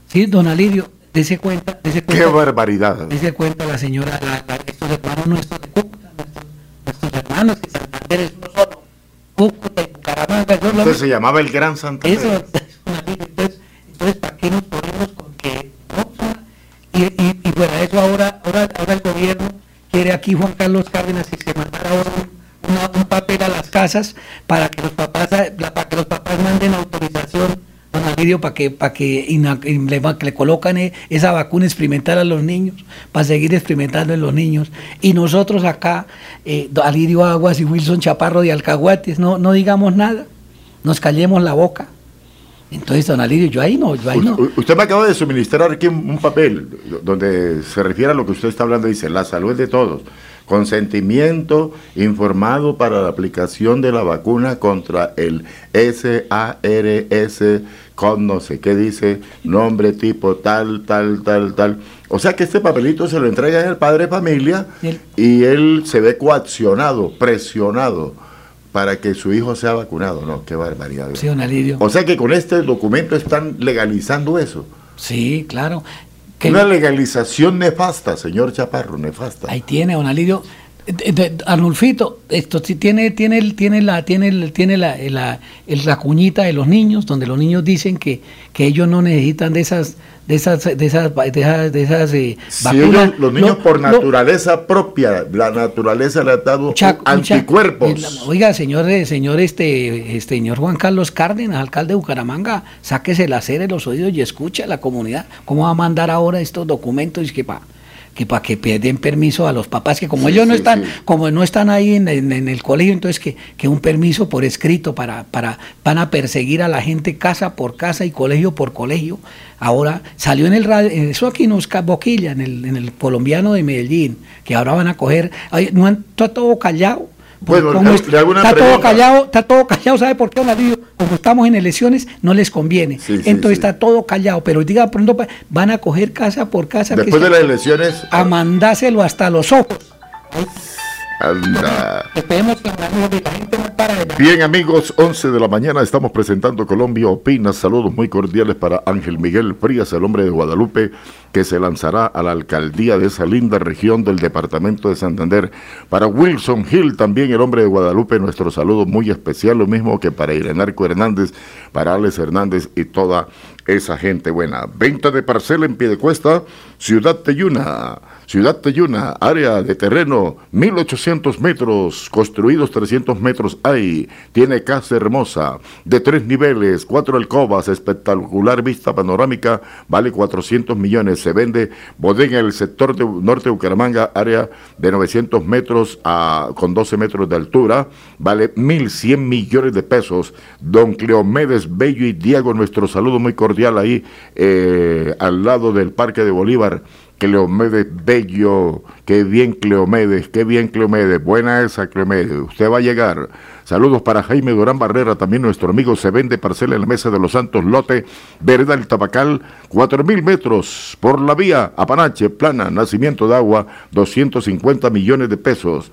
Sí, don Alirio, dése cuenta, dése ¡Qué cuenta. barbaridad! Dese cuenta la señora, la- la- estos hermanos nuestros de Cúcuta, hermanos que Santander es uno solo. Cúcuta y Bucaramanga, es lo Entonces se llamaba el Gran Santander. Eso, entonces, entonces, ¿para qué nos ponemos con que no? Y, y, y bueno, eso ahora, ahora, ahora el gobierno quiere aquí Juan Carlos Cárdenas que se mandara ahora un, una- un papel a las casas para que los papás, para que los papás manden autorización, don Alirio, Alirio, para que, para que, le, colocan eh, esa vacuna experimental a los niños, para seguir experimentando en los niños. Y nosotros acá, eh, Alirio Aguas y Wilson Chaparro de Alcahuates, no, no digamos nada, nos callemos la boca. Entonces, don Alirio, yo ahí no, yo ahí no. Usted me acaba de suministrar aquí un, un papel donde se refiere a lo que usted está hablando. Dice, la salud de todos. Consentimiento informado para la aplicación de la vacuna contra el SARS con no sé qué dice, nombre, tipo, tal, tal, tal, tal. O sea que este papelito se lo entrega al padre de familia y él se ve coaccionado, presionado para que su hijo sea vacunado. No, qué barbaridad. Sí, don Alirio. O sea que con este documento están legalizando eso. Sí, claro. Una legalización nefasta, señor Chaparro, nefasta. Ahí tiene, don Alirio. Arnulfito, esto sí tiene, tiene, el- tiene la, tiene, tiene la, la, la cuñita de los niños, donde los niños dicen que, que ellos no necesitan de esas, de esas, de esas, de esas, de esas eh, Si vacunas. ellos, los niños por naturaleza propia, la naturaleza le ha dado anticuerpos. oiga, señor, eh, señor, este, este, señor Juan Carlos Cárdenas, alcalde de Bucaramanga, sáquese la cera de los oídos y escuche a la comunidad. ¿Cómo va a mandar ahora estos documentos y que para que para que den permiso a los papás que como Sí, ellos no sí, están sí. como no están ahí en, en- en el colegio entonces que, que un permiso por escrito para para van a perseguir a la gente casa por casa y colegio por colegio ahora salió en el radio eso aquí nos boquilla en el en el colombiano de Medellín que ahora van a coger ay, no han, está todo callado Bueno, ¿Cómo le- es? le hago una está todo callado, está todo callado, ¿sabe por qué, don? Como estamos en elecciones, no les conviene. sí, Entonces sí. está todo callado, pero diga pronto van a coger casa por casa que Después de las elecciones, a mandárselo hasta los ojos. Anda. Esperemos que de Bien amigos, 11 de la mañana estamos presentando Colombia Opina. Saludos muy cordiales para Ángel Miguel Frías, el hombre de Guadalupe, que se lanzará a la alcaldía de esa linda región del departamento de Santander. Para Wilson Hill, también el hombre de Guadalupe, nuestro saludo muy especial, lo mismo que para Irenarco Hernández, para Alex Hernández y toda esa gente buena. Venta de parcela en Piedecuesta, Ciudad Teyuna. Ciudad Teyuna, área de terreno, 1800 metros, construidos 300 metros hay. Tiene casa hermosa, de tres niveles, cuatro alcobas, espectacular vista panorámica, vale 400 millones. Se vende bodega en el sector de norte de Bucaramanga, área de 900 metros a, con 12 metros de altura, vale 1.100 millones de pesos. Don Cleomedes Bello y Diego, nuestro saludo muy cordial ahí, eh, al lado del Parque de Bolívar. Cleomedes Bello, qué bien Cleomedes, qué bien Cleomedes, buena esa Cleomedes, usted va a llegar. Saludos para Jaime Durán Barrera, también nuestro amigo se vende parcela en la Mesa de los Santos, lote, vereda el Tabacal, cuatro mil metros por la vía, Apanache, plana, nacimiento de agua, 250 millones de pesos.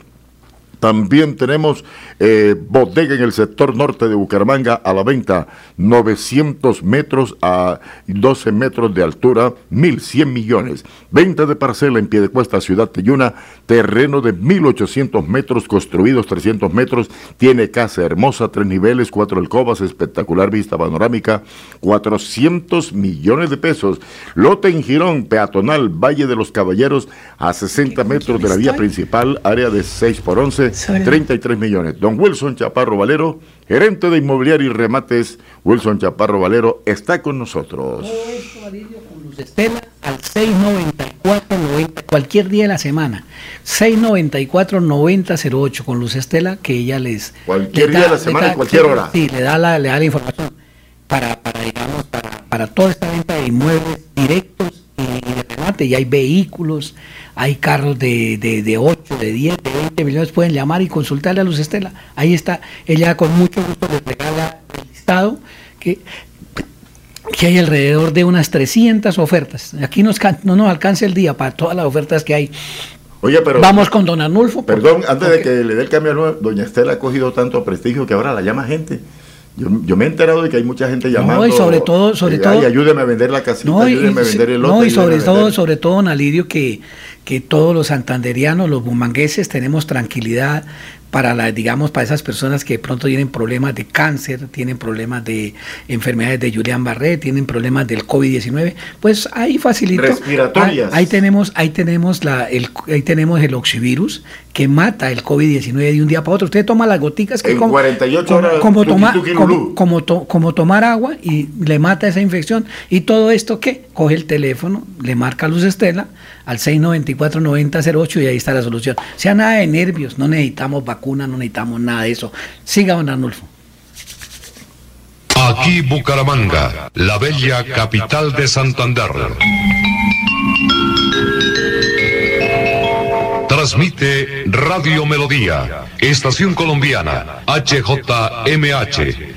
También tenemos eh, bodega en el sector norte de Bucaramanga a la venta, 900 metros a 12 metros de altura, 1.100 millones. Venta de parcela en pie de cuesta, Ciudad Teyuna, terreno de 1.800 metros, construidos 300 metros, tiene casa hermosa, tres niveles, cuatro alcobas, espectacular vista panorámica, 400 millones de pesos. Lote en Girón, peatonal, Valle de los Caballeros, a 60 metros de la vía principal, área de 6 por 11, 33 millones. Don Wilson Chaparro Valero, gerente de inmobiliario y remates, Wilson Chaparro Valero, está con nosotros. Luz Estela al 694 90 cualquier día de la semana 694 9008 con Luz Estela que ella les Cualquier les día de la semana, cualquier sí, hora. sí le da la le da la información para para digamos para, para toda esta venta de inmuebles directos y, hay vehículos hay carros de, de, de 8, de 10, de 20 millones, pueden llamar y consultarle a Luz Estela. Ahí está, ella con mucho gusto les regala el listado que que hay alrededor de unas 300 ofertas. Aquí nos, no nos alcanza el día para todas las ofertas que hay. Oye, pero. Vamos con don Arnulfo. por- Perdón, antes de que le dé el cambio, al- doña Estela ha cogido tanto prestigio que ahora la llama gente. Yo, yo me he enterado de que hay mucha gente llamando. y sobre todo- sobre eh, todo- Ay, ayúdeme a vender la casita, No, y, ayúdeme a vender el lote. no, y sobre todo, sobre todo, don Alirio, que, que todos los santanderianos, los bumangueses, tenemos tranquilidad para la, digamos, para esas personas que de pronto tienen problemas de cáncer, tienen problemas de enfermedades de Julián Barré, tienen problemas del COVID-19, pues ahí facilito. Respiratorias. Ahí, tenemos, ahí tenemos la, el, ahí tenemos el oxivirus que mata el COVID-19 de un día para otro. Usted toma las goticas que En como, 48 como- horas, como, tuqui, como, to- como tomar agua y le mata esa infección. Y todo esto que coge el teléfono, le marca Luz Estela al 694-9008 y ahí está la solución. Sea nada de nervios, no necesitamos vacuna, no necesitamos nada de eso. Siga, don Arnulfo. Aquí Bucaramanga, la bella capital de Santander. Transmite Radio Melodía, Estación Colombiana, HJMH,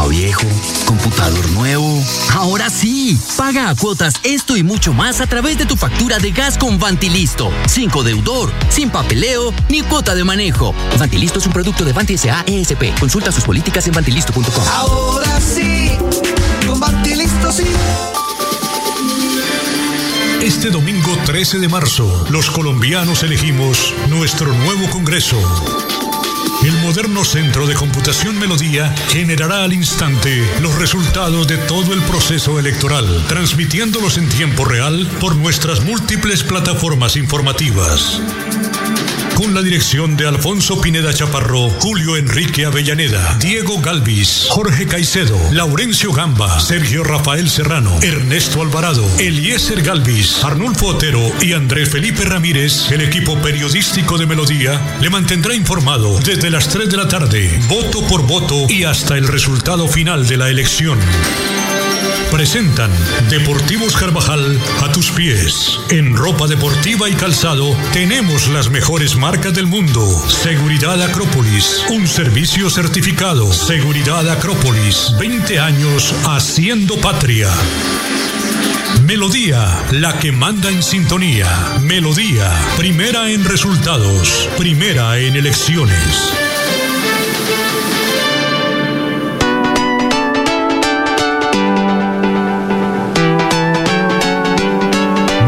Sofá viejo, computador nuevo. Ahora sí, paga a cuotas esto y mucho más a través de tu factura de gas con Vantilisto. Sin codeudor, sin papeleo ni cuota de manejo. Vantilisto es un producto de Vanti S.A. ESP. Consulta sus políticas en vantilisto.com. Ahora sí, con Listo sí. Este domingo 13 de marzo, los colombianos elegimos nuestro nuevo Congreso. El moderno Centro de Computación Melodía generará al instante los resultados de todo el proceso electoral, transmitiéndolos en tiempo real por nuestras múltiples plataformas informativas. Con la dirección de Alfonso Pineda Chaparro, Julio Enrique Avellaneda, Diego Galvis, Jorge Caicedo, Laurencio Gamba, Sergio Rafael Serrano, Ernesto Alvarado, Eliezer Galvis, Arnulfo Otero y Andrés Felipe Ramírez, el equipo periodístico de Melodía, le mantendrá informado desde las 3 de la tarde, voto por voto y hasta el resultado final de la elección. Presentan Deportivos Carvajal a tus pies. En ropa deportiva y calzado tenemos las mejores marcas del mundo. Seguridad Acrópolis, un servicio certificado. Seguridad Acrópolis, 20 años haciendo patria. Melodía, la que manda en sintonía. Melodía, primera en resultados, primera en elecciones.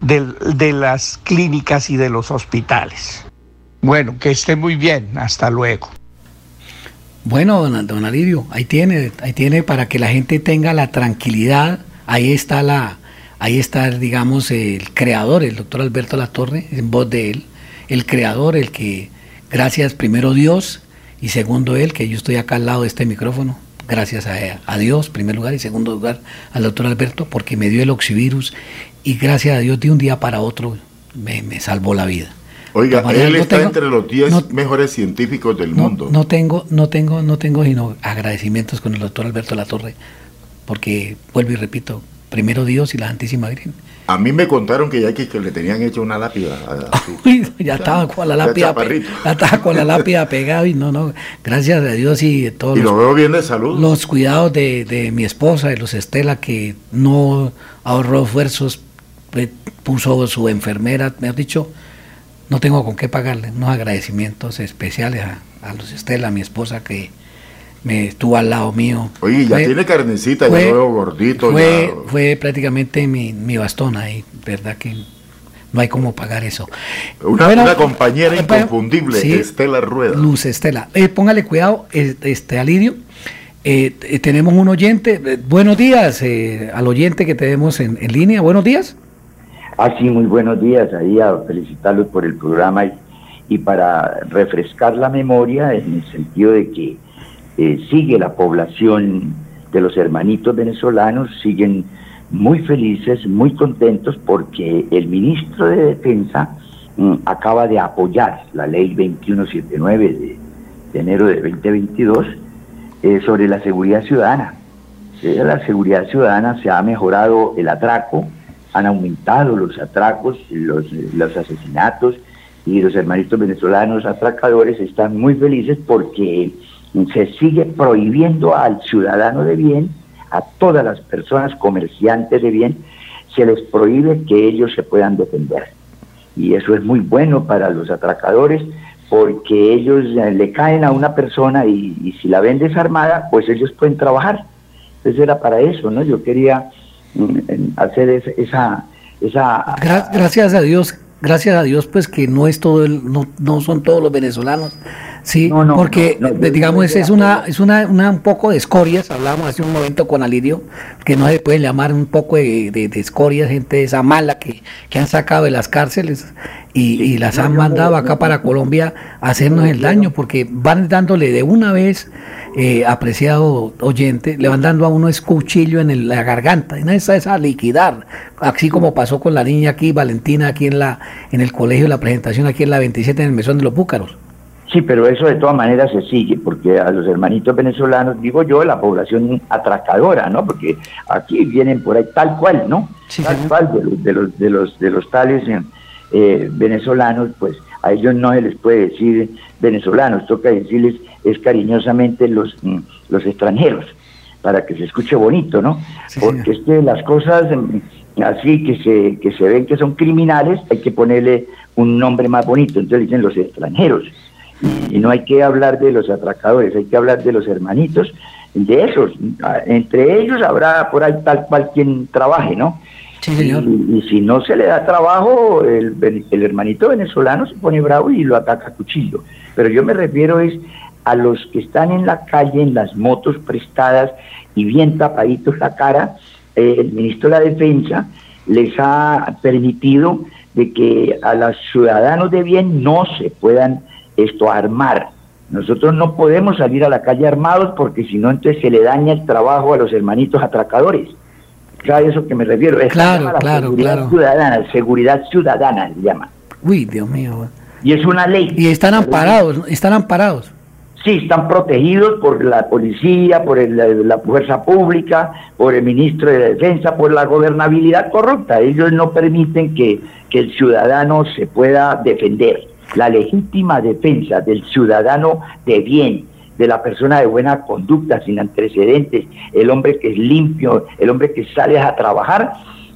de las clínicas y de los hospitales. Bueno, que esté muy bien. Hasta luego. Bueno, don, don Alirio, ahí tiene, ahí tiene para que la gente tenga la tranquilidad. Ahí está la, ahí está, digamos, el creador, el doctor Alberto Latorre, en voz de él, el creador, el que, gracias primero Dios y segundo él, que yo estoy acá al lado de este micrófono, gracias a, Dios, primer lugar, y segundo lugar al doctor Alberto, porque me dio el oxivirus y gracias a Dios de un día para otro me, salvó la vida. Oiga, él está entre los 10 mejores científicos del mundo. No tengo, no tengo, no tengo sino agradecimientos con el doctor Alberto Latorre, porque vuelvo y repito, primero Dios y la Santísima Virgen a mí me contaron que ya que, le tenían hecho una lápida. ya estaba con la lápida, ya estaba con la lápida pegada y no, no, gracias a Dios y de todos. Y lo veo bien de salud. Los cuidados de, mi esposa, de los Estela, que no ahorró esfuerzos, puso su enfermera, me ha dicho, no tengo con qué pagarle, unos agradecimientos especiales a, a los Estela, a mi esposa, que me estuvo al lado mío. Oye, ya tiene carnecita, ya veo gordito. Fue, fue prácticamente mi, mi, bastón ahí, ¿verdad? Que no hay cómo pagar eso. Una, compañera inconfundible, Estela Rueda. Luz Estela. Eh, póngale cuidado, este Alirio. Eh, eh, tenemos un oyente. buenos días al oyente que tenemos en, en, línea. Buenos días. Ah, sí, muy buenos días. Ahí a felicitarlos por el programa y, para refrescar la memoria en el sentido de que eh, sigue la población de los hermanitos venezolanos, siguen muy felices, muy contentos porque el ministro de Defensa mm, acaba de apoyar la ley 2179 de, enero de 2022 eh, sobre la seguridad ciudadana. Eh, la seguridad ciudadana se ha mejorado el atraco, han aumentado los atracos, los, los asesinatos y los hermanitos venezolanos atracadores están muy felices porque se sigue prohibiendo al ciudadano de bien, a todas las personas comerciantes de bien, se les prohíbe que ellos se puedan defender. Y eso es muy bueno para los atracadores porque ellos eh, le caen a una persona y, si la ven desarmada, pues ellos pueden trabajar. Entonces era para eso, ¿no? Yo quería hacer esa... esa gracias a Dios, gracias a Dios, pues que no es todo el, no, no son todos los venezolanos Sí, porque digamos es, es una es una, una, un poco de escorias, hablábamos hace un momento con Alirio, que no se puede llamar un poco de, de, escorias, gente esa mala que, que, han sacado de las cárceles y, y las han mandado acá para Colombia a hacernos el daño, porque van dándole de una vez, eh, apreciado oyente, le van dando a uno escuchillo en la garganta, y no es a liquidar, así como pasó con la niña aquí, Valentina, aquí en la en el colegio, la presentación aquí en la 27 en el Mesón de los Búcaros. Sí, pero eso de todas maneras se sigue, porque a los hermanitos venezolanos, digo yo, la población atracadora, ¿no? Porque aquí vienen por ahí tal cual, ¿no? tal cual de los, de los, de los, de los tales eh, venezolanos, pues a ellos no se les puede decir venezolanos, toca decirles es cariñosamente los, mm, los extranjeros, para que se escuche bonito, ¿no? porque es que las cosas mm, así que se, que se ven que son criminales, hay que ponerle un nombre más bonito, entonces dicen los extranjeros y no hay que hablar de los atracadores, hay que hablar de los hermanitos, de esos. Entre ellos habrá por ahí tal cual quien trabaje, ¿no? Sí, señor. Y, si no se le da trabajo, el, el, hermanito venezolano se pone bravo y lo ataca a cuchillo. Pero yo me refiero es a los que están en la calle, en las motos prestadas y bien tapaditos la cara, eh, el ministro de la Defensa les ha permitido de que a los ciudadanos de bien no se puedan esto, armar. Nosotros no podemos salir a la calle armados porque si no, entonces se le daña el trabajo a los hermanitos atracadores. ¿Sabes eso que me refiero? Es claro, claro, seguridad claro. ciudadana, seguridad ciudadana se llama. Uy, Dios mío. Y es una ley. Y están amparados, están amparados. Sí, están protegidos por la policía, por la fuerza pública, por el ministro de Defensa, por la gobernabilidad corrupta. Ellos no permiten que, que el ciudadano se pueda defender la legítima defensa del ciudadano de bien, de la persona de buena conducta, sin antecedentes, el hombre que es limpio, el hombre que sale a trabajar,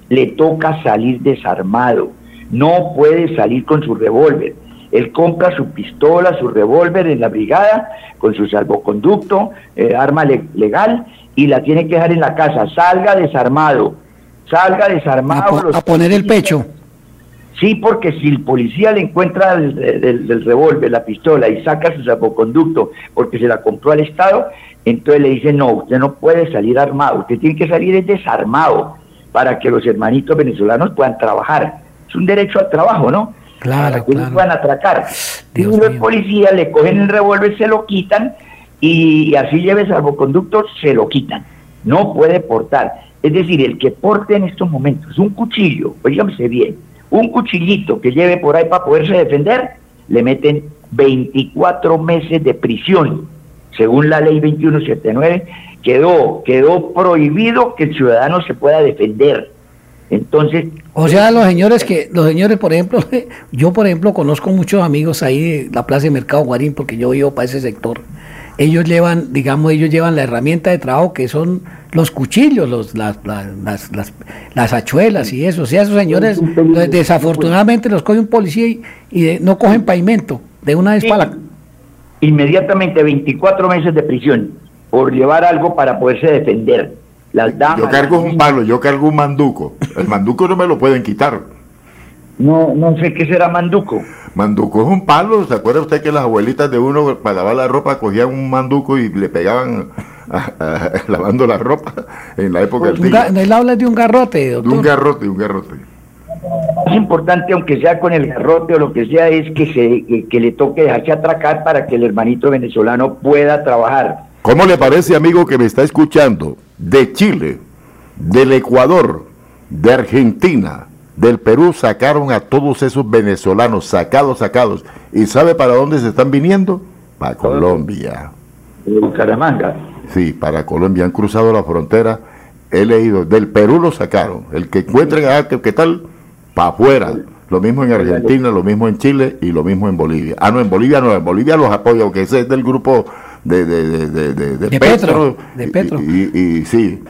le toca salir desarmado, no puede salir con su revólver. Él compra su pistola, su revólver en la brigada, con su salvoconducto, eh, arma legal, y la tiene que dejar en la casa. Salga desarmado, salga desarmado. a poner el pecho. Sí, porque si el policía le encuentra el, revólver, la pistola y saca su salvoconducto porque se la compró al Estado, entonces le dice, no, usted no puede salir armado, usted tiene que salir desarmado para que los hermanitos venezolanos puedan trabajar. Es un derecho al trabajo, ¿no? Claro, para que ellos puedan atracar. y los policías le cogen el revólver, se lo quitan y así lleve salvoconducto, se lo quitan. No puede portar. Es decir, el que porte en estos momentos un cuchillo, oígame bien, un cuchillito que lleve por ahí para poderse defender, le meten 24 meses de prisión. Según la ley 2179, quedó, quedó prohibido que el ciudadano se pueda defender. Entonces. O sea, los señores que, los señores, por ejemplo, yo por ejemplo conozco muchos amigos ahí de la Plaza de Mercado Guarín, porque yo vivo para ese sector ellos llevan, digamos, ellos llevan la herramienta de trabajo que son los cuchillos, los, las, las, las, hachuelas y eso. O sea, esos señores desafortunadamente los coge un policía y, no cogen pavimento de una vez para Inmediatamente 24 meses de prisión por llevar algo para poderse defender. Las damas, yo cargo un palo, yo cargo un manduco. El manduco no me lo pueden quitar. No, no sé qué será manduco. Manduco es un palo. ¿Se acuerda usted que las abuelitas de uno para lavar la ropa cogían un manduco y le pegaban lavando la ropa en la época del tío? Él habla de un garrote, De un garrote, un garrote. Es importante, aunque sea con el garrote o lo que sea, es que, se, que, le toque dejarse atracar para que el hermanito venezolano pueda trabajar. ¿Cómo le parece, amigo, que me está escuchando? De Chile, del Ecuador, de Argentina, del Perú sacaron a todos esos venezolanos, sacados, sacados. ¿Y sabe para dónde se están viniendo? Para Colombia. Bucaramanga. Sí, para Colombia. Han cruzado la frontera. He leído. Del Perú lo sacaron. El que encuentren a ¿qué tal? Para afuera. Lo mismo en Argentina, lo mismo en Chile y lo mismo en Bolivia. Ah, no, en Bolivia no, en Bolivia los apoya, porque ese es del grupo de, de, de, de, Petro. De Petro. y sí,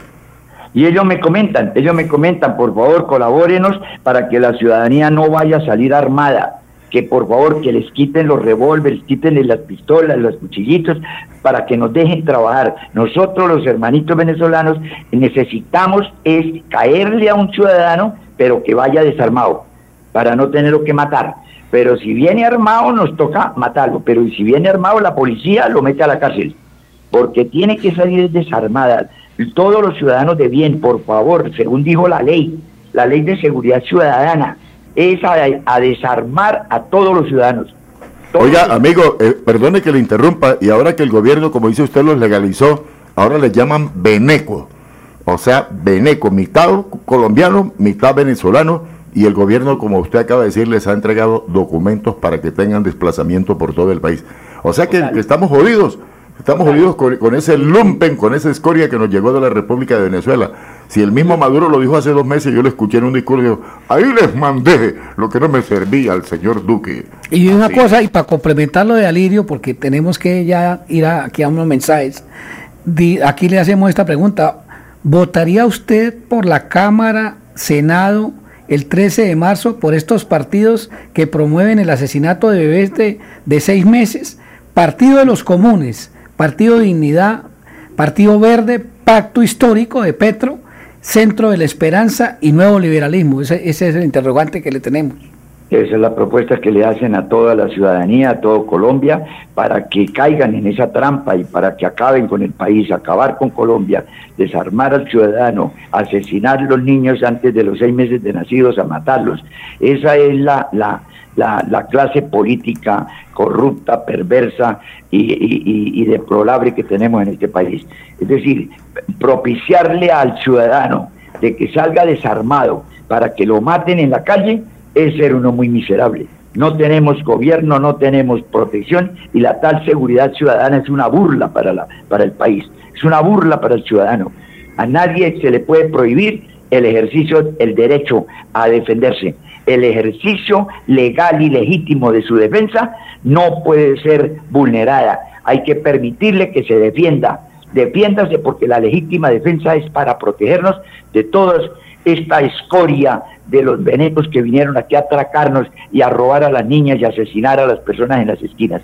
y ellos me comentan, ellos me comentan, por favor, colabórenos para que la ciudadanía no vaya a salir armada, que por favor que les quiten los revólveres, quiten las pistolas, los cuchillitos, para que nos dejen trabajar. Nosotros, los hermanitos venezolanos, necesitamos es caerle a un ciudadano, pero que vaya desarmado, para no tenerlo que matar Pero si viene armado nos toca matarlo, pero si viene armado la policía lo mete a la cárcel, porque tiene que salir desarmada. Todos los ciudadanos de bien, por favor, según dijo la ley, la ley de seguridad ciudadana, es a, desarmar a todos los ciudadanos. Oiga, amigo, eh, perdone que le interrumpa, y ahora que el gobierno, como dice usted, los legalizó, ahora le llaman Beneco, o sea, Beneco, mitad colombiano, mitad venezolano, y el gobierno, como usted acaba de decir, les ha entregado documentos para que tengan desplazamiento por todo el país. O sea que, estamos jodidos, estamos jodidos con, ese lumpen, con esa escoria que nos llegó de la República de Venezuela. Si el mismo Maduro lo dijo hace dos meses, yo lo escuché en un discurso, ahí les mandé lo que no me servía al señor Duque. Y una cosa, y para complementar lo de Alirio, porque tenemos que ya ir aquí a unos mensajes, aquí le hacemos esta pregunta, ¿votaría usted por la Cámara, Senado, el 13 de marzo por estos partidos que promueven el asesinato de bebés de, seis meses. Partido de los Comunes, Partido Dignidad, Partido Verde, Pacto Histórico de Petro, Centro de la Esperanza y Nuevo Liberalismo. ese es el interrogante que le tenemos. Esa es la propuesta que le hacen a toda la ciudadanía, a todo Colombia, para que caigan en esa trampa y para que acaben con el país, acabar con Colombia, desarmar al ciudadano, asesinar a los niños antes de los seis meses de nacidos, a matarlos. Esa es la, la, la, clase política corrupta, perversa y, y deplorable que tenemos en este país. Es decir, propiciarle al ciudadano de que salga desarmado para que lo maten en la calle es ser uno muy miserable. No tenemos gobierno, no tenemos protección y la tal seguridad ciudadana es una burla para, la, para el país, es una burla para el ciudadano. A nadie se le puede prohibir el ejercicio, el derecho a defenderse. El ejercicio legal y legítimo de su defensa no puede ser vulnerada. Hay que permitirle que se defienda. Defiéndase porque la legítima defensa es para protegernos de toda esta escoria de los venecos que vinieron aquí a atracarnos y a robar a las niñas y asesinar a las personas en las esquinas.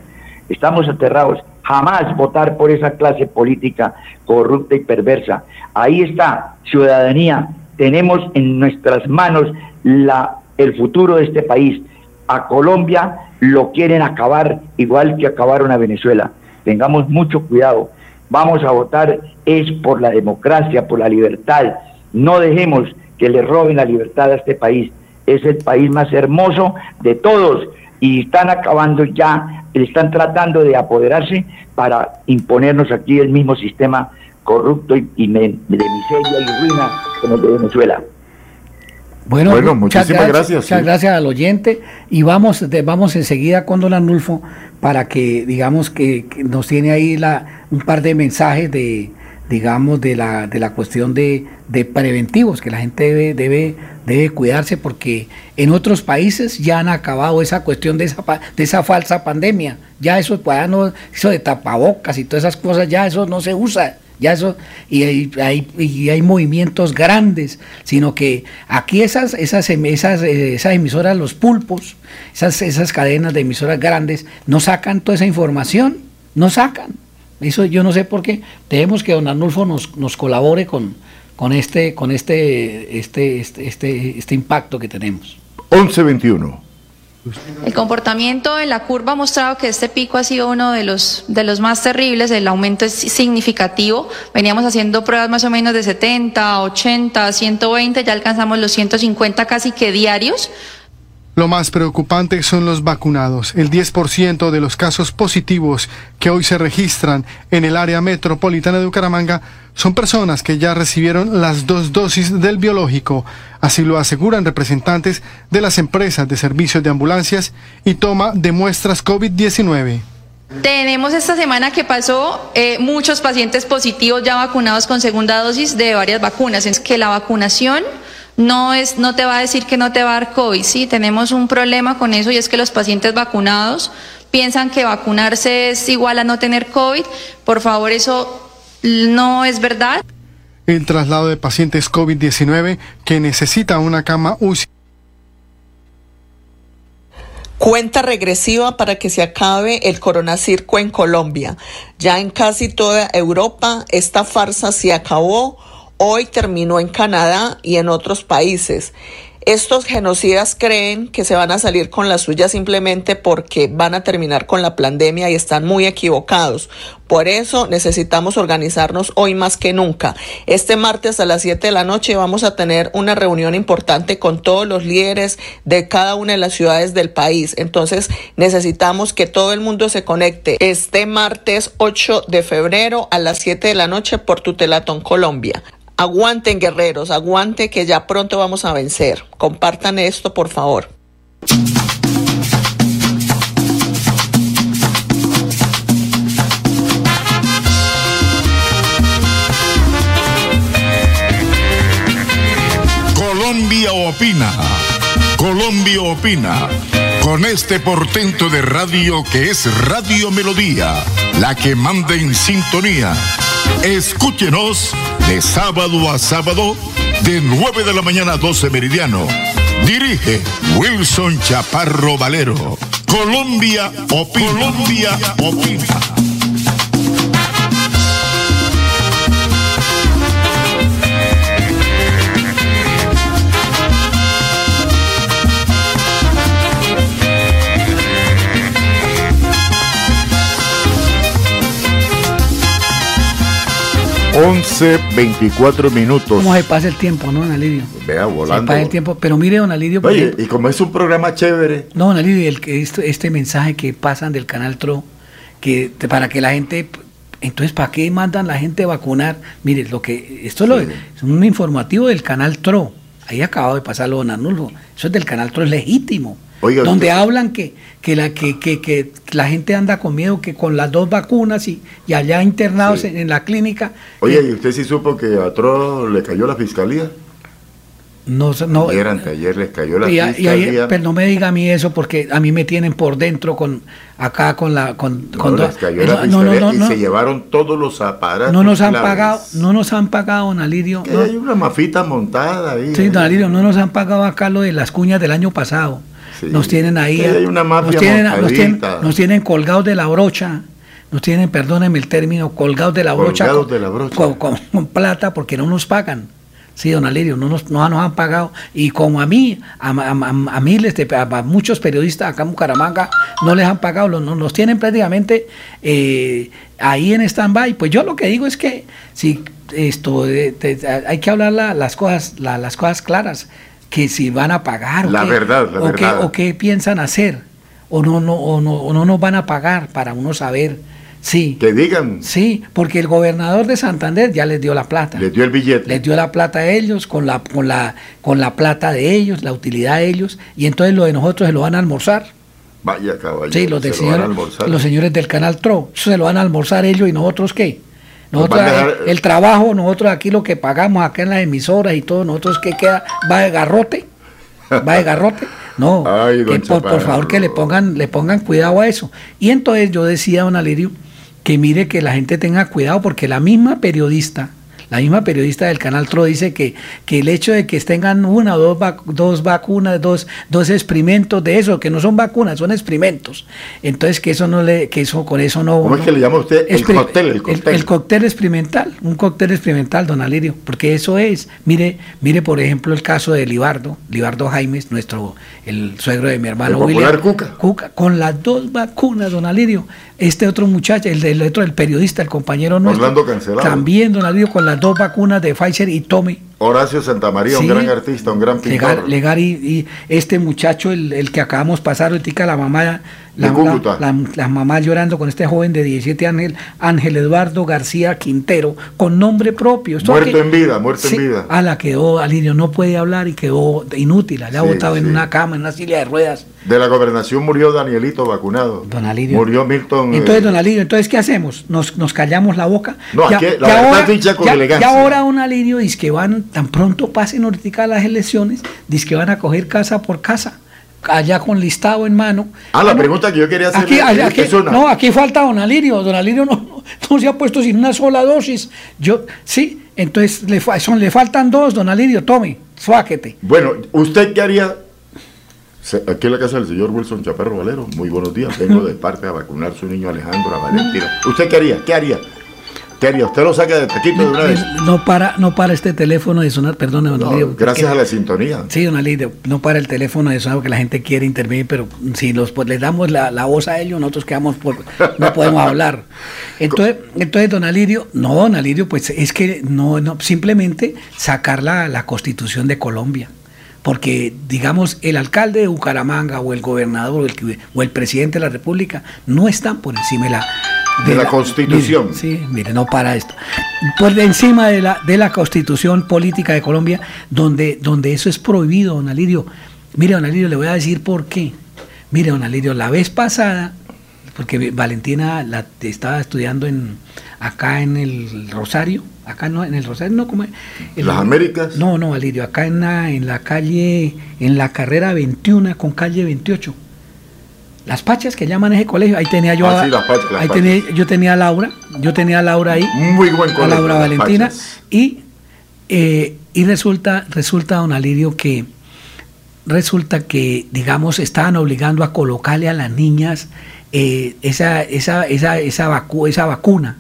Estamos aterrados. Jamás votar por esa clase política corrupta y perversa. Ahí está, ciudadanía. Tenemos en nuestras manos la, el futuro de este país. A Colombia lo quieren acabar igual que acabaron a Venezuela. Tengamos mucho cuidado. Vamos a votar es por la democracia, por la libertad. No dejemos que le roben la libertad a este país. Es el país más hermoso de todos y están acabando ya, están tratando de apoderarse para imponernos aquí el mismo sistema corrupto y, de miseria y ruina como el de Venezuela. Bueno, muchísimas gracias. muchas gracias al oyente y vamos, vamos enseguida con Don Anulfo para que digamos que, nos tiene ahí la, un par de mensajes de, digamos, de la, de la cuestión de, de preventivos, que la gente debe, debe, debe cuidarse porque en otros países ya han acabado esa cuestión de esa, de esa falsa pandemia. Ya eso, pues, no, eso de tapabocas y todas esas cosas, ya eso no se usa. Ya eso, y hay, y hay movimientos grandes, sino que aquí esas, esas, esas, eh, esas emisoras, los pulpos, esas, esas cadenas de emisoras grandes, no sacan toda esa información, no sacan. Eso yo no sé por qué. Tenemos que don Arnulfo nos, nos colabore con, con este, con este, este, este, este, este impacto que tenemos. 1121. El comportamiento en la curva ha mostrado que este pico ha sido uno de los, de los más terribles, el aumento es significativo. Veníamos haciendo pruebas más o menos de 70, 80, 120, ya alcanzamos los 150 casi que diarios. Lo más preocupante son los vacunados. El 10% de los casos positivos que hoy se registran en el área metropolitana de Bucaramanga son personas que ya recibieron las dos dosis del biológico. Así lo aseguran representantes de las empresas de servicios de ambulancias y toma de muestras COVID-19. Tenemos esta semana que pasó eh, muchos pacientes positivos ya vacunados con segunda dosis de varias vacunas. Es que la vacunación no, es, no te va a decir que no te va a dar COVID. Sí, tenemos un problema con eso y es que los pacientes vacunados piensan que vacunarse es igual a no tener COVID. Por favor, eso no es verdad. El traslado de pacientes COVID-19 que necesita una cama UCI. Cuenta regresiva para que se acabe el coronacirco en Colombia. Ya en casi toda Europa esta farsa se acabó Hoy terminó en Canadá y en otros países. Estos genocidas creen que se van a salir con la suya simplemente porque van a terminar con la pandemia y están muy equivocados. Por eso necesitamos organizarnos hoy más que nunca. Este martes a las 7 de la noche vamos a tener una reunión importante con todos los líderes de cada una de las ciudades del país. Entonces necesitamos que todo el mundo se conecte este martes 8 de febrero a las 7 de la noche por Tutelatón Colombia. Aguanten guerreros, aguante que ya pronto vamos a vencer. Compartan esto, por favor. Colombia opina. Colombia opina. Con este portento de radio que es Radio Melodía, la que manda en sintonía. Escúchenos de sábado a sábado, de 9 de la mañana a 12 meridiano. Dirige Wilson Chaparro Valero. Colombia opina. Colombia opina. Once, 24 minutos. ¿Cómo se pasa el tiempo, no, don Alidio? Vea, Se volando. pasa el tiempo, pero mire, don Alidio, Oye, ejemplo- y como es un programa chévere, No, don Alidio, el, que esto- este mensaje que pasan del canal TRO, que para que la gente, entonces, ¿para qué mandan la gente a vacunar? Mire, lo que, esto es, lo- es un informativo del canal TRO, ahí acabado de pasarlo don Arnulfo, eso es del canal TRO, es legítimo. Oiga, donde usted- hablan que, que, la, que, que, que la gente anda con miedo que con las dos vacunas y, y allá internados en, en la clínica, oye, ¿y usted sí supo que a Tro le cayó la fiscalía? no, no, Ayer, anteayer les cayó la Y, a- y fiscalía. ahí- pero no me diga a mí eso porque a mí me tienen por dentro con acá con la con, No, con les cayó no, la no, no, fiscalía no, y no, se llevaron todos los aparatos. no nos han claves. pagado no nos han pagado don Alirio Que no. Hay una mafita montada ahí. sí ¿eh? don Alirio no nos han pagado acá lo de las cuñas del año pasado Sí. nos tienen ahí hay una mafia nos tienen, nos tienen, nos tienen colgados de la brocha nos tienen perdónenme el término colgados de la brocha Colgados con- de la brocha. con- con- con plata porque no nos pagan Sí, don Alirio, no nos, no nos han pagado. Y como a mí, a, a- a- a miles de, a, muchos periodistas acá en Bucaramanga, no les han pagado, los, los tienen prácticamente eh, ahí en stand-by. Pues yo lo que digo es que si esto eh, te- hay que hablar la- las cosas, la- las cosas claras, que si van a pagar o La qué- verdad, la o qué- verdad. o qué piensan hacer, o no, no, o no, o no nos van a pagar para uno saber. Sí. Que digan. Sí, porque el gobernador de Santander ya les dio la plata. Les dio el billete. Les dio la plata a ellos, con la, con la, con la plata de ellos, la utilidad de ellos, y entonces lo de nosotros se lo van a almorzar. Vaya caballero. Sí, los, se lo van a almorzar. los señores del canal TRO, se lo van a almorzar ellos y nosotros qué. Nosotros, dejar- el, el trabajo, nosotros aquí lo que pagamos acá en las emisoras y todo, nosotros qué queda, va de garrote, va de garrote. No, Ay, que por, por favor que le pongan, le pongan cuidado a eso. Y entonces yo decía, don Alirio, que mire que la gente tenga cuidado porque la misma periodista, la misma periodista del canal TRO dice que, que el hecho de que tengan una o dos, vac- dos vacunas, dos, dos experimentos de eso, que no son vacunas, son experimentos. Entonces que eso no le, que eso con eso no. ¿Cómo es que le llama usted? El cóctel, el cóctel. el cóctel experimental, un cóctel experimental, don Alirio, porque eso es. Mire, mire por ejemplo el caso de Libardo, Libardo Jaimes, nuestro, el suegro de mi hermano El William. Cuca. con las dos vacunas, don Alirio. Este otro muchacho, el otro, el periodista, el compañero nuestro. Orlando Cancelado. También, don Alirio, con las dos vacunas de Pfizer y Tome. Horacio Santamaría, un Sí. gran artista, un gran pintor. Legar, Legar y, y este muchacho, el, el que acabamos de pasar ahorita, la mamá, la, De Cúcuta. la- la- la mamá llorando con este joven de 17 años, Ángel Eduardo García Quintero, con nombre propio. Esto Muerto aquí- en vida, muerto Sí, en vida. A la quedó, Alirio no puede hablar y quedó inútil, allá Sí, botado en una cama, en una silla de ruedas. De la gobernación murió Danielito vacunado. Don Alirio. Murió Milton. Entonces, eh, don Alirio, entonces, ¿qué hacemos? ¿Nos, nos callamos la boca? No, aquí la verdad dicha con ya, elegancia. ya ahora, don Alirio, dice que van, tan pronto pasen ahorita las elecciones, dice que van a coger casa por casa, allá con listado en mano. Ah, la Bueno, pregunta que yo quería hacer Aquí, allá- aquí- una. no, aquí falta don Alirio. Don Alirio no, no, no se ha puesto sin una sola dosis. Yo, sí, entonces le, fa- son, le faltan dos, don Alirio, tome, suáquete. Bueno, ¿usted qué haría? Aquí en la casa del señor Wilson Chaparro Valero. Muy buenos días. Vengo de parte a vacunar su niño Alejandro, a Valentina. ¿Usted qué haría? ¿Qué haría? ¿Qué haría? ¿Usted lo saca de taquito de una vez? No para, no para este teléfono de sonar, perdón, don No, gracias porque- a la sintonía. Sí, don Alirio, no para el teléfono de sonar porque la gente quiere intervenir, pero si los, pues, les damos la, la voz a ellos, nosotros quedamos por, no podemos hablar. Entonces, entonces, don Alirio, no, don Alirio, pues es que no, no simplemente sacar la, la constitución de Colombia. Porque, digamos, el alcalde de Bucaramanga o el gobernador o el, o el presidente de la República no están por encima de la, De la Constitución. Mire, sí, mire, no para esto. Por encima de la, de la Constitución Política de Colombia, donde, donde eso es prohibido, don Alirio. Mire, don Alirio, le voy a decir por qué. Mire, don Alirio, la vez pasada, porque Valentina la, estaba estudiando en acá en el Rosario, acá no, en el Rosario, no, como en ¿Las Américas? No, no, Alirio, acá en la, en la calle, en la carrera 21 con calle 28. Las Pachas que llaman ese colegio, ahí tenía yo Ah, a, sí, Las Pachas, Las ahí Pachas. tenía, yo tenía a Laura, yo tenía a Laura ahí, Muy buen a Laura Las Valentina, Pachas. y, eh, y resulta, resulta, don Alirio, que resulta que, digamos, estaban obligando a colocarle a las niñas eh, esa, esa, esa, esa, vacu- esa vacuna,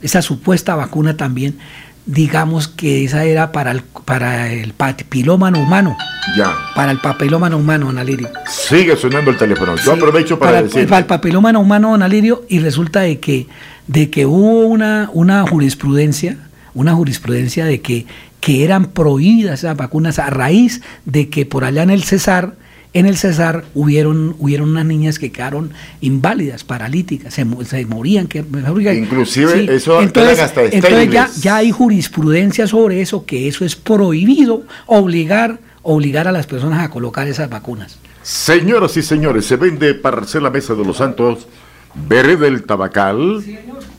esa supuesta vacuna también, digamos que esa era para el, para el papilómano humano, Ya. para el papilómano humano, don Alirio. Sigue sonando el teléfono. Yo Sí, aprovecho para, para, decir. para el papilómano humano, don Alirio, y resulta de que, de que hubo una, una jurisprudencia, una jurisprudencia de que, que eran prohibidas esas vacunas a raíz de que por allá en el Cesar, en el Cesar hubieron, hubieron unas niñas que quedaron inválidas, paralíticas, se, se morían. Que, Inclusive eso entonces, hasta entonces ya, ya hay jurisprudencia sobre eso, que eso es prohibido, obligar, obligar a las personas a colocar esas vacunas. Señoras y señores, se vende Parcela Mesa de los Santos, Vereda del Tabacal,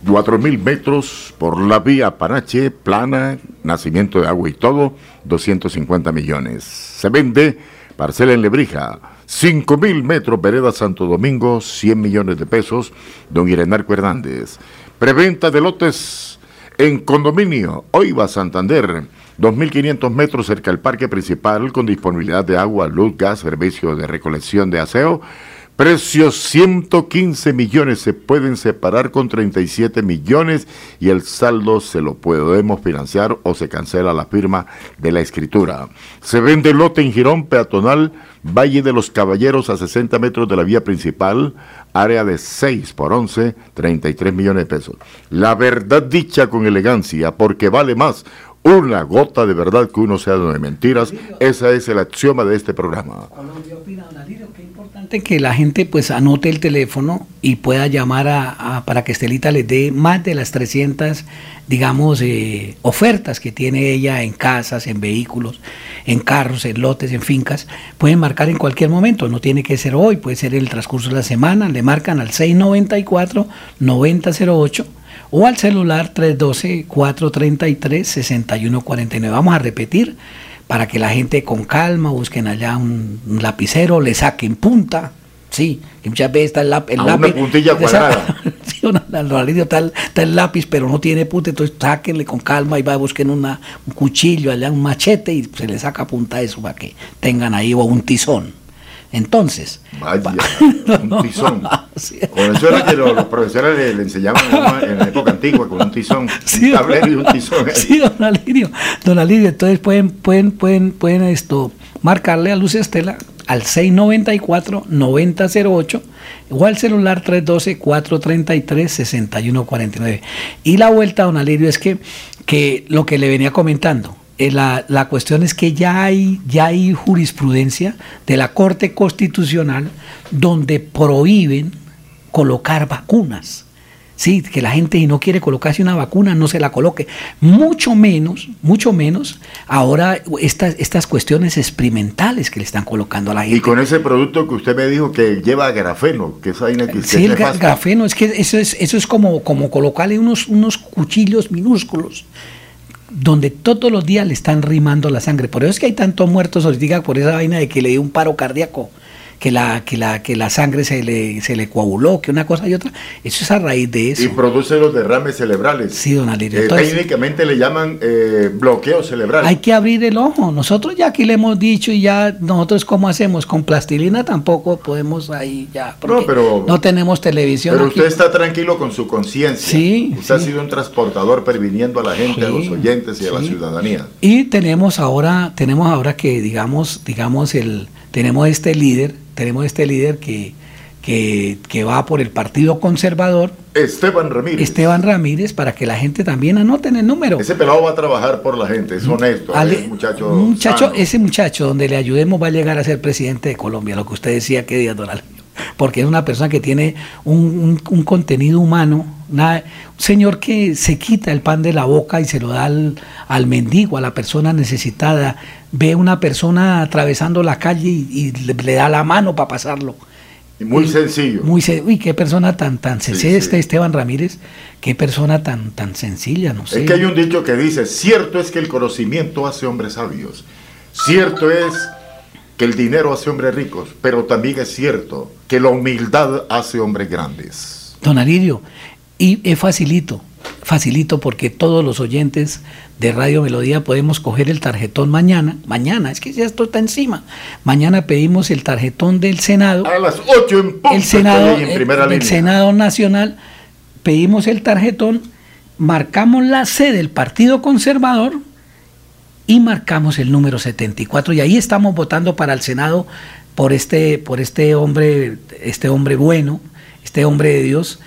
4.000 metros por la vía Panache, plana, nacimiento de agua y todo, 250 millones. Se vende Parcela en Lebrija, 5.000 metros, Vereda Santo Domingo, 100 millones de pesos, don Irenarco Hernández. Preventa de lotes en condominio, Oiva Santander, 2.500 metros cerca del parque principal con disponibilidad de agua, luz, gas, servicio de recolección de aseo. Precios 115 millones se pueden separar con 37 millones y el saldo se lo podemos financiar o se cancela la firma de la escritura. Se vende lote en Girón peatonal, Valle de los Caballeros a 60 metros de la vía principal, área de 6 por 11, 33 millones de pesos. La verdad dicha con elegancia, porque vale más una gota de verdad que uno sea de mentiras. Esa es el axioma de este programa. Que la gente pues anote el teléfono y pueda llamar a, para que Estelita les dé más de las 300, digamos, eh, ofertas que tiene ella en casas, en vehículos, en carros, en lotes, en fincas. Pueden marcar en cualquier momento, no tiene que ser hoy, puede ser el transcurso de la semana. Le marcan al 694-9008 o al celular 312-433-6149. Vamos a repetir para que la gente con calma busquen allá un, un lapicero, le saquen punta. Sí, que muchas veces está el, lap- el A una lápiz. puntilla cuadrada. Sí, una- está, el- está el lápiz, pero no tiene punta, entonces sáquenle con calma y va busquen una, un cuchillo allá, un machete y se le saca punta a eso para que tengan ahí o un tizón. Entonces, Vaya, un tizón. Con eso era que los, los profesores le, le enseñaban en la época antigua, con un tizón, un tablero y un tizón. Sí, don Alirio. Don Alirio, entonces pueden, pueden, pueden, pueden esto, marcarle a Luz Estela al 694-9008 o al celular 312-433-6149. Y la vuelta, don Alirio, es que, que lo que le venía comentando, eh, la, la cuestión es que ya hay, ya hay jurisprudencia de la Corte Constitucional donde prohíben colocar vacunas. Sí, que la gente si no quiere colocarse una vacuna no se la coloque. Mucho menos, mucho menos ahora estas, estas cuestiones experimentales que le están colocando a la gente. Y con ese producto que usted me dijo que lleva grafeno, que esa vaina que Sí, es el grafeno, es que eso es, eso es como, como colocarle unos, unos cuchillos minúsculos donde todos los días le están rimando la sangre. Por eso es que hay tantos muertos ahorita por esa vaina de que le dio un paro cardíaco. Que la, que la, que la sangre se le, se le coaguló, que una cosa y otra. Eso es a raíz de eso. Y produce los derrames cerebrales. Sí, don Alirio. Eh, Entonces- técnicamente le llaman eh, bloqueo cerebral. Hay que abrir el ojo. Nosotros ya aquí le hemos dicho y ya nosotros cómo hacemos con plastilina tampoco podemos ahí ya. No, pero- no tenemos televisión Pero aquí. usted está tranquilo con su conciencia. Sí, Usted ha sido un transportador previniendo a la gente, a los oyentes y a la ciudadanía. Y tenemos ahora, tenemos ahora que digamos, digamos el, tenemos este líder, tenemos este líder que, que, que va por el Partido Conservador, Esteban Ramírez. Esteban Ramírez, para que la gente también anoten el número. Ese pelado va a trabajar por la gente, es honesto, Ale- es muchacho. un muchacho, sano. ese muchacho donde le ayudemos va a llegar a ser presidente de Colombia, lo que usted decía que día, don. Porque es una persona que tiene un, un- un contenido humano, una- un señor que se quita el pan de la boca y se lo da al, al mendigo, a la persona necesitada. Ve una persona atravesando la calle y, y le, le da la mano para pasarlo. Y muy sencillo. Muy sen- uy, qué persona tan tan sencilla sí. este Esteban Ramírez, qué persona tan tan sencilla, no sé. Es que hay un dicho que dice, cierto es que el conocimiento hace hombres sabios, cierto es que el dinero hace hombres ricos, pero también es cierto que la humildad hace hombres grandes. Don Alirio, y es facilito, facilito porque todos los oyentes de Radio Melodía podemos coger el tarjetón mañana, mañana, es que ya esto está encima. Mañana pedimos el tarjetón del Senado. A las 8 en punto. El Senado, en primera el-. Senado Nacional, pedimos el tarjetón, marcamos la C del Partido Conservador y marcamos el número 74 y ahí estamos votando para el Senado por este por este hombre este hombre bueno, este hombre de Dios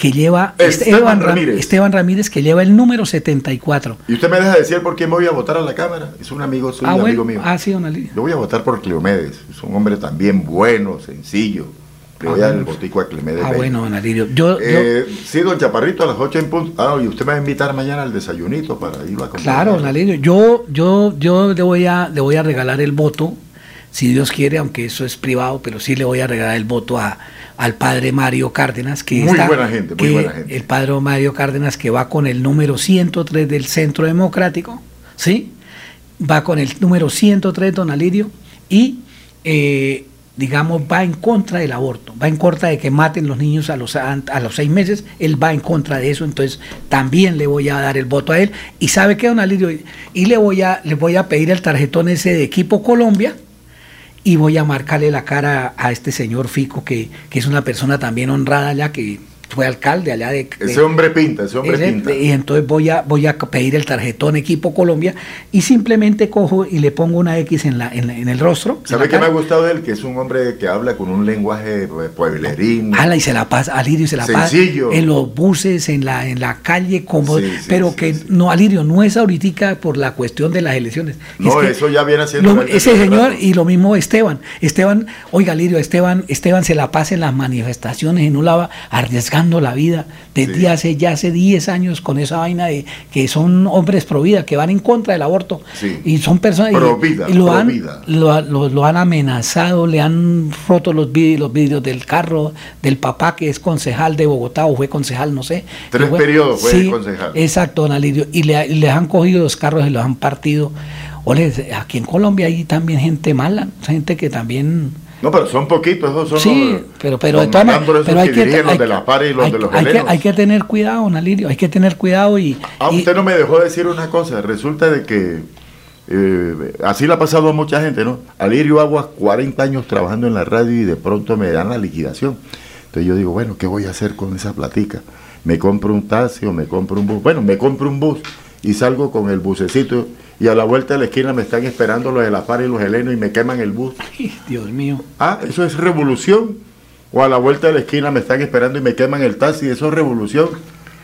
que lleva Esteban Ram- Ramírez. Esteban Ramírez que lleva el número 74. Y usted me deja decir por quién voy a votar a la Cámara. Es un amigo suyo, Ah, bueno. amigo mío. Ah, sí, don Alirio. Yo voy a votar por Cleomedes. Es un hombre también bueno, sencillo. Le voy Ah, a dar el botico a Cleomedes. Ah, Bello. bueno, don Alirio. Yo, yo- Eh, sí, don Chaparrito, a las 8 en punto. Ah, y usted me va a invitar mañana al desayunito para ir a comprar. Claro, don Alirio, yo, yo, yo le voy a, le voy a regalar el voto, si Dios quiere, aunque eso es privado, pero sí le voy a regalar el voto a, al padre Mario Cárdenas, que Muy está- buena gente, muy que buena gente. El padre Mario Cárdenas que va con el número 103 del Centro Democrático, ¿sí? Va con el número 103, don Alirio, y eh, digamos, va en contra del aborto, va en contra de que maten los niños a los, a, a los seis meses, él va en contra de eso, entonces también le voy a dar el voto a él. Y sabe qué, don Alirio, y le voy a, le voy a pedir el tarjetón ese de equipo Colombia y voy a marcarle la cara a este señor Fico, que, que es una persona también honrada allá, que fue alcalde allá de... de- Ese hombre pinta, ese hombre ese- pinta. y entonces voy a, voy a pedir el tarjetón equipo Colombia y simplemente cojo y le pongo una X en, la, en, la- en el rostro. ¿Sabe qué me ha gustado de él? Que es un hombre que habla con un lenguaje eh, pueblerín. Ala, y se la pasa, Alirio se la Sencillo. pasa en los buses, en la, en la calle, como, Sí, sí, pero sí, que no, Alirio, no es ahorita por la cuestión de las elecciones. No, Es eso ya viene lo- desde ese señor rato. y lo mismo Esteban. Esteban, oiga, Alirio, Esteban, Esteban se la pasa en las manifestaciones y no la va arriesgando la vida. Desde hace ya hace 10 años con esa vaina de que son hombres pro vida, que van en contra del aborto. Sí. Y son personas. y- Pro vida, y lo pro han, vida. lo, lo- lo han amenazado, le han roto los vídeos, los vídeos del carro del papá que es concejal de Bogotá o fue concejal, no sé. Tres fue- periodos fue Sí, concejal. Exacto, don Alirio. Y le, les han cogido los carros y los han partido. Ole, aquí en Colombia hay también gente mala, gente que también... No, pero son poquitos, esos son Sí, los, pero, pero los pero hay que, dirigen los de la par y los hay- de los hay que, hay que tener cuidado, don Alirio, hay que tener cuidado y... Ah, y- usted no me dejó decir una cosa. Resulta de que eh, así le ha pasado a mucha gente, ¿no? Alirio Aguas, 40 años trabajando en la radio y de pronto me dan la liquidación. Entonces yo digo, bueno, ¿qué voy a hacer con esa platica? ¿Me compro un taxi o me compro un bus? Bueno, me compro un bus y salgo con el bucecito y a la vuelta de la esquina me están esperando los de la par y los helenos y me queman el bus. Dios mío. Ah, eso es revolución. O a la vuelta de la esquina me están esperando y me queman el taxi, eso es revolución.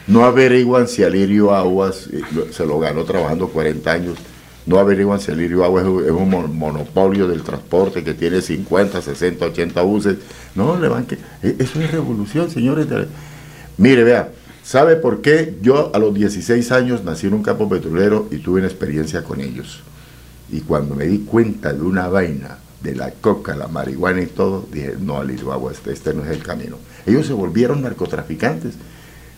No averiguan si Alirio Aguas eh, se lo ganó trabajando 40 años. No averiguan si Alirio Aguas es un, monopolio del transporte que tiene 50, 60, 80 buses. No, le van que. eh, Eso es revolución, señores. Mire, vea, ¿sabe por qué yo a los 16 años nací en un campo petrolero y tuve una experiencia con ellos? Y cuando me di cuenta de una vaina, de la coca, la marihuana y todo, dije, no, Alirio Agua, este, este no es el camino. Ellos se volvieron narcotraficantes.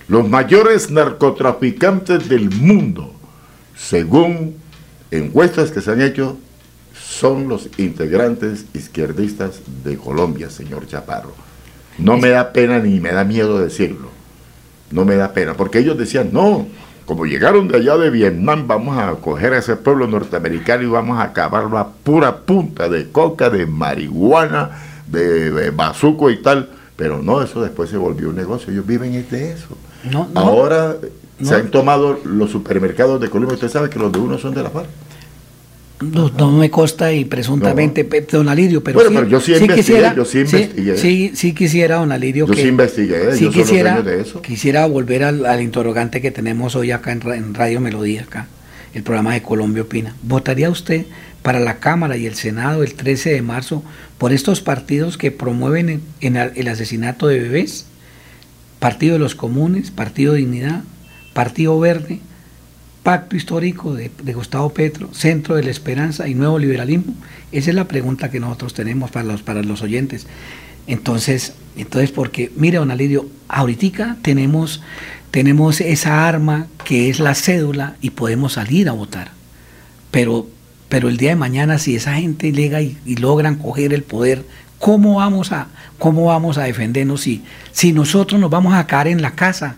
Los mayores narcotraficantes del mundo, según encuestas que se han hecho, son los integrantes izquierdistas de Colombia, señor Chaparro. No me da pena ni me da miedo decirlo. No me da pena, porque ellos decían, no, como llegaron de allá de Vietnam, vamos a coger a ese pueblo norteamericano y vamos a acabarlo a pura punta de coca, de marihuana, de, de bazuco y tal. Pero no, eso después se volvió un negocio. Ellos viven de eso. No, no, Ahora no. se han tomado los supermercados de Colombia. Usted sabe que los de uno son de la FARC. No, no me consta y presuntamente, pe- don Alirio, pero, Bueno, sí, pero yo sí investigué, quisiera, yo sí investigué. Sí, sí quisiera, don Alirio, Yo que sí investigué, sí yo quisiera, de eso. quisiera volver al, al interrogante que tenemos hoy acá en, en Radio Melodía, acá, el programa de Colombia Opina. ¿Votaría usted para la Cámara y el Senado el 13 de marzo por estos partidos que promueven en- en el- el asesinato de bebés? Partido de los Comunes, Partido Dignidad, Partido Verde, Pacto Histórico de, Gustavo Petro, Centro de la Esperanza y Nuevo Liberalismo? Esa es la pregunta que nosotros tenemos para los, para los oyentes. Entonces, entonces, porque, mire, don Alirio, ahorita tenemos, tenemos esa arma que es la cédula y podemos salir a votar. Pero, pero el día de mañana, si esa gente llega y, y logran coger el poder, ¿cómo vamos a, cómo vamos a defendernos si, si nosotros nos vamos a caer en la casa?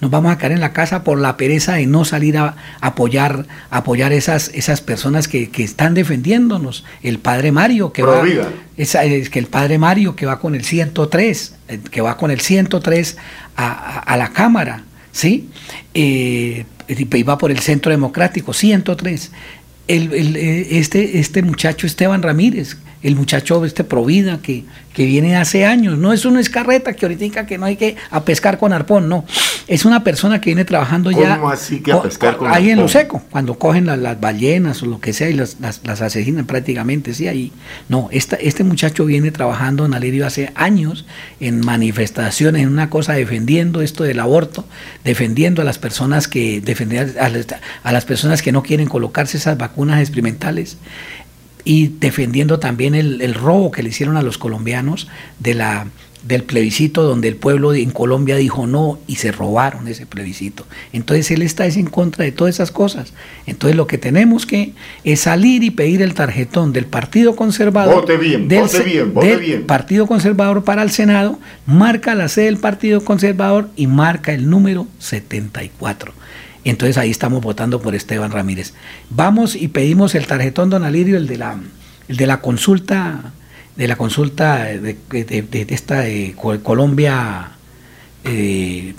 Nos vamos a caer en la casa por la pereza de no salir a apoyar, apoyar esas, esas personas que, que están defendiéndonos. El padre Mario que va, es que el padre Mario que va con el 103, eh, que va con el 103 a, a- a la Cámara, ¿sí? Eh, y va por el Centro Democrático, 103. El, el, eh, este, este muchacho Esteban Ramírez, el muchacho este Provida que, que viene hace años, no es una escarreta que ahorita que no hay que a pescar con arpón, no, es una persona que viene trabajando ya ¿Cómo así que a pescar con ahí en lo arpón? seco, cuando cogen la- las ballenas o lo que sea y las, las, las asesinan prácticamente, sí, ahí. No, esta, este muchacho viene trabajando en Alirio hace años en manifestaciones, en una cosa defendiendo esto del aborto, defendiendo a las personas que, defender a, las- a las personas que no quieren colocarse esas vacunas experimentales y defendiendo también el, el robo que le hicieron a los colombianos de la del plebiscito donde el pueblo en Colombia dijo no y se robaron ese plebiscito. Entonces él está es en contra de todas esas cosas. Entonces lo que tenemos que es salir y pedir el tarjetón del Partido Conservador. Vote bien, del vote se- bien, vote del bien. Partido Conservador para el Senado, marca la sede del Partido Conservador y marca el número 74. Entonces ahí estamos votando por Esteban Ramírez. Vamos y pedimos el tarjetón, don Alirio, el de la, el de la consulta, de la consulta de, de- de- de esta de Co- Colombia, eh,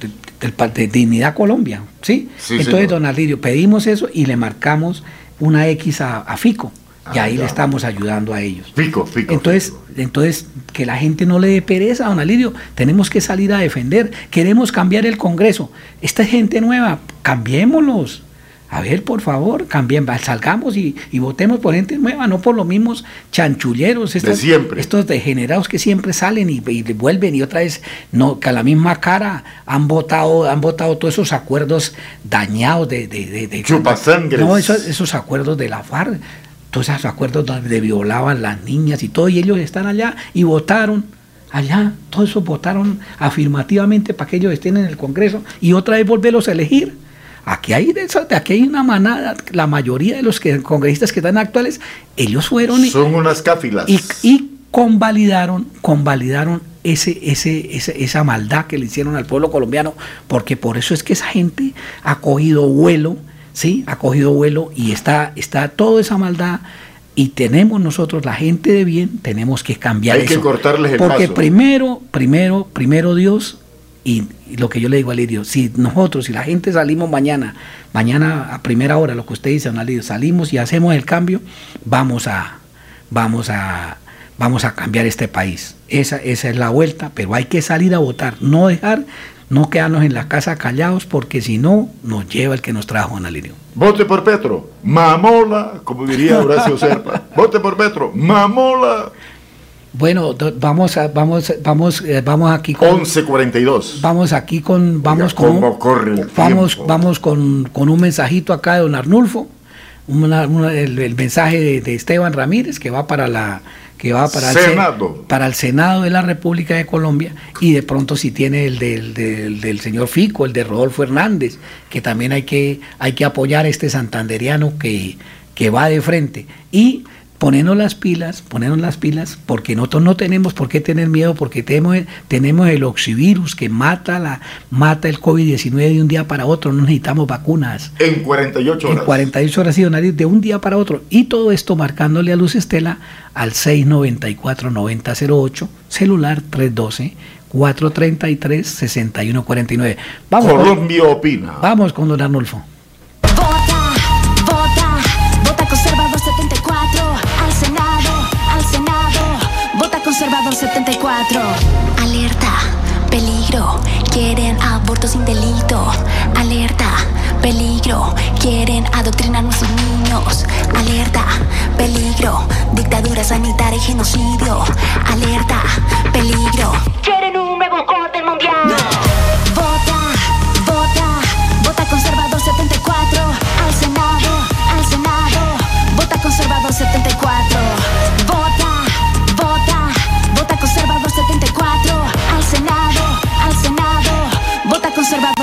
de, del pa- de Dignidad Colombia, ¿sí? Sí, Entonces, señor. don Alirio, pedimos eso y le marcamos una X a, a Fico. Y Ah, ahí ya. le estamos ayudando a ellos. Fico, fico. Entonces, entonces, que la gente no le dé pereza, don Alirio. Tenemos que salir a defender. Queremos cambiar el Congreso. Esta es gente nueva, cambiémoslos. A ver, por favor, cambien, salgamos y, y votemos por gente nueva, no por los mismos chanchulleros, estos, siempre. estos degenerados que siempre salen y, y vuelven y otra vez, no, que a la misma cara han votado, han votado todos esos acuerdos dañados de, de, de, de- Chupasangres. No, esos, esos acuerdos de la FARC, todos esos acuerdos donde violaban las niñas y todo, y ellos están allá y votaron allá, todos esos votaron afirmativamente para que ellos estén en el Congreso y otra vez volverlos a elegir. Aquí hay, aquí hay una manada, la mayoría de los que, congresistas que están actuales, ellos fueron y, Son unas cáfilas. y, y convalidaron, convalidaron ese, ese, ese- esa maldad que le hicieron al pueblo colombiano, porque por eso es que esa gente ha cogido vuelo, ¿sí? Ha cogido vuelo y está, está toda esa maldad. Y tenemos nosotros, la gente de bien, tenemos que cambiar Hay que eso. cortarles el Porque paso. primero, primero, primero Dios, y, y lo que yo le digo a Lidio, si nosotros, si la gente salimos mañana, mañana a primera hora, lo que usted dice, don Lidio, salimos y hacemos el cambio, vamos a, vamos a, vamos a cambiar este país. Esa, esa es la vuelta, pero hay que salir a votar, no dejar, no quedarnos en la casa callados, porque si no, nos lleva el que nos trajo, don Lidio. Vote por Petro. Mamola, como diría Horacio Serpa. Vote por Petro. Mamola. Bueno, vamos a, vamos, vamos, eh, vamos aquí con 1142. Vamos aquí con, vamos Oiga, con, ¿cómo corre el vamos, tiempo? vamos con, con un mensajito acá de don Arnulfo, una- una- el, el mensaje de, de Esteban Ramírez que va para la, que va para el, Se- Senado. para el Senado de la República de Colombia y de pronto si tiene el del, del, del señor Fico, el de Rodolfo Hernández, que también hay que, hay que apoyar a este santanderiano que, que va de frente. Y ponernos las pilas, ponernos las pilas, porque nosotros no tenemos por qué tener miedo, porque tenemos, tenemos el oxivirus que mata, la, mata el COVID-19 de un día para otro, no necesitamos vacunas. En 48 horas. En 48 horas, sí, don Ari, de un día para otro. Y todo esto marcándole a Luz Estela al 694-9008, celular 312. 433-6149. Vamos. Colombia opina. Vamos con don Arnulfo. 4. Alerta, peligro, quieren aborto sin delito. Alerta, peligro, quieren adoctrinar a nuestros niños. Alerta, peligro, dictadura sanitaria y genocidio. Alerta, peligro, quieren un nuevo orden mundial.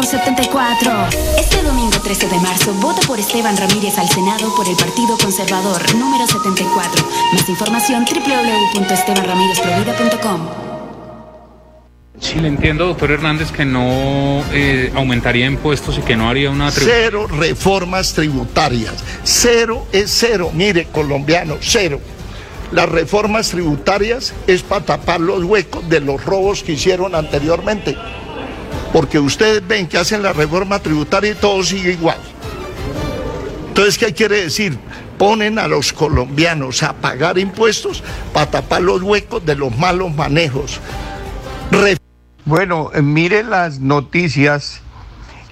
74. Este domingo 13 de marzo, vota por Esteban Ramírez al Senado por el Partido Conservador, número 74. Más información www.estebanramirezprovida.com. Sí, le entiendo, doctor Hernández, que no eh, aumentaría impuestos y que no haría una tribu- Cero reformas tributarias. Cero es cero. Mire, colombiano, cero. Las reformas tributarias es para tapar los huecos de los robos que hicieron anteriormente. Porque ustedes ven que hacen la reforma tributaria y todo sigue igual. Entonces, ¿qué quiere decir? Ponen a los colombianos a pagar impuestos para tapar los huecos de los malos manejos. Bueno, eh, mire las noticias,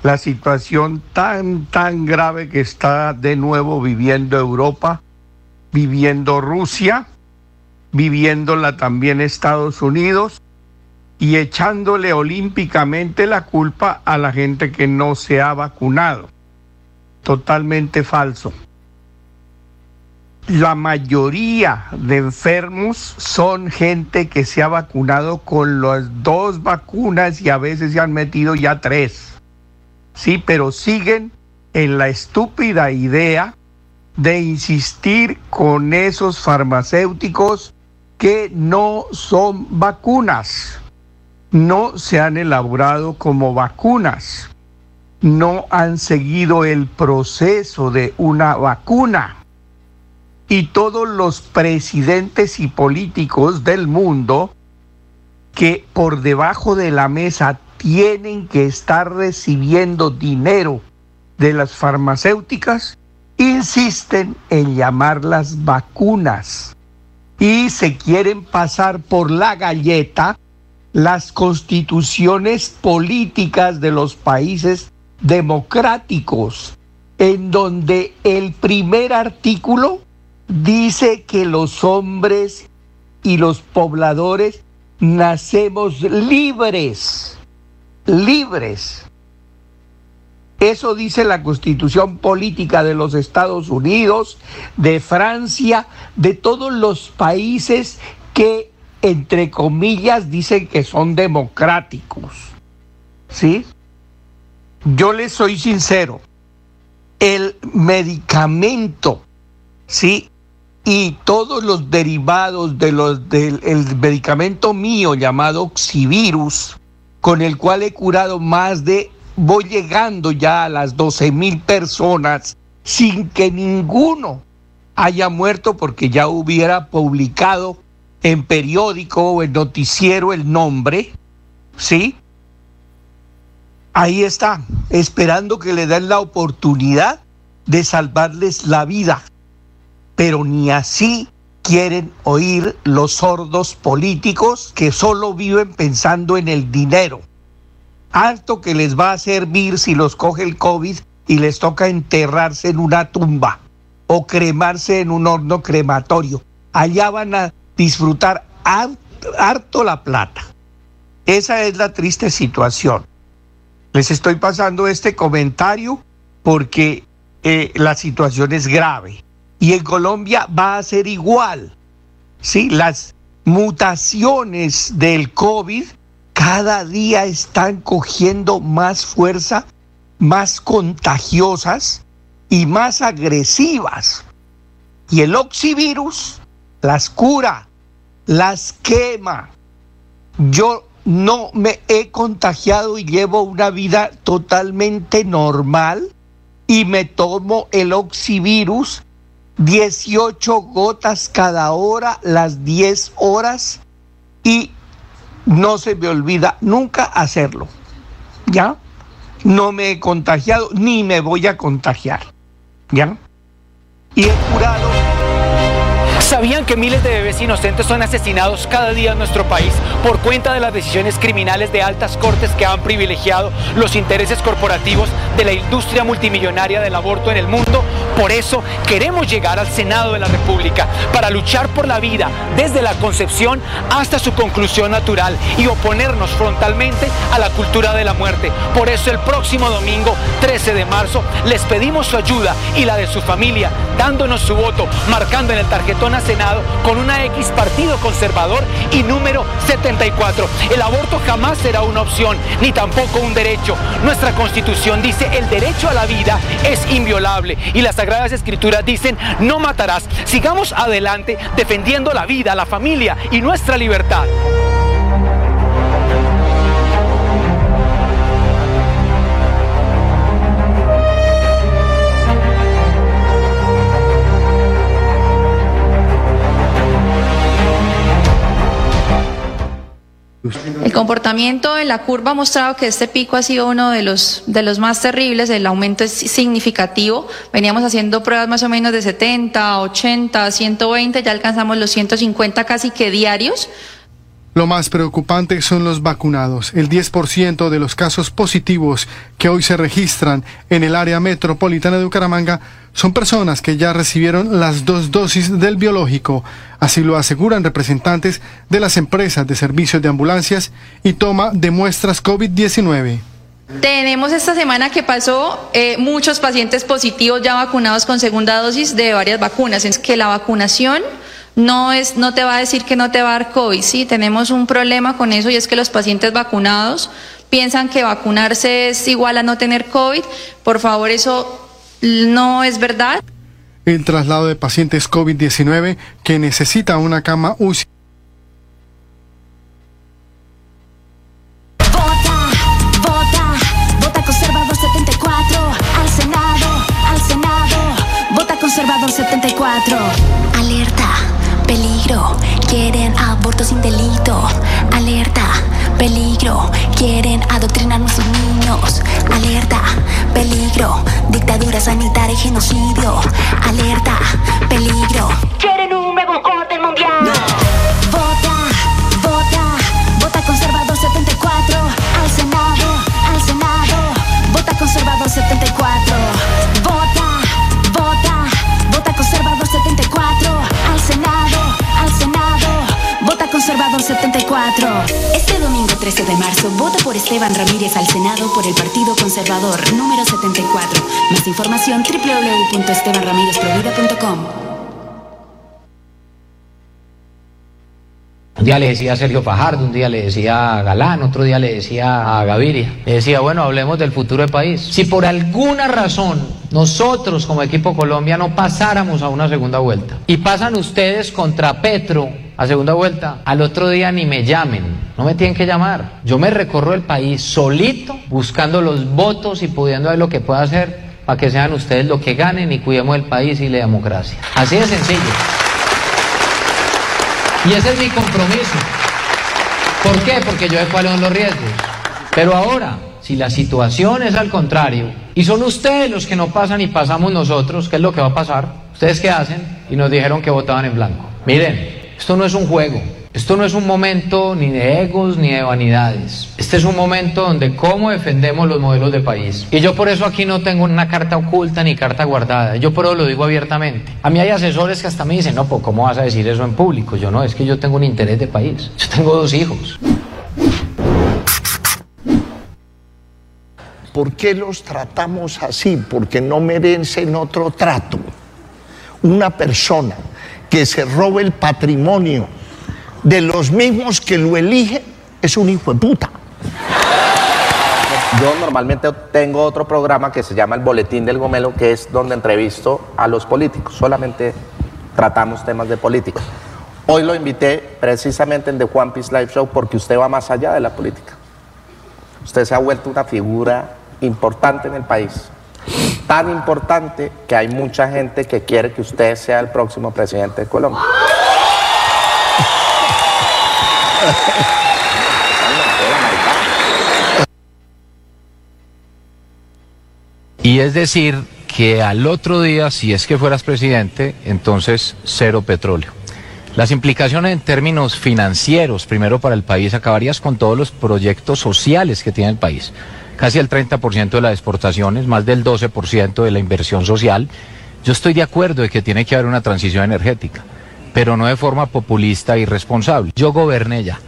la situación tan, tan grave que está de nuevo viviendo Europa, viviendo Rusia, viviéndola también Estados Unidos y echándole olímpicamente la culpa a la gente que no se ha vacunado. Totalmente falso. La mayoría de enfermos son gente que se ha vacunado con las dos vacunas y a veces se han metido ya tres. Sí, pero siguen en la estúpida idea de insistir con esos farmacéuticos que no son vacunas. No se han elaborado como vacunas. No han seguido el proceso de una vacuna y todos los presidentes y políticos del mundo que por debajo de la mesa tienen que estar recibiendo dinero de las farmacéuticas, insisten en llamarlas vacunas y se quieren pasar por la galleta las constituciones políticas de los países democráticos, en donde el primer artículo dice que los hombres y los pobladores nacemos libres, libres. Eso dice la constitución política de los Estados Unidos, de Francia, de todos los países que, entre comillas, dicen que son democráticos. ¿Sí? Yo les soy sincero, el medicamento, ¿sí? y todos los derivados de los, del el medicamento mío llamado Oxivirus, con el cual he curado más de, voy llegando ya a las 12 mil personas sin que ninguno haya muerto porque ya hubiera publicado en periódico o en noticiero el nombre, ¿sí? Ahí está, esperando que le den la oportunidad de salvarles la vida pero ni así quieren oír los sordos políticos que solo viven pensando en el dinero. Harto que les va a servir si los coge el COVID y les toca enterrarse en una tumba o cremarse en un horno crematorio. Allá van a disfrutar harto la plata. Esa es la triste situación. Les estoy pasando este comentario porque eh, la situación es grave y en Colombia va a ser igual. Sí, las mutaciones del COVID cada día están cogiendo más fuerza, más contagiosas y más agresivas. Y el oxivirus las cura, las quema. Yo no me he contagiado y llevo una vida totalmente normal y me tomo el oxivirus 18 gotas cada hora, las 10 horas y no se me olvida nunca hacerlo. ¿Ya? No me he contagiado ni me voy a contagiar. ¿Ya? Y he curado ¿Sabían que miles de bebés inocentes son asesinados cada día en nuestro país por cuenta de las decisiones criminales de altas cortes que han privilegiado los intereses corporativos de la industria multimillonaria del aborto en el mundo? Por eso queremos llegar al Senado de la República para luchar por la vida desde la concepción hasta su conclusión natural y oponernos frontalmente a la cultura de la muerte. Por eso el próximo domingo 13 de marzo les pedimos su ayuda y la de su familia, dándonos su voto, marcando en el tarjetón Senado con una X partido conservador y número 74. El aborto jamás será una opción, ni tampoco un derecho. Nuestra constitución dice el derecho a la vida es inviolable y las sagradas escrituras dicen no matarás. Sigamos adelante defendiendo la vida, la familia y nuestra libertad. El comportamiento en la curva ha mostrado que este pico ha sido uno de los, de los más terribles, el aumento es significativo. Veníamos haciendo pruebas más o menos de 70, 80, 120, ya alcanzamos los 150 casi que diarios. Lo más preocupante son los vacunados. El 10% de los casos positivos que hoy se registran en el área metropolitana de Bucaramanga son personas que ya recibieron las dos dosis del biológico. Así lo aseguran representantes de las empresas de servicios de ambulancias y toma de muestras COVID-19. Tenemos esta semana que pasó eh, muchos pacientes positivos ya vacunados con segunda dosis de varias vacunas. Es que la vacunación no es no te va a decir que no te va a dar COVID, sí, tenemos un problema con eso y es que los pacientes vacunados piensan que vacunarse es igual a no tener COVID. Por favor, eso no es verdad. El traslado de pacientes COVID-19 que necesita una cama UCI. Vota, vota, vota conservador 74 quieren aborto sin delito. Alerta, peligro, quieren adoctrinar a nuestros niños. Alerta, peligro, dictadura sanitaria y genocidio. Alerta, peligro. Quieren un nuevo Vota conservador 74. Este domingo 13 de marzo, vota por Esteban Ramírez al Senado por el Partido Conservador, número 74. Más información www.estebanramirezprovida.com. Un día le decía a Sergio Fajardo, un día le decía a Galán, otro día le decía a Gaviria. Le decía, bueno, hablemos del futuro del país. Si por alguna razón nosotros como equipo Colombia no pasáramos a una segunda vuelta y pasan ustedes contra Petro a segunda vuelta, al otro día ni me llamen, no me tienen que llamar. Yo me recorro el país solito buscando los votos y pudiendo ver lo que pueda hacer para que sean ustedes los que ganen y cuidemos el país y la democracia. Así de sencillo. Y ese es mi compromiso. ¿Por qué? Porque yo sé cuáles son los riesgos. Pero ahora, si la situación es al contrario, y son ustedes los que no pasan y pasamos nosotros, ¿qué es lo que va a pasar? ¿Ustedes qué hacen? Y nos dijeron que votaban en blanco. Miren, esto no es un juego. Esto no es un momento ni de egos ni de vanidades. Este es un momento donde cómo defendemos los modelos de país. Y yo por eso aquí no tengo una carta oculta ni carta guardada. Yo por eso lo digo abiertamente. A mí hay asesores que hasta me dicen, no, pues ¿cómo vas a decir eso en público? Yo no, es que yo tengo un interés de país. Yo tengo dos hijos. ¿Por qué los tratamos así? Porque no merecen otro trato. Una persona que se robe el patrimonio de los mismos que lo eligen es un hijo de puta. Yo normalmente tengo otro programa que se llama El Boletín del Gomelo, que es donde entrevisto a los políticos, solamente tratamos temas de política. Hoy lo invité precisamente en The Juan Piece Live Show porque usted va más allá de la política. Usted se ha vuelto una figura importante en el país. Tan importante que hay mucha gente que quiere que usted sea el próximo presidente de Colombia. Y es decir, que al otro día, si es que fueras presidente, entonces cero petróleo. Las implicaciones en términos financieros, primero para el país, acabarías con todos los proyectos sociales que tiene el país. Casi el 30% de las exportaciones, más del 12% de la inversión social. Yo estoy de acuerdo de que tiene que haber una transición energética, pero no de forma populista e irresponsable. Yo goberné ya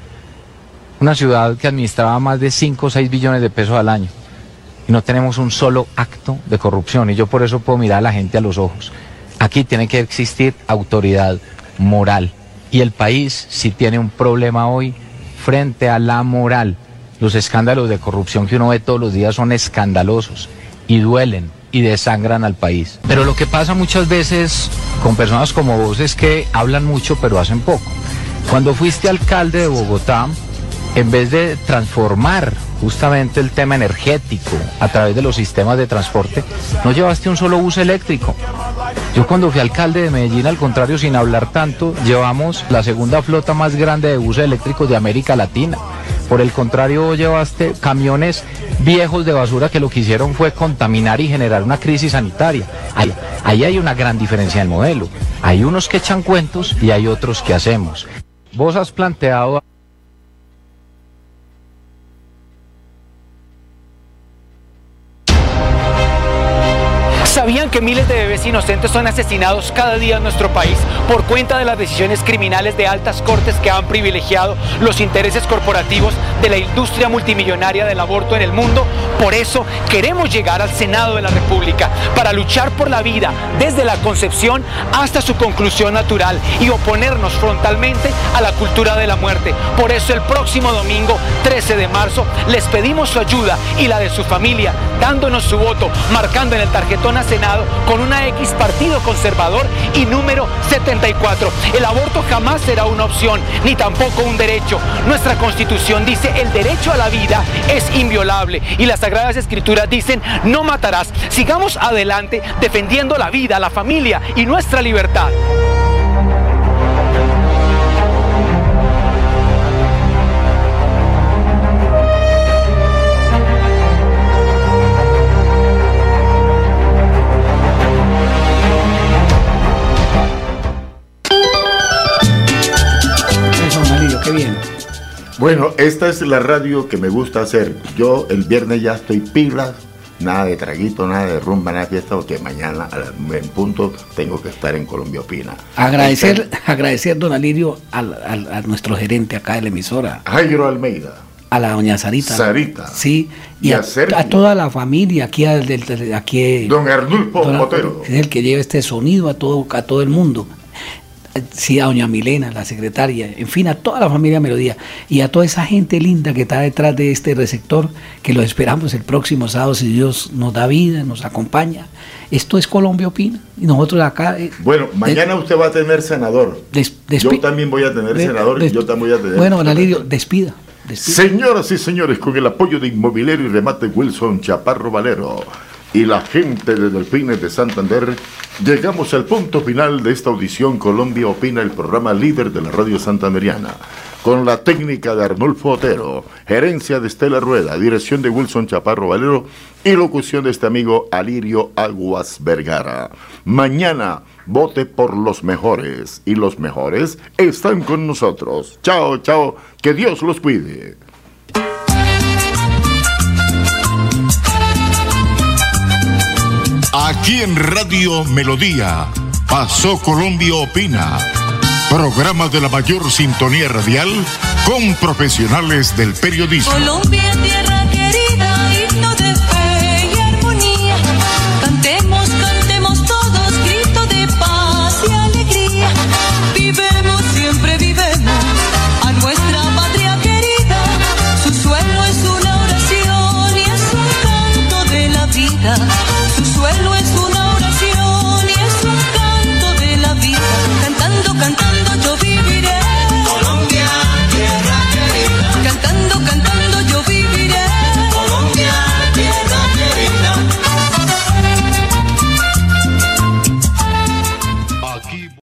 una ciudad que administraba más de 5 o 6 billones de pesos al año y no tenemos un solo acto de corrupción. Y yo por eso puedo mirar a la gente a los ojos. Aquí tiene que existir autoridad moral. Y el país, si tiene un problema hoy, frente a la moral, los escándalos de corrupción que uno ve todos los días son escandalosos y duelen y desangran al país. Pero lo que pasa muchas veces con personas como vos es que hablan mucho pero hacen poco. Cuando fuiste alcalde de Bogotá, en vez de transformar justamente el tema energético a través de los sistemas de transporte, no llevaste un solo bus eléctrico. Yo cuando fui alcalde de Medellín, al contrario, sin hablar tanto, llevamos la segunda flota más grande de buses eléctricos de América Latina. Por el contrario, llevaste camiones viejos de basura que lo que hicieron fue contaminar y generar una crisis sanitaria. Ahí, ahí hay una gran diferencia en el modelo. Hay unos que echan cuentos y hay otros que hacemos. Vos has planteado... ¿Sabían que miles de bebés inocentes son asesinados cada día en nuestro país por cuenta de las decisiones criminales de altas cortes que han privilegiado los intereses corporativos de la industria multimillonaria del aborto en el mundo? Por eso queremos llegar al Senado de la República para luchar por la vida desde la concepción hasta su conclusión natural y oponernos frontalmente a la cultura de la muerte. Por eso el próximo domingo 13 de marzo les pedimos su ayuda y la de su familia, dándonos su voto, marcando en el tarjetón Senado con una X partido conservador y número 74. El aborto jamás será una opción, ni tampoco un derecho. Nuestra constitución dice el derecho a la vida es inviolable y las Sagradas Escrituras dicen no matarás. Sigamos adelante defendiendo la vida, la familia y nuestra libertad. Bueno, esta es la radio que me gusta hacer. Yo el viernes ya estoy pilas, nada de traguito, nada de rumba, nada de fiesta, porque mañana a las nueve en punto tengo que estar en Colombia Opina. Agradecer, agradecer, don Alirio, al- al- a nuestro gerente acá de la emisora. Jairo Almeida. A la doña Sarita. Sarita. Sí. Y Y, a a, toda la familia aquí, al del- aquí Don Arnulfo Botero. Es el que lleva este sonido a todo, a todo el mundo. Eh, Sí, a doña Milena, la secretaria, en fin, a toda la familia Melodía y a toda esa gente linda que está detrás de este receptor, que lo esperamos el próximo sábado, si Dios nos da vida, nos acompaña. Esto es Colombia Opina y nosotros acá... eh, Bueno, mañana usted va a tener senador. yo también voy a tener de- senador y yo también voy a tener. Bueno, don Alirio, despida. despida. Señoras y señores, con el apoyo de Inmobiliario y Remate Wilson Chaparro Valero y la gente de Delfines de Santander, llegamos al punto final de esta audición Colombia Opina, el programa líder de la radio santanderiana. Con la técnica de Arnulfo Otero, gerencia de Estela Rueda, dirección de Wilson Chaparro Valero y locución de este amigo Alirio Aguas Vergara. Mañana vote por los mejores y los mejores están con nosotros. Chao, chao, que Dios los cuide. Aquí en Radio Melodía, Pasó Colombia Opina. Programa de la mayor sintonía radial con profesionales del periodismo. Colombia, tierra querida, himno de fe y armonía. Cantemos, cantemos todos, grito de paz y alegría. Vivemos, siempre vivemos a nuestra patria querida. Su suelo es una oración y es un canto de la vida.